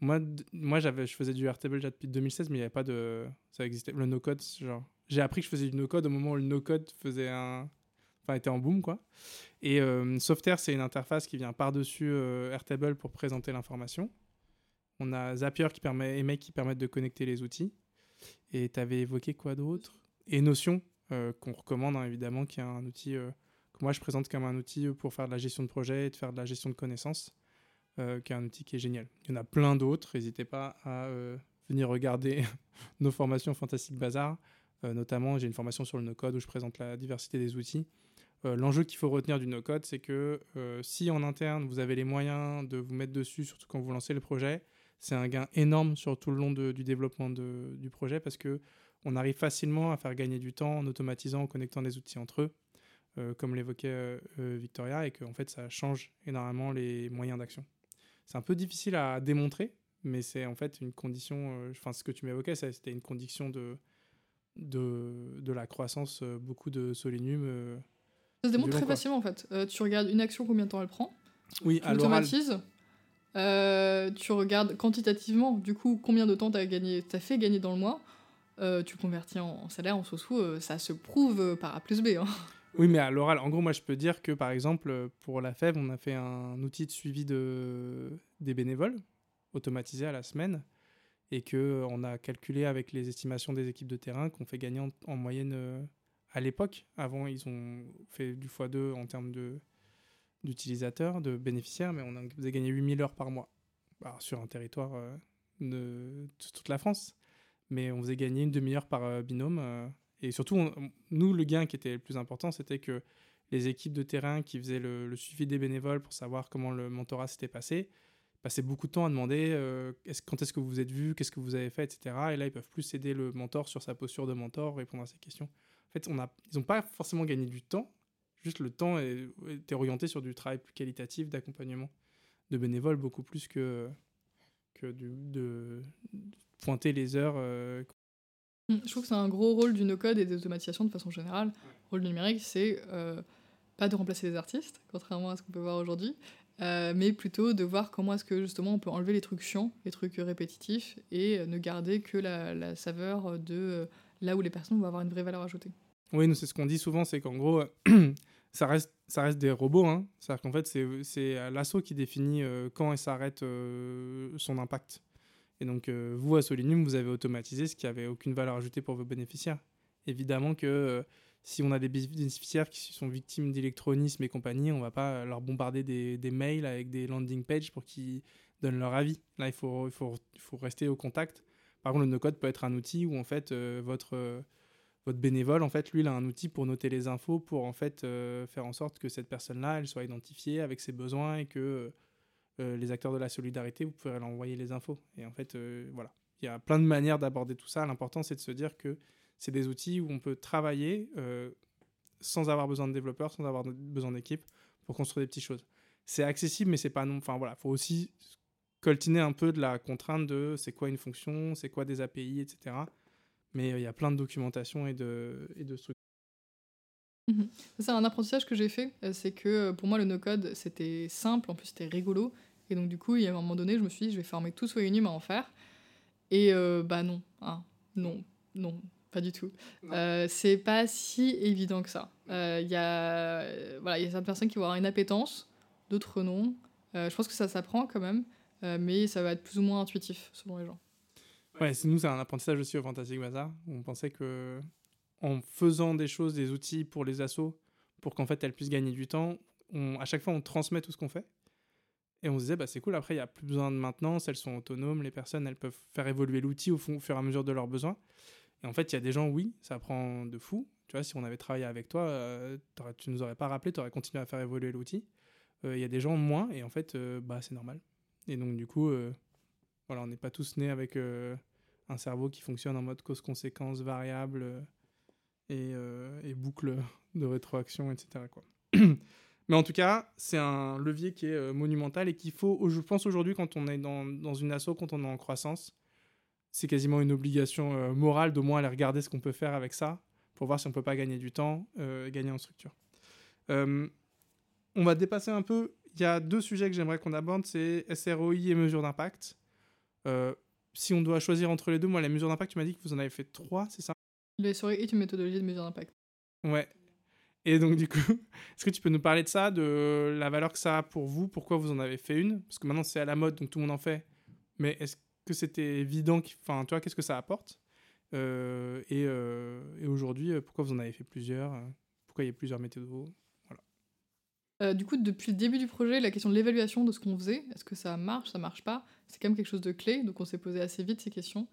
S2: Moi, moi j'avais, je faisais du Airtable depuis 2016, mais il n'y avait pas de. Ça existait. Le no-code, genre. J'ai appris que je faisais du no-code au moment où le no-code faisait un. Enfin, était en boom, quoi. Et euh, Softair, c'est une interface qui vient par-dessus euh, Airtable pour présenter l'information. On a Zapier qui permet, et Make qui permettent de connecter les outils. Et tu avais évoqué quoi d'autre? Et Notion, euh, qu'on recommande hein, évidemment, qui est un outil euh, que moi je présente comme un outil pour faire de la gestion de projet et de faire de la gestion de connaissances, euh, qui est un outil qui est génial. Il y en a plein d'autres, n'hésitez pas à venir regarder nos formations Fantastique Bazar. notamment, j'ai une formation sur le no-code où je présente la diversité des outils. L'enjeu qu'il faut retenir du no-code, c'est que si en interne vous avez les moyens de vous mettre dessus, surtout quand vous lancez le projet, c'est un gain énorme sur tout le long du développement du projet parce que on arrive facilement à faire gagner du temps en automatisant, en connectant des outils entre eux, euh, comme l'évoquait euh, euh, Victoria, et que en fait ça change énormément les moyens d'action. C'est un peu difficile à démontrer, mais c'est en fait une condition. Enfin, ce que tu m'évoquais, c'était une condition de, de, de la croissance. beaucoup de Solinum.
S1: ça se démontre très facilement en fait. tu regardes une action, combien de temps elle prend?
S2: Oui,
S1: tu automatises. Euh, tu regardes quantitativement, du coup, combien de temps tu as, gagné, as fait gagner dans le mois. Euh, tu convertis en, salaire, en sous-sous, euh, ça se prouve par A plus B. Hein.
S2: Oui, mais à l'oral, en gros, moi, je peux dire que, par exemple, pour la FEV, on a fait un outil de suivi de... des bénévoles, automatisé à la semaine, et que on a calculé avec les estimations des équipes de terrain qu'on fait gagner en, moyenne à l'époque. Avant, ils ont fait du x2 en termes de d'utilisateurs, de bénéficiaires, mais on a, vous avez gagné 8000 heures par mois sur un territoire euh, de, toute la France. Mais on faisait gagner une demi-heure par euh, binôme. Euh, et surtout, nous, le gain qui était le plus important, c'était que les équipes de terrain qui faisaient le, suivi des bénévoles pour savoir comment le mentorat s'était passé passaient beaucoup de temps à demander est quand est-ce que vous vous êtes vu, qu'est-ce que vous avez fait, etc. Et là, ils peuvent plus aider le mentor sur sa posture de mentor, répondre à ses questions. En fait, on ils n'ont pas forcément gagné du temps, juste le temps était orienté sur du travail plus qualitatif d'accompagnement de bénévoles, beaucoup plus que, que de, pointer les heures.
S1: Mmh, je trouve que c'est un gros rôle du no-code et des automatisations de façon générale. Le rôle du numérique, c'est pas de remplacer les artistes, contrairement à ce qu'on peut voir aujourd'hui, euh, mais plutôt de voir comment est-ce que justement on peut enlever les trucs chiants, les trucs répétitifs, et ne garder que la, saveur de euh, là où les personnes vont avoir une vraie valeur ajoutée.
S2: Oui, nous c'est ce qu'on dit souvent, c'est qu'en gros, ça reste, ça reste des robots. Hein. C'est-à-dire qu'en fait, c'est l'assaut qui définit euh, quand et s'arrête son impact. Et donc, vous, à Solinium, vous avez automatisé ce qui avait aucune valeur ajoutée pour vos bénéficiaires. Évidemment que si on a des bénéficiaires qui sont victimes d'électronisme et compagnie, on va pas leur bombarder des, des mails avec des landing pages pour qu'ils donnent leur avis. Là, il faut, il faut, il faut rester au contact. Par contre, le no-code peut être un outil où en fait euh, votre, euh, votre bénévole, en fait, lui, il a un outil pour noter les infos, pour en fait euh, faire en sorte que cette personne-là, elle soit identifiée avec ses besoins et que les acteurs de la solidarité, vous pouvez l'envoyer les infos. Et en fait, voilà, il y a plein de manières d'aborder tout ça. L'important, c'est de se dire que c'est des outils où on peut travailler euh, sans avoir besoin de développeurs, sans avoir besoin d'équipe pour construire des petites choses. C'est accessible, mais c'est pas non. Enfin voilà, faut aussi coltiner un peu de la contrainte de c'est quoi une fonction, c'est quoi des API, etc. Mais euh, il y a plein de documentation et de, et de structures.
S1: Mhm. C'est un apprentissage que j'ai fait. Euh, c'est que pour moi, le no-code, c'était simple, en plus, c'était rigolo. Et donc, du coup, il y a un moment donné, je me suis dit, je vais former tout Soyunum à en faire. Et bah non, hein, non, non, pas du tout. Euh, c'est pas si évident que ça. Il euh, y, a, voilà, y a certaines personnes qui vont avoir une appétence, d'autres non. Euh, je pense que ça s'apprend quand même, mais ça va être plus ou moins intuitif selon les gens.
S2: Ouais, nous, c'est un apprentissage aussi au Fantastic Bazaar. On pensait que en faisant des choses, des outils pour les assos, pour qu'en fait elles puissent gagner du temps, on, à chaque fois on transmet tout ce qu'on fait. Et on se disait, bah, c'est cool, après il n'y a plus besoin de maintenance, elles sont autonomes, les personnes elles peuvent faire évoluer l'outil au, au fur et à mesure de leurs besoins. Et en fait, il y a des gens, oui, ça prend de fou. Tu vois, si on avait travaillé avec toi, euh, tu nous aurais pas rappelé, tu aurais continué à faire évoluer l'outil. Euh, il y a des gens moins, et en fait, euh, bah, c'est normal. Et donc, du coup, voilà, on n'est pas tous nés avec un cerveau qui fonctionne en mode cause-conséquence, variable et, et, boucle de rétroaction, etc. Mais en tout cas, c'est un levier qui est monumental et qu'il faut, je pense aujourd'hui, quand on est dans, une asso, quand on est en croissance, c'est quasiment une obligation euh, morale d'au moins aller regarder ce qu'on peut faire avec ça pour voir si on peut pas gagner du temps, euh, gagner en structure. Euh, on va dépasser un peu. Il y a deux sujets que j'aimerais qu'on aborde, c'est SROI et mesures d'impact. Si on doit choisir entre les deux, moi, les mesures d'impact, tu m'as dit que vous en avez fait trois, c'est ça?
S1: Le SROI est une méthodologie de mesure d'impact.
S2: Ouais. Et donc, du coup, est-ce que tu peux nous parler de ça, de la valeur que ça a pour vous? Pourquoi vous en avez fait une? Parce que maintenant, c'est à la mode, donc tout le monde en fait. Mais est-ce que c'était évident Enfin, tu vois, qu'est-ce que ça apporte? Euh, Et, euh, et aujourd'hui, euh, pourquoi vous en avez fait plusieurs? Pourquoi il y a plusieurs méthodes
S1: voilà. du coup, depuis le début du projet, la question de l'évaluation de ce qu'on faisait, est-ce que ça marche, ça marche pas, c'est quand même quelque chose de clé. Donc on s'est posé assez vite ces questions.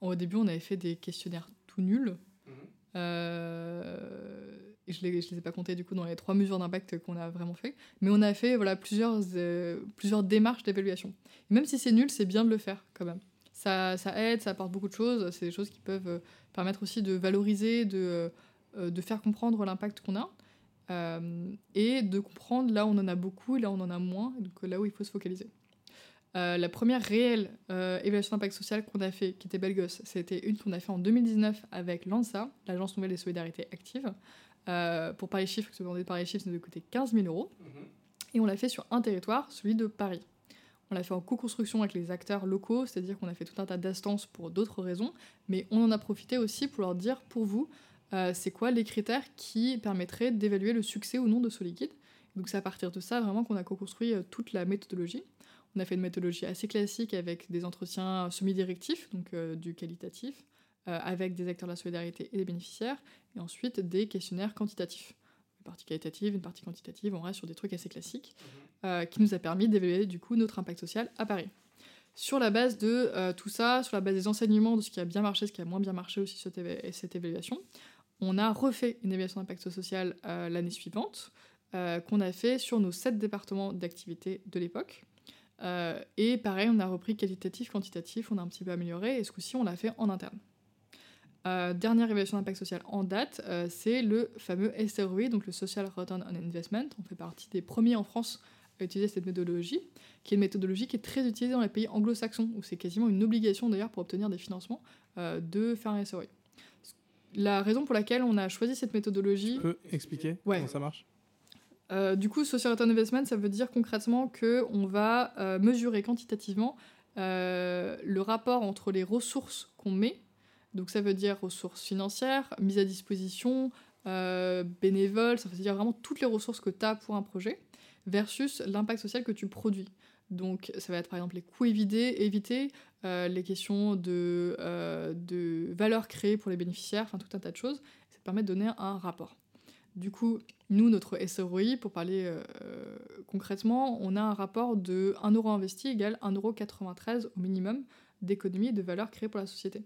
S1: Au début, on avait fait des questionnaires tout nuls. Mhm. Euh, et je ne les, ai pas comptés du coup dans les trois mesures d'impact qu'on a vraiment fait. Mais on a fait voilà, plusieurs, euh, plusieurs démarches d'évaluation. Même si c'est nul, c'est bien de le faire quand même. Ça, ça, aide, ça apporte beaucoup de choses. C'est des choses qui peuvent euh, permettre aussi de valoriser, de, de faire comprendre l'impact qu'on a. et de comprendre là où on en a beaucoup, là où on en a moins, donc là où il faut se focaliser. Euh, la première réelle euh, évaluation d'impact social qu'on a fait, qui était belle gosse, c'était une qu'on a fait en 2019 avec l'ANSA, l'Agence Nouvelle des Solidarités Actives. Euh, pour Paris Chiffres, ce que Paris Chiffres, ça nous a coûté 15 000 euros. Mhm. Et on l'a fait sur un territoire, celui de Paris. On l'a fait en co-construction avec les acteurs locaux, c'est-à-dire qu'on a fait tout un tas d'instances pour d'autres raisons, mais on en a profité aussi pour leur dire, pour vous, c'est quoi les critères qui permettraient d'évaluer le succès ou non de Soliguide. Donc c'est à partir de ça vraiment qu'on a co-construit toute la méthodologie. On a fait une méthodologie assez classique avec des entretiens semi-directifs, donc euh, du qualitatif, euh, avec des acteurs de la solidarité et des bénéficiaires, et ensuite des questionnaires quantitatifs. Une partie qualitative, une partie quantitative, on reste sur des trucs assez classiques, mhm. euh, qui nous a permis d'évaluer du coup notre impact social à Paris. Sur la base de tout ça, sur la base des enseignements, de ce qui a bien marché, ce qui a moins bien marché aussi cette, cette évaluation, on a refait une évaluation d'impact social l'année suivante, qu'on a fait sur nos sept départements d'activité de l'époque. Euh, et pareil, on a repris qualitatif, quantitatif, on a un petit peu amélioré, et ce coup-ci, on l'a fait en interne. Euh, dernière évaluation d'impact social en date, euh, c'est le fameux SROI, donc le Social Return on Investment. On fait partie des premiers en France à utiliser cette méthodologie, qui est une méthodologie qui est très utilisée dans les pays anglo-saxons, où c'est quasiment une obligation d'ailleurs pour obtenir des financements de faire un SROI. La raison pour laquelle on a choisi cette méthodologie.
S2: Tu peux expliquer comment ça marche?
S1: Euh, du coup, social return investment, ça veut dire concrètement qu'on va euh, mesurer quantitativement euh, le rapport entre les ressources qu'on met, donc ça veut dire ressources financières, mise à disposition, bénévoles, ça veut dire vraiment toutes les ressources que tu as pour un projet, versus l'impact social que tu produis. Donc ça va être par exemple les coûts évités, éviter les questions de, de valeur créée pour les bénéficiaires, enfin tout un tas de choses. Ça permet de donner un rapport. Du coup, nous, notre SROI, pour parler euh, concrètement, on a un rapport de 1 euro investi égale 1,93€ au minimum d'économie et de valeur créée pour la société.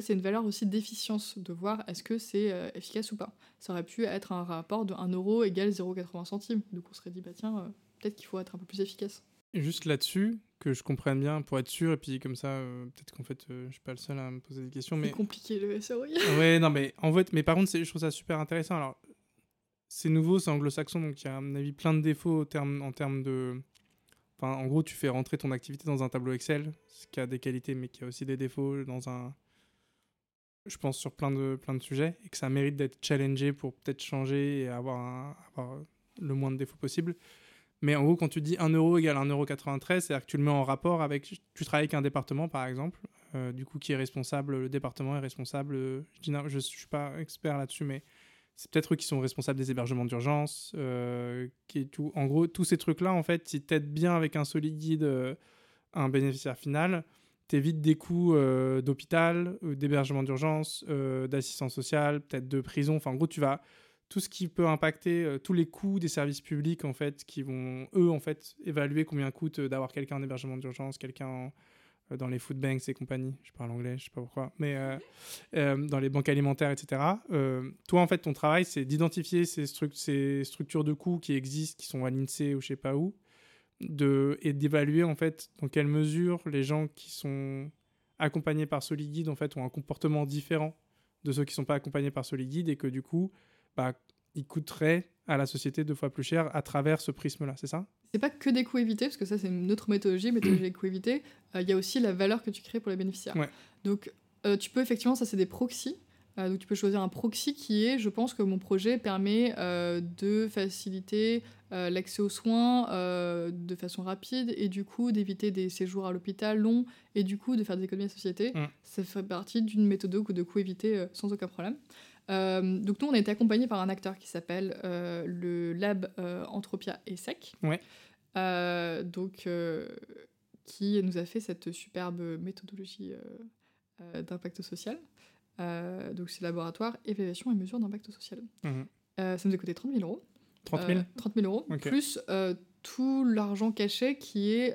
S1: C'est une valeur aussi d'efficience, de voir est-ce que c'est euh, efficace ou pas. Ça aurait pu être un rapport de 1 euro égale 0,80 centimes. Donc on serait dit, bah tiens, euh, peut-être qu'il faut être un peu plus efficace.
S2: Juste là-dessus, que je comprenne bien, pour être sûr, et puis comme ça, peut-être qu'en fait, je suis pas le seul à me poser des questions. mais
S1: C'est compliqué le SROI.
S2: ouais, non, mais en fait, mais par contre, je trouve ça super intéressant. Alors, c'est nouveau, c'est anglo-saxon, donc il y a à mon avis plein de défauts en termes de... Enfin, en gros, tu fais rentrer ton activité dans un tableau Excel, ce qui a des qualités, mais qui a aussi des défauts dans un... Je pense sur plein de, plein de sujets, et que ça mérite d'être challengé pour peut-être changer et avoir, le moins de défauts possible. Mais en gros, quand tu dis 1 euro égale 1,93€, c'est-à-dire que tu le mets en rapport avec... Tu travailles avec un département, par exemple, euh, du coup, qui est responsable, le département est responsable... je ne suis pas expert là-dessus, mais c'est peut-être eux qui sont responsables des hébergements d'urgence, euh, qui tout. En gros, tous ces trucs-là, en fait, ils t'aident bien avec un solide guide, euh, un bénéficiaire final, t'évites des coûts euh, d'hôpital, d'hébergement d'urgence, d'assistance sociale, peut-être de prison. Enfin, en gros, tu vas tout ce qui peut impacter tous les coûts des services publics, en fait, qui vont eux, en fait, évaluer combien coûte d'avoir quelqu'un en hébergement d'urgence, quelqu'un euh, dans les food banks et compagnie, je parle anglais, je sais pas pourquoi, mais euh, euh, dans les banques alimentaires, etc. toi, en fait, ton travail, c'est d'identifier ces, ces, structures de coûts qui existent, qui sont à l'INSEE ou je sais pas où, de, et d'évaluer, en fait, dans quelle mesure les gens qui sont accompagnés par Soliguide, en fait, ont un comportement différent de ceux qui sont pas accompagnés par Soliguide et que du coup, bah, ils coûteraient à la société deux fois plus cher à travers ce prisme-là, c'est ça?
S1: C'est pas que des coûts évités, parce que ça c'est une autre méthodologie, méthodologie des coûts évités. Euh, il y a aussi la valeur que tu crées pour les bénéficiaires. Donc euh, tu peux effectivement, ça c'est des proxys. Euh, donc tu peux choisir un proxy qui est, je pense que mon projet permet de faciliter l'accès aux soins de façon rapide et du coup d'éviter des séjours à l'hôpital longs et du coup de faire des économies à la société. Ça fait partie d'une méthode de coûts évités sans aucun problème. Euh, donc nous, on a été accompagnés par un acteur qui s'appelle euh, le Lab euh, Entropia ESSEC.
S2: Ouais.
S1: donc, qui nous a fait cette superbe méthodologie d'impact social. donc c'est laboratoire, évaluation et mesure d'impact social. Mhm. ça nous a coûté 30 000 euros.
S2: 30 000
S1: 30 000 euros, plus tout l'argent caché qui est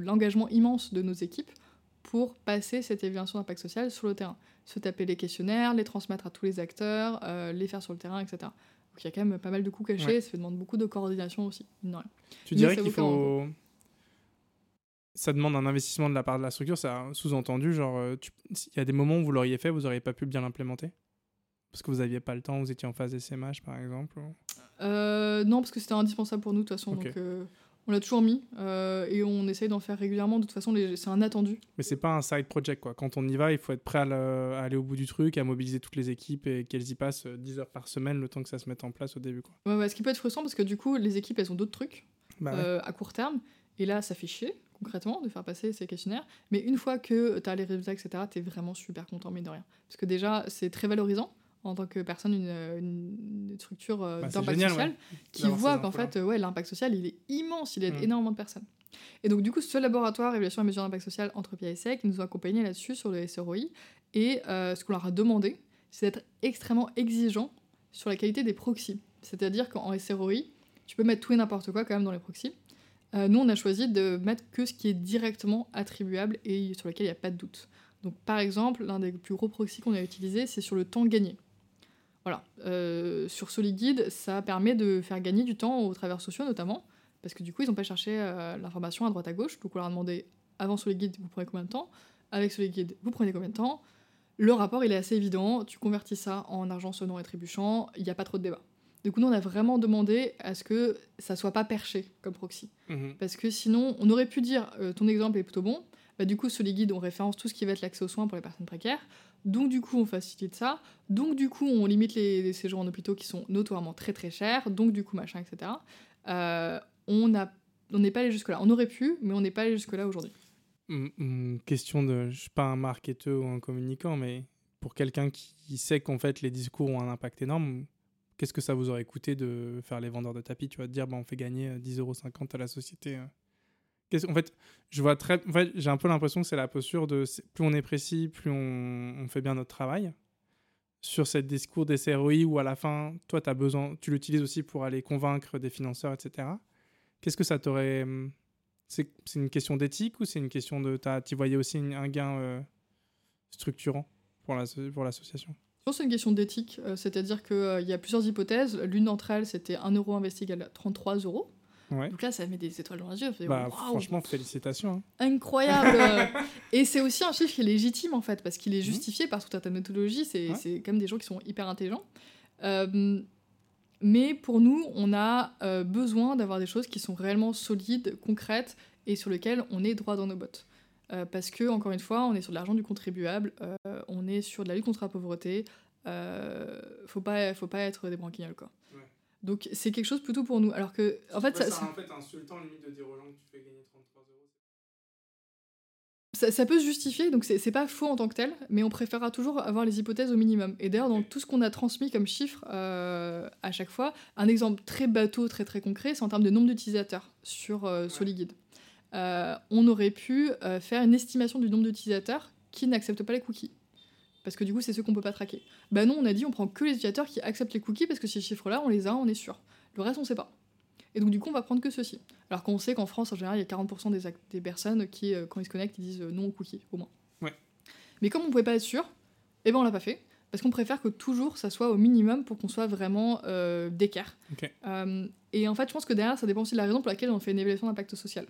S1: l'engagement immense de nos équipes pour passer cette évaluation d'impact social sur le terrain se taper les questionnaires, les transmettre à tous les acteurs, euh, les faire sur le terrain, etc. Donc il y a quand même pas mal de coûts cachés, ça demande beaucoup de coordination aussi.
S2: Tu dirais qu'il faut. Ça demande un investissement de la part de la structure, ça sous-entendu, genre, euh, il y a des moments où vous l'auriez fait, vous n'auriez pas pu bien l'implémenter? Parce que vous n'aviez pas le temps, vous étiez en phase SMH par exemple
S1: euh, Non, parce que c'était indispensable pour nous de toute façon. Donc, on l'a toujours mis euh, et on essaye d'en faire régulièrement. De toute façon, c'est un attendu.
S2: Mais c'est pas un side project quoi. Quand on y va, il faut être prêt à, aller au bout du truc, à mobiliser toutes les équipes et qu'elles y passent 10 euh, heures par semaine le temps que ça se mette en place au début quoi.
S1: Ouais, ouais, ce qui peut être frustrant parce que du coup, les équipes elles ont d'autres trucs bah euh, à court terme et là, ça fait chier concrètement de faire passer ces questionnaires. Mais une fois que tu as les résultats, etc., tu es vraiment super content, mais de rien. Parce que déjà, c'est très valorisant en tant que personne une, structure euh, bah, d'impact social qui voit qu'en fait ouais, l'impact social il est immense, il aide mm. énormément de personnes. Et donc du coup ce laboratoire évaluation et mesure d'impact social entre PIA qui nous a accompagnés là-dessus sur le SROI et euh, ce qu'on leur a demandé c'est d'être extrêmement exigeant sur la qualité des proxys. C'est-à-dire qu'en SROI tu peux mettre tout et n'importe quoi quand même dans les proxys. Euh, nous on a choisi de mettre que ce qui est directement attribuable et sur lequel il n'y a pas de doute. Donc par exemple l'un des plus gros proxys qu'on a utilisé c'est sur le temps gagné. Voilà. Euh, sur SolidGuide, ça permet de faire gagner du temps aux travailleurs sociaux notamment, Parce que du coup, ils n'ont pas cherché euh, l'information à droite à gauche. Donc on leur a demandé avant sur les guides, vous prenez combien de temps? Avec sur les guides, vous prenez combien de temps? Le rapport, il est assez évident. Tu convertis ça en argent sonnant et trébuchant. Il n'y a pas trop de débat. Du coup, nous, on a vraiment demandé à ce que ça soit pas perché comme proxy.
S2: Mhm.
S1: Parce que sinon, on aurait pu dire euh, ton exemple est plutôt bon. Bah, du coup, sur les guides, on référence tout ce qui va être l'accès aux soins pour les personnes précaires. Donc, du coup, on facilite ça. Donc, du coup, on limite les, séjours en hôpitaux qui sont notoirement très très chers. Donc, du coup, machin, etc. Euh, on n'est pas allé jusque-là. On aurait pu, mais on n'est pas allé jusque-là aujourd'hui.
S2: Question de, je suis pas un marketeur ou un communicant, mais pour quelqu'un qui sait qu'en fait les discours ont un impact énorme, qu'est-ce que ça vous aurait coûté de faire les vendeurs de tapis Tu vas te dire, bah, on fait gagner euh, 10,50€ à la société. Euh. En fait, je vois très, en fait, j'ai un peu l'impression que c'est la posture de plus on est précis, plus on, fait bien notre travail. Sur cette discours des CROI où à la fin, toi, as besoin, tu l'utilises aussi pour aller convaincre des financeurs, etc. Qu'est-ce que ça t'aurait. hum, C'est une question d'éthique ou c'est une question de. Tu voyais aussi un gain euh, structurant pour l'asso- pour l'association?
S1: Pense que c'est une question d'éthique, euh, c'est-à-dire qu'il y a plusieurs hypothèses. L'une d'entre elles, c'était 1 euro investi égale 33 euros.
S2: Ouais.
S1: Donc là, ça met des étoiles dans les yeux.
S2: Bah, franchement, félicitations. hein.
S1: incroyable Et c'est aussi un chiffre qui est légitime, en fait, parce qu'il est
S2: Mhm.
S1: justifié par toute ta méthodologie. C'est
S2: Ouais.
S1: quand même des gens qui sont hyper intelligents. Euh, mais pour nous, on a euh, besoin d'avoir des choses qui sont réellement solides, concrètes, et sur lesquelles on est droit dans nos bottes. Euh, parce que, encore une fois, on est sur de l'argent du contribuable, on est sur de la lutte contre la pauvreté. Faut, pas, faut pas être des branquignoles, quoi. Donc c'est quelque chose plutôt pour nous. Alors que, en fait, ça-
S2: en fait insultant limite de dire aux gens que tu fais gagner 33 euros.
S1: Ça, ça peut se justifier, donc c'est pas faux en tant que tel, mais on préférera toujours avoir les hypothèses au minimum. Et d'ailleurs, dans tout ce qu'on a transmis comme chiffres euh, à chaque fois, un exemple très bateau, très très concret, c'est en termes de nombre d'utilisateurs sur euh, SoliGuide. Euh, on aurait pu euh, faire une estimation du nombre d'utilisateurs qui n'acceptent pas les cookies. Parce que du coup, c'est ceux qu'on peut pas traquer. Bah non, on a dit on prend que les utilisateurs qui acceptent les cookies parce que ces chiffres-là, on les a, on est sûr. Le reste, on sait pas. Et donc, du coup, on va prendre que ceux-ci. Alors qu'on sait qu'en France, en général, il y a 40% des, personnes qui, euh, quand ils se connectent, ils disent euh, non aux cookies, au moins.
S2: Ouais.
S1: Mais comme on pouvait pas être sûr, eh ben on l'a pas fait. Parce qu'on préfère que toujours ça soit au minimum pour qu'on soit vraiment euh, d'équerre. Euh, et en fait, je pense que derrière, ça dépend aussi de la raison pour laquelle on fait une évaluation d'impact social.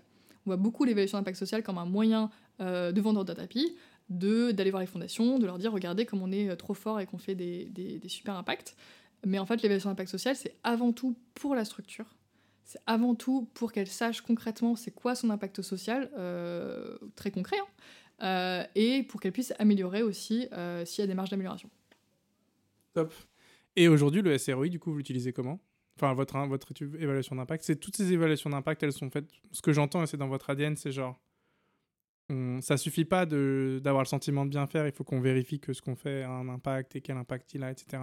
S1: On voit beaucoup l'évaluation d'impact social comme un moyen euh, de vendre de tapis, de d'aller voir les fondations, de leur dire regardez comme on est euh, trop fort et qu'on fait des, des- super impacts. Mais en fait, l'évaluation d'impact social, c'est avant tout pour la structure. C'est avant tout pour qu'elle sache concrètement c'est quoi son impact social, euh, très concret, hein, euh, et pour qu'elle puisse améliorer aussi s'il y a des marges d'amélioration.
S2: Top. Et aujourd'hui, le SROI, du coup, vous l'utilisez comment? Enfin, votre, hein, votre évaluation d'impact. C'est toutes ces évaluations d'impact, elles sont faites. Ce que j'entends, c'est dans votre ADN, c'est genre. On- ça suffit pas d'avoir le sentiment de bien faire, il faut qu'on vérifie que ce qu'on fait a un impact et quel impact il a, etc.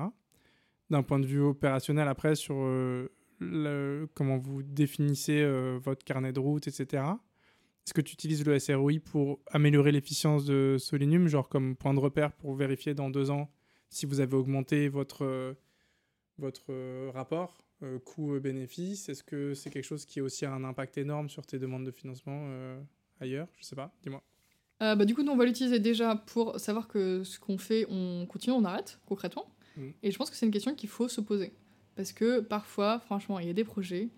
S2: D'un point de vue opérationnel, après, sur euh, comment vous définissez euh, votre carnet de route, etc. Est-ce que tu utilises le SROI pour améliorer l'efficience de Solinum, genre comme point de repère pour vérifier dans deux ans si vous avez augmenté votre, euh, votre rapport coût-bénéfice Est-ce que c'est quelque chose qui a aussi un impact énorme sur tes demandes de financement ailleurs Je sais pas, dis-moi.
S1: Euh, bah, du coup, nous, on va l'utiliser déjà pour savoir que ce qu'on fait, on continue, on arrête, concrètement.
S2: Mhm.
S1: Et je pense que c'est une question qu'il faut se poser. Parce que parfois, franchement, il y a des projets,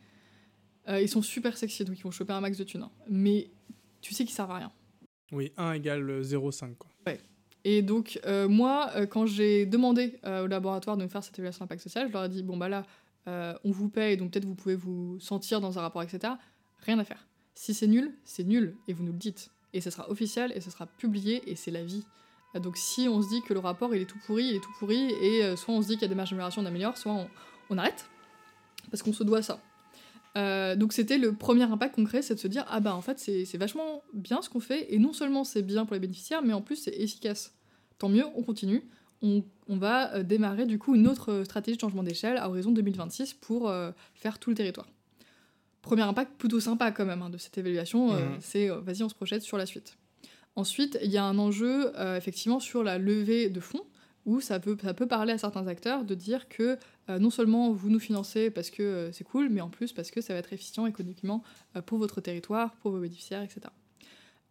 S1: euh, ils sont super sexy, donc ils vont choper un max de thunes. hein. Mais tu sais qu'ils servent à rien.
S2: Oui, 1 égale 0,5. Quoi.
S1: Et donc, euh, moi, quand j'ai demandé au laboratoire de me faire cette évaluation d'impact social, je leur ai dit bon, bah là, on vous paye, donc peut-être vous pouvez vous sentir dans un rapport, etc. Rien à faire. Si c'est nul, c'est nul, et vous nous le dites. Et ça sera officiel, et ça sera publié, et c'est la vie. Euh, Donc, si on se dit que le rapport il est tout pourri, il est tout pourri, et euh, soit on se dit qu'il y a des marges d'amélioration, on améliore, soit on, arrête, parce qu'on se doit ça. Euh, donc c'était le premier impact concret, c'est de se dire ah bah en fait c'est vachement bien ce qu'on fait et non seulement c'est bien pour les bénéficiaires mais en plus c'est efficace. Tant mieux, on continue. On, va démarrer du coup une autre stratégie de changement d'échelle à horizon 2026 pour faire tout le territoire. Premier impact plutôt sympa quand même hein, de cette évaluation, euh,
S2: Mhm.
S1: c'est euh, vas-y on se projette sur la suite. Ensuite il y a un enjeu euh, effectivement sur la levée de fonds où ça peut, ça peut parler à certains acteurs de dire que euh, non seulement vous nous financez parce que euh, c'est cool, mais en plus parce que ça va être efficient économiquement euh, pour votre territoire, pour vos bénéficiaires, etc.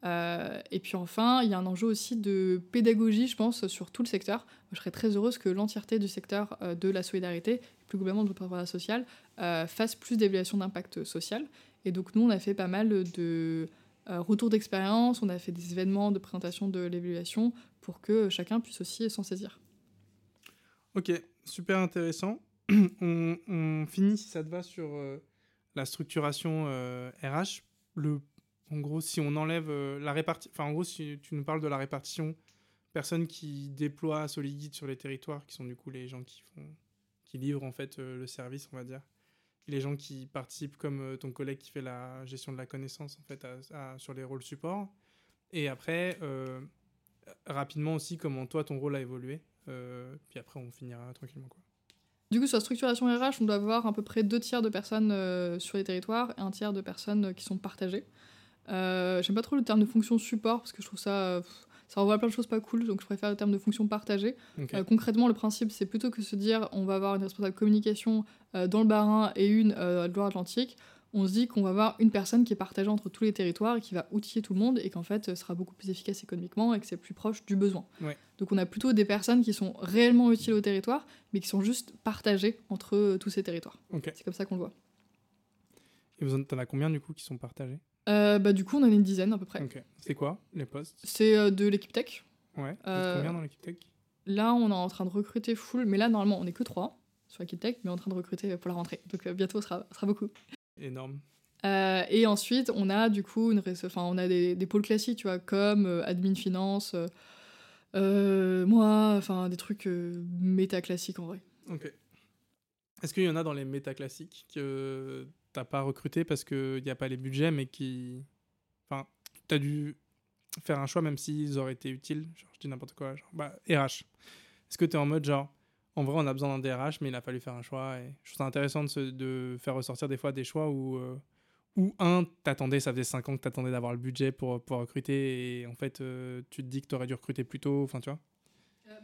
S1: Euh, et puis enfin, il y a un enjeu aussi de pédagogie, je pense, sur tout le secteur. Je serais très heureuse que l'entièreté du secteur euh, de la solidarité, plus globalement de l'entrepreneuriat social, euh, fasse plus d'évaluation d'impact social. Et donc nous, on a fait pas mal de retours d'expérience, on a fait des événements de présentation de l'évaluation pour que chacun puisse aussi s'en saisir.
S2: Ok, super intéressant. on, finit, si ça te va, sur la structuration RH. En gros, si on enlève la répartition, enfin en gros, si tu nous parles de la répartition personnes qui déploient Soliguide sur les territoires, qui sont du coup les gens qui livrent en fait le service, on va dire les gens qui participent, comme euh, ton collègue qui fait la gestion de la connaissance en fait, sur les rôles support. Et après, euh, rapidement aussi, comment toi, ton rôle a évolué. Euh, puis après, on finira tranquillement. Quoi.
S1: Du coup, sur la structuration RH, on doit avoir à peu près deux tiers de personnes sur les territoires et un tiers de personnes qui sont partagées. J'aime pas trop le terme de fonction support parce que je trouve ça ça renvoie à plein de choses pas cool, donc je préfère le terme de fonction partagée. Euh, concrètement, le principe, c'est plutôt que se dire on va avoir une responsable communication euh, dans le Bas-Rhin et une euh, à Loire-Atlantique, on se dit qu'on va avoir une personne qui est partagée entre tous les territoires et qui va outiller tout le monde et qu'en fait sera beaucoup plus efficace économiquement et que c'est plus proche du besoin. Donc on a plutôt des personnes qui sont réellement utiles au territoire, mais qui sont juste partagées entre tous ces territoires. C'est comme ça qu'on le voit.
S2: Et vous en as combien du coup qui sont partagés?
S1: Euh, bah, du coup, on en a une dizaine à peu près.
S2: C'est quoi les postes?
S1: C'est euh, de l'équipe tech.
S2: Ouais. Euh, combien dans l'équipe tech?
S1: Là, on est en train de recruter full, mais là, normalement, on est que trois sur l'équipe tech, mais on est en train de recruter pour la rentrée. Donc bientôt, ce sera, sera beaucoup.
S2: Énorme.
S1: et ensuite, on a du coup une enfin, on a des, des, pôles classiques, tu vois, comme admin finance, moi, enfin des trucs méta classiques en vrai.
S2: Ok. Est-ce qu'il y en a dans les méta classiques que t'as pas recruté parce qu'il n'y a pas les budgets, mais qui. Enfin, tu as dû faire un choix même s'ils auraient été utiles. Genre, je dis n'importe quoi. Genre, bah, RH. Est-ce que tu es en mode genre, en vrai, on a besoin d'un DRH, mais il a fallu faire un choix. Et je trouve ça intéressant de, de faire ressortir des fois des choix où, euh, où un, t'attendais, ça faisait 5 ans que t'attendais d'avoir le budget pour, pour recruter, et en fait, euh, tu te dis que tu aurais dû recruter plus tôt. Enfin, tu vois.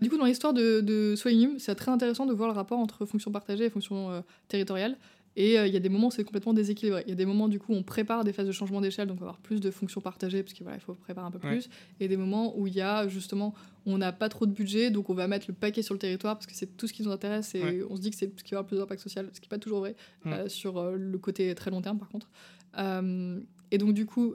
S1: Du coup, dans l'histoire de, de c'est très intéressant de voir le rapport entre fonction partagée et fonction euh, territoriale. Et euh, il y a des moments où c'est complètement déséquilibré. Il y a des moments, du coup, on prépare des phases de changement d'échelle, donc on va avoir plus de fonctions partagées, parce qu'il voilà, faut préparer un peu plus. Et des moments où il y a justement, on n'a pas trop de budget, donc on va mettre le paquet sur le territoire, parce que c'est tout ce qui nous intéresse, et on se dit que c'est ce qui va avoir le plus d'impact social, ce qui n'est pas toujours vrai, euh, sur euh, le côté très long terme, par contre. et donc, du coup,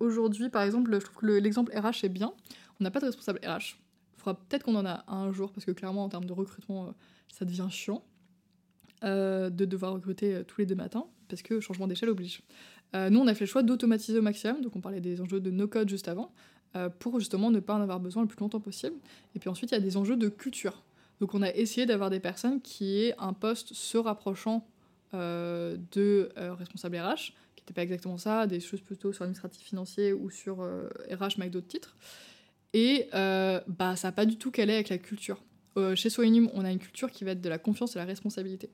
S1: aujourd'hui, par exemple, je trouve que l'exemple RH est bien. On n'a pas de responsable RH. Il faudra peut-être qu'on en a un jour, parce que clairement, en termes de recrutement, ça devient chiant. Euh, de devoir recruter euh, tous les deux matins, parce que changement d'échelle oblige. Euh, nous, on a fait le choix d'automatiser au maximum, donc on parlait des enjeux de no-code juste avant, pour justement ne pas en avoir besoin le plus longtemps possible. Et puis ensuite, il y a des enjeux de culture. Donc on a essayé d'avoir des personnes qui aient un poste se rapprochant de responsable RH, qui n'était pas exactement ça, des choses plutôt sur l'administratif financier ou sur RH mais avec d'autres titres. Et bah, ça n'a pas du tout calé avec la culture. Euh, chez Soignum, on a une culture qui va être de la confiance et la responsabilité.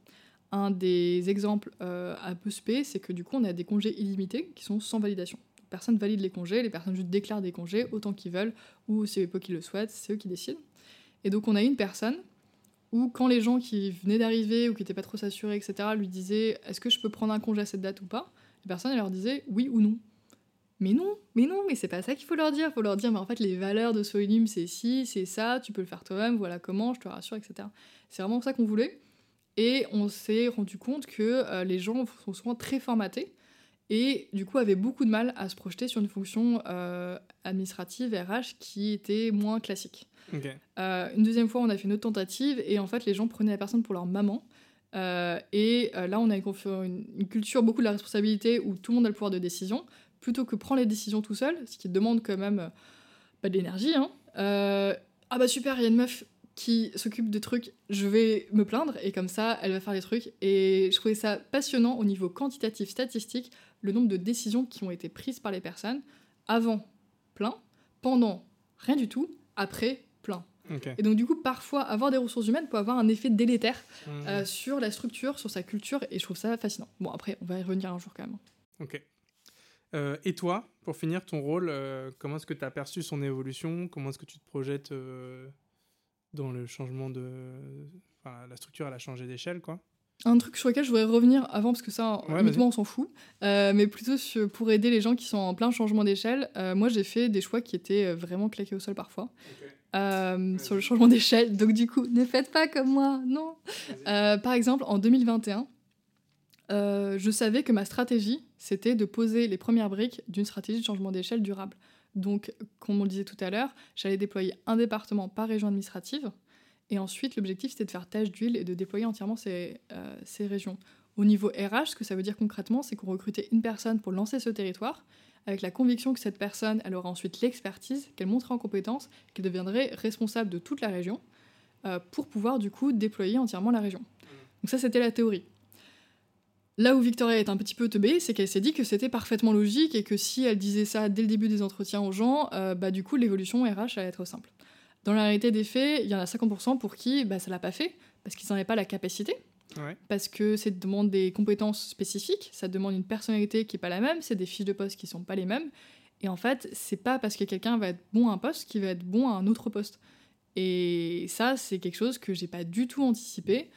S1: Un des exemples euh, à peu spé, c'est que du coup, on a des congés illimités qui sont sans validation. Personne valide les congés, les personnes juste déclarent des congés autant qu'ils veulent, ou c'est eux qui le souhaitent, c'est eux qui décident. Et donc, on a une personne où, quand les gens qui venaient d'arriver ou qui n'étaient pas trop s'assurer, etc., lui disaient Est-ce que je peux prendre un congé à cette date ou pas? Les personnes, leur disaient Oui ou non. Mais non, mais non, mais c'est pas ça qu'il faut leur dire. Il faut leur dire, mais en fait, les valeurs de Solim, c'est ci, c'est ça, tu peux le faire toi-même, voilà comment, je te rassure, etc. C'est vraiment ça qu'on voulait. Et on s'est rendu compte que euh, les gens sont souvent très formatés et du coup avaient beaucoup de mal à se projeter sur une fonction euh, administrative RH qui était moins classique. Euh, une deuxième fois, on a fait une autre tentative et en fait, les gens prenaient la personne pour leur maman. et là, on a une, une, culture beaucoup de la responsabilité où tout le monde a le pouvoir de décision plutôt que prendre les décisions tout seul, ce qui demande quand même euh, pas de l'énergie. Hein. Euh, ah bah super, il y a une meuf qui s'occupe de trucs, je vais me plaindre et comme ça, elle va faire les trucs. Et je trouvais ça passionnant au niveau quantitatif, statistique, le nombre de décisions qui ont été prises par les personnes avant plein, pendant rien du tout, après plein. Et donc du coup, parfois, avoir des ressources humaines peut avoir un effet délétère mmh. euh, sur la structure, sur sa culture, et je trouve ça fascinant. Bon, après, on va y revenir un jour quand même.
S2: Ok. Euh, et toi, pour finir ton rôle, euh, comment est-ce que tu as perçu son évolution? Comment est-ce que tu te projettes euh, dans le changement de... Enfin, la structure, elle a changé d'échelle, quoi?
S1: Un truc sur lequel je voudrais revenir avant, parce que ça, honnêtement, on s'en fout, mais plutôt pour aider les gens qui sont en plein changement d'échelle. moi, j'ai fait des choix qui étaient vraiment claqués au sol parfois. sur le changement d'échelle. Donc, du coup, ne faites pas comme moi, non. par exemple, en 2021, euh, je savais que ma stratégie, c'était de poser les premières briques d'une stratégie de changement d'échelle durable. Donc, comme on le disait tout à l'heure, j'allais déployer un département par région administrative. Et ensuite, l'objectif, c'était de faire tâche d'huile et de déployer entièrement ces, euh, ces régions. Au niveau RH, ce que ça veut dire concrètement, c'est qu'on recrutait une personne pour lancer ce territoire, avec la conviction que cette personne, elle aura ensuite l'expertise, qu'elle monterait en compétence, qu'elle deviendrait responsable de toute la région, euh, pour pouvoir du coup déployer entièrement la région. Donc ça, c'était la théorie. Là où Victoria est un petit peu teubée, c'est qu'elle s'est dit que c'était parfaitement logique et que si elle disait ça dès le début des entretiens aux gens, euh, bah du coup l'évolution RH allait être simple. Dans la réalité des faits, il y en a 50% pour qui bah, ça l'a pas fait, parce qu'ils n'en avaient pas la capacité,
S2: Ouais.
S1: parce que ça demande des compétences spécifiques, ça demande une personnalité qui est pas la même, c'est des fiches de poste qui sont pas les mêmes. Et en fait, c'est pas parce que quelqu'un va être bon à un poste qu'il va être bon à un autre poste. Et ça, c'est quelque chose que j'ai pas du tout anticipé.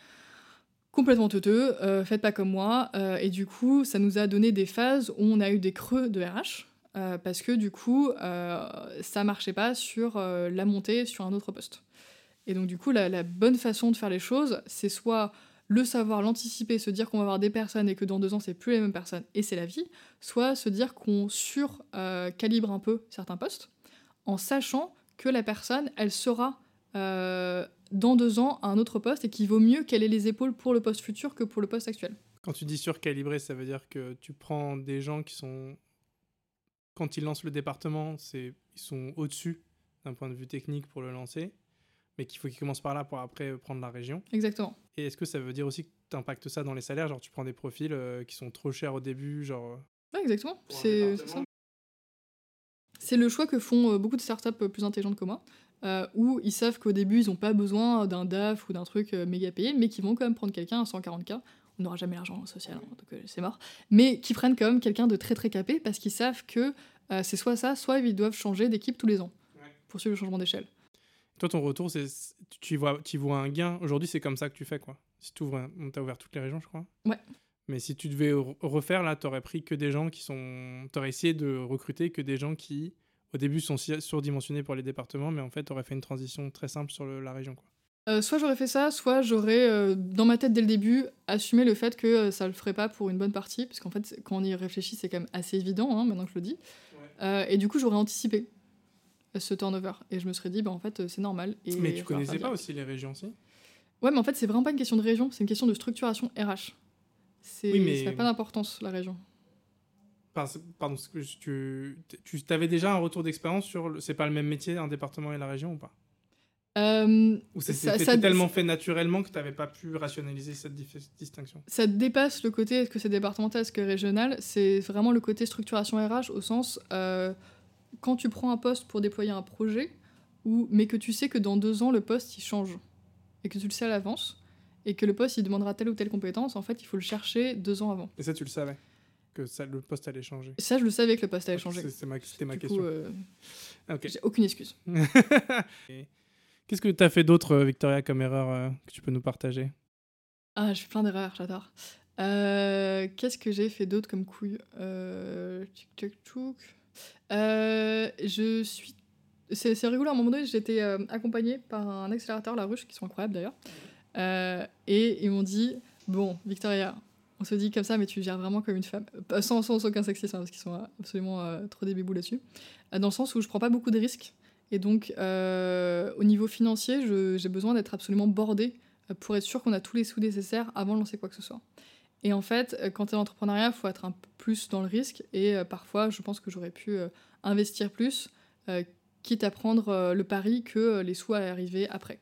S1: Complètement teuteux, euh, faites pas comme moi. Euh, et du coup, ça nous a donné des phases où on a eu des creux de RH. euh, parce que du coup, ça marchait pas sur la montée sur un autre poste. Et donc, du coup, la, la bonne façon de faire les choses, c'est soit le savoir, l'anticiper, se dire qu'on va avoir des personnes et que dans deux ans, c'est plus les mêmes personnes et c'est la vie, soit se dire qu'on sur-calibre un peu certains postes en sachant que la personne, elle sera dans deux ans à un autre poste et qu'il vaut mieux qu'elle ait les épaules pour le poste futur que pour le poste actuel.
S2: Quand tu dis surcalibré, ça veut dire que tu prends des gens qui sont. Quand ils lancent le département, c'est ils sont au-dessus d'un point de vue technique pour le lancer, mais qu'il faut qu'ils commencent par là pour après prendre la région.
S1: Exactement.
S2: Et est-ce que ça veut dire aussi que tu impactes ça dans les salaires? Genre, tu prends des profils euh, qui sont trop chers au début, genre.
S1: Ouais, exactement. C'est ça. C'est le choix que font euh, beaucoup de startups euh, plus intelligentes que moi, euh, où ils savent qu'au début, ils n'ont pas besoin d'un DAF ou d'un truc euh, méga payé, mais qui vont quand même prendre quelqu'un à 140K. On n'aura jamais l'argent social, hein, donc euh, c'est mort. Mais qui prennent quand même quelqu'un de très très capé parce qu'ils savent que euh, c'est soit ça, soit ils doivent changer d'équipe tous les ans pour suivre le changement d'échelle.
S2: Toi, ton retour, c'est tu vois, tu y vois un gain. Aujourd'hui, c'est comme ça que tu fais, quoi. Si tu ouvres, t'as ouvert toutes les régions, je crois.
S1: Ouais.
S2: Mais si tu devais re- refaire, là, t'aurais pris que des gens qui sont. T'aurais essayé de recruter que des gens qui, au début, sont si- surdimensionnés pour les départements, mais en fait, t'aurais fait une transition très simple sur le- la région, quoi.
S1: Euh, soit j'aurais fait ça, soit j'aurais, euh, dans ma tête dès le début, assumé le fait que euh, ça le ferait pas pour une bonne partie, parce qu'en fait, quand on y réfléchit, c'est quand même assez évident, hein, maintenant que je le dis. Euh, et du coup, j'aurais anticipé ce turnover. Et je me serais dit, bah, en fait, c'est normal. Et
S2: mais tu connaissais pas aussi les régions, si?
S1: Ouais, mais en fait, c'est vraiment pas une question de région, c'est une question de structuration RH. C'est,
S2: Oui, mais-
S1: Ça n'a pas d'importance, la région.
S2: Par- Pardon, tu, tu avais déjà un retour d'expérience sur. C'est pas le même métier, un département et la région ou pas?
S1: Euh,
S2: Ou c'était tellement fait naturellement que t'avais pas pu rationaliser cette distinction?
S1: Ça dépasse le côté est-ce que c'est départemental, est-ce que régional, c'est vraiment le côté structuration RH au sens euh, quand tu prends un poste pour déployer un projet, ou, mais que tu sais que dans deux ans le poste il change et que tu le sais à l'avance et que le poste il demandera telle ou telle compétence, en fait il faut le chercher deux ans avant.
S2: Et ça, tu le savais? Que ça, le poste allait changer
S1: Ça je le savais que le poste allait changer.
S2: Ma- C'était ma
S1: Du
S2: question.
S1: coup, euh, j'ai aucune excuse.
S2: Qu'est-ce que tu as fait d'autre, euh, Victoria, comme erreur euh, que tu peux nous partager?
S1: Ah, je fais plein d'erreurs, j'adore. Euh, Qu'est-ce que j'ai fait d'autre comme couille? Tchic, tchic, tchouk. Je suis. C'est rigolo, à un moment donné, j'étais accompagnée par un accélérateur, La Ruche, qui sont incroyables d'ailleurs. Et ils m'ont dit Bon, Victoria, on se dit comme ça, mais tu gères vraiment comme une femme. Pas- Sans, sans aucun sexisme, hein, parce qu'ils sont absolument euh, trop débibous là-dessus. Euh, Dans le sens où je prends pas beaucoup de risques. Et donc, euh, au niveau financier, j'ai besoin d'être absolument bordée euh, pour être sûr qu'on a tous les sous nécessaires avant de lancer quoi que ce soit. Et en fait, euh, quand tu es en entrepreneuriat, il faut être un peu plus dans le risque. Et euh, parfois, je pense que j'aurais pu euh, investir plus, euh, quitte à prendre euh, le pari que euh, les sous allaient arriver après.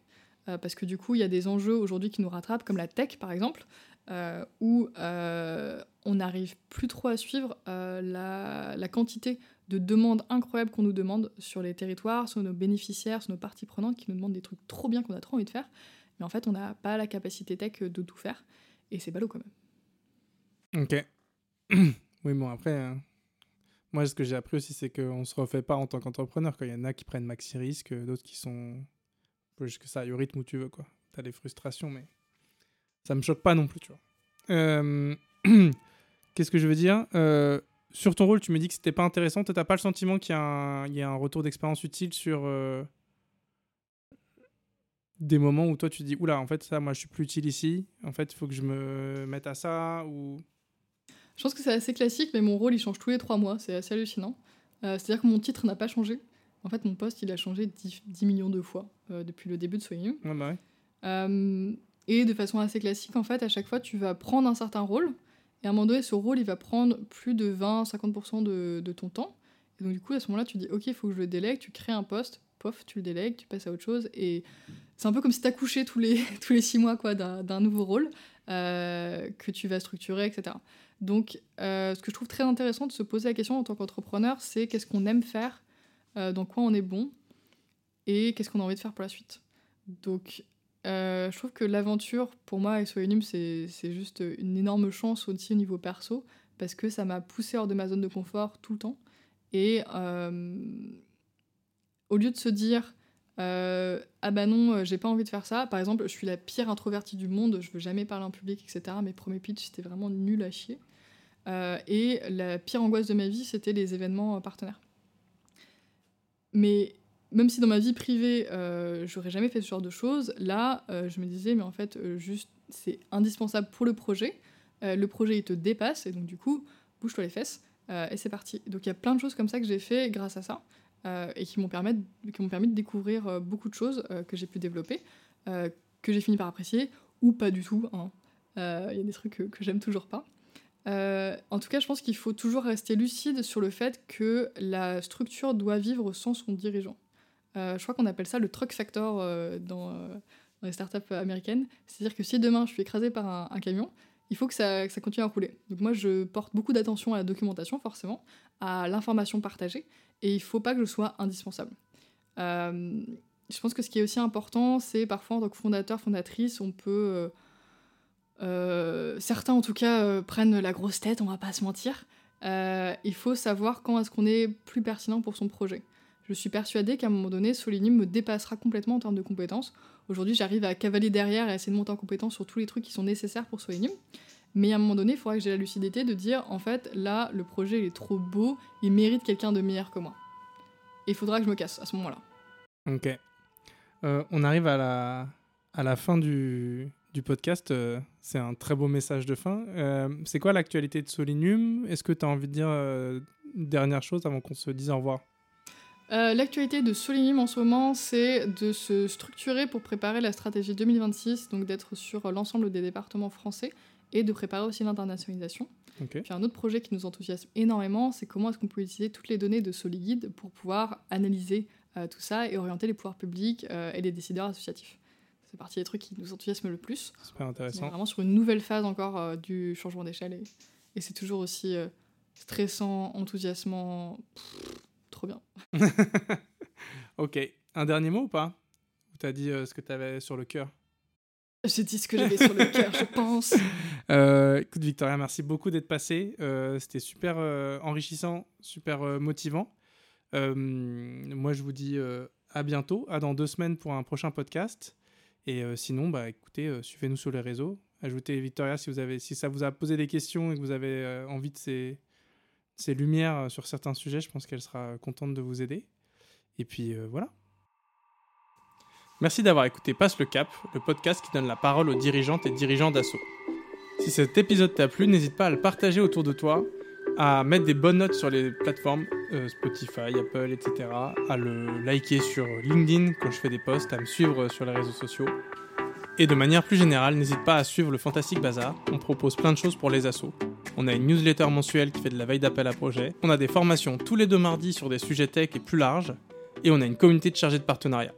S1: Euh, parce que du coup, il y a des enjeux aujourd'hui qui nous rattrapent, comme la tech par exemple, euh, où euh, on n'arrive plus trop à suivre euh, la, la quantité de demandes incroyables qu'on nous demande sur les territoires, sur nos bénéficiaires, sur nos parties prenantes qui nous demandent des trucs trop bien qu'on a trop envie de faire. Mais en fait, on n'a pas la capacité tech de tout faire. Et c'est ballot quand même.
S2: Ok. oui, bon, après, euh, moi, ce que j'ai appris aussi, c'est qu'on se refait pas en tant qu'entrepreneur. Il y en a qui prennent maxi risque, d'autres qui sont plus que ça au rythme où tu veux, quoi. T'as des frustrations, mais ça me choque pas non plus, tu vois. Euh, Qu'est-ce que je veux dire? Euh, Sur ton rôle, tu me dis que c'était pas intéressant. T'as pas le sentiment qu'il y, a un- y a un retour d'expérience utile sur euh, des moments où toi tu dis oula, en fait, ça, moi, je suis plus utile ici. En fait, il faut que je me mette à ça ou
S1: Je pense que c'est assez classique, mais mon rôle il change tous les trois mois, c'est assez hallucinant. C'est-à-dire que mon titre n'a pas changé. En fait, mon poste il a changé 10, 10 millions de fois euh, depuis le début de Soyez
S2: Ouais, bah ouais.
S1: euh, et de façon assez classique, en fait, à chaque fois, tu vas prendre un certain rôle. Et à un moment donné, ce rôle, il va prendre plus de 20-50% de, ton temps. Et donc, du coup, à ce moment-là, tu dis, OK, il faut que je le délègue. Tu crées un poste, pof, tu le délègues, tu passes à autre chose. Et c'est un peu comme si tu accouchais tous les, tous les six mois quoi, d'un d'un nouveau rôle euh, que tu vas structurer, etc. Donc, euh, ce que je trouve très intéressant de se poser la question en tant qu'entrepreneur, c'est qu'est-ce qu'on aime faire, euh, dans quoi on est bon, et qu'est-ce qu'on a envie de faire pour la suite. Donc, euh, je trouve que l'aventure, pour moi, avec Soyenum, c'est juste une énorme chance aussi au niveau perso, parce que ça m'a poussé hors de ma zone de confort tout le temps. Et euh, au lieu de se dire, euh, ah bah non, j'ai pas envie de faire ça, par exemple, je suis la pire introvertie du monde, je veux jamais parler en public, etc. Mes premiers pitchs, c'était vraiment nul à chier. Et la pire angoisse de ma vie, c'était les événements partenaires. Mais même si dans ma vie privée, euh, j'aurais jamais fait ce genre de choses, là, euh, je me disais, mais en fait, euh, juste, c'est indispensable pour le projet. Euh, le projet, il te dépasse, et donc du coup, bouge-toi les fesses, et c'est parti. Donc il y a plein de choses comme ça que j'ai fait grâce à ça, et qui m'ont permis, de découvrir beaucoup de choses que j'ai pu développer, que j'ai fini par apprécier, ou pas du tout. hein. Il y a des trucs que, j'aime toujours pas. En tout cas, je pense qu'il faut toujours rester lucide sur le fait que la structure doit vivre sans son dirigeant. Euh, je crois qu'on appelle ça le truck factor euh, dans, euh, dans les startups américaines. C'est-à-dire que si demain je suis écrasé par un, camion, il faut que ça, continue à rouler. Donc moi, je porte beaucoup d'attention à la documentation, forcément, à l'information partagée, et il faut pas que je sois indispensable. Je pense que ce qui est aussi important, c'est parfois en tant que fondateur, fondatrice, on peut... certains en tout cas prennent la grosse tête, on va pas se mentir. Il faut savoir quand est-ce qu'on est plus pertinent pour son projet. Je suis persuadée qu'à un moment donné, Solinum me dépassera complètement en termes de compétences. Aujourd'hui, j'arrive à cavaler derrière et à essayer de monter en compétence sur tous les trucs qui sont nécessaires pour Solinum. Mais à un moment donné, il faudra que j'ai la lucidité de dire, en fait, là, le projet il est trop beau, il mérite quelqu'un de meilleur que moi. Et il faudra que je me casse à ce moment-là.
S2: Ok. Euh, on arrive à la, à la fin du, du podcast. euh, c'est un très beau message de fin. Euh, c'est quoi l'actualité de Solinum Est-ce que tu as envie de dire une dernière chose avant qu'on se dise au revoir?
S1: Euh, L'actualité de Solinum en ce moment, c'est de se structurer pour préparer la stratégie 2026, donc d'être sur l'ensemble des départements français et de préparer aussi l'internationalisation.
S2: Ok.
S1: Puis un autre projet qui nous enthousiasme énormément, c'est comment est-ce qu'on peut utiliser toutes les données de Soliguide pour pouvoir analyser euh, tout ça et orienter les pouvoirs publics euh, et les décideurs associatifs. C'est partie des trucs qui nous enthousiasment le plus.
S2: Super
S1: On est
S2: intéressant.
S1: vraiment sur une nouvelle phase encore euh, du changement d'échelle et, et c'est toujours aussi stressant, enthousiasmant, pff, trop bien.
S2: Ok. Un dernier mot ou pas? Ou t'as dit euh, ce que tu avais sur le cœur?
S1: J'ai dit ce que j'avais sur le cœur, je pense.
S2: Euh, écoute Victoria, merci beaucoup d'être passée. Euh, C'était super euh, enrichissant, super euh, motivant. Moi, je vous dis à bientôt, à dans deux semaines pour un prochain podcast. Et sinon, bah, écoutez, suivez-nous sur les réseaux. Ajoutez Victoria si, vous avez, si ça vous a posé des questions et que vous avez envie de ces, ces lumières euh, sur certains sujets. Je pense qu'elle sera contente de vous aider. Et puis euh, voilà. Merci d'avoir écouté Passe le Cap, le podcast qui donne la parole aux dirigeantes et dirigeants d'assaut. Si cet épisode t'a plu, n'hésite pas à le partager autour de toi, à mettre des bonnes notes sur les plateformes euh, Spotify, Apple, etc., à le liker sur LinkedIn quand je fais des posts, à me suivre sur les réseaux sociaux. Et de manière plus générale, n'hésite pas à suivre le Fantastic Bazar, on propose plein de choses pour les assos. On a une newsletter mensuelle qui fait de la veille d'appel à projet, on a des formations tous les deux mardis sur des sujets tech et plus larges, et on a une communauté de chargés de partenariat.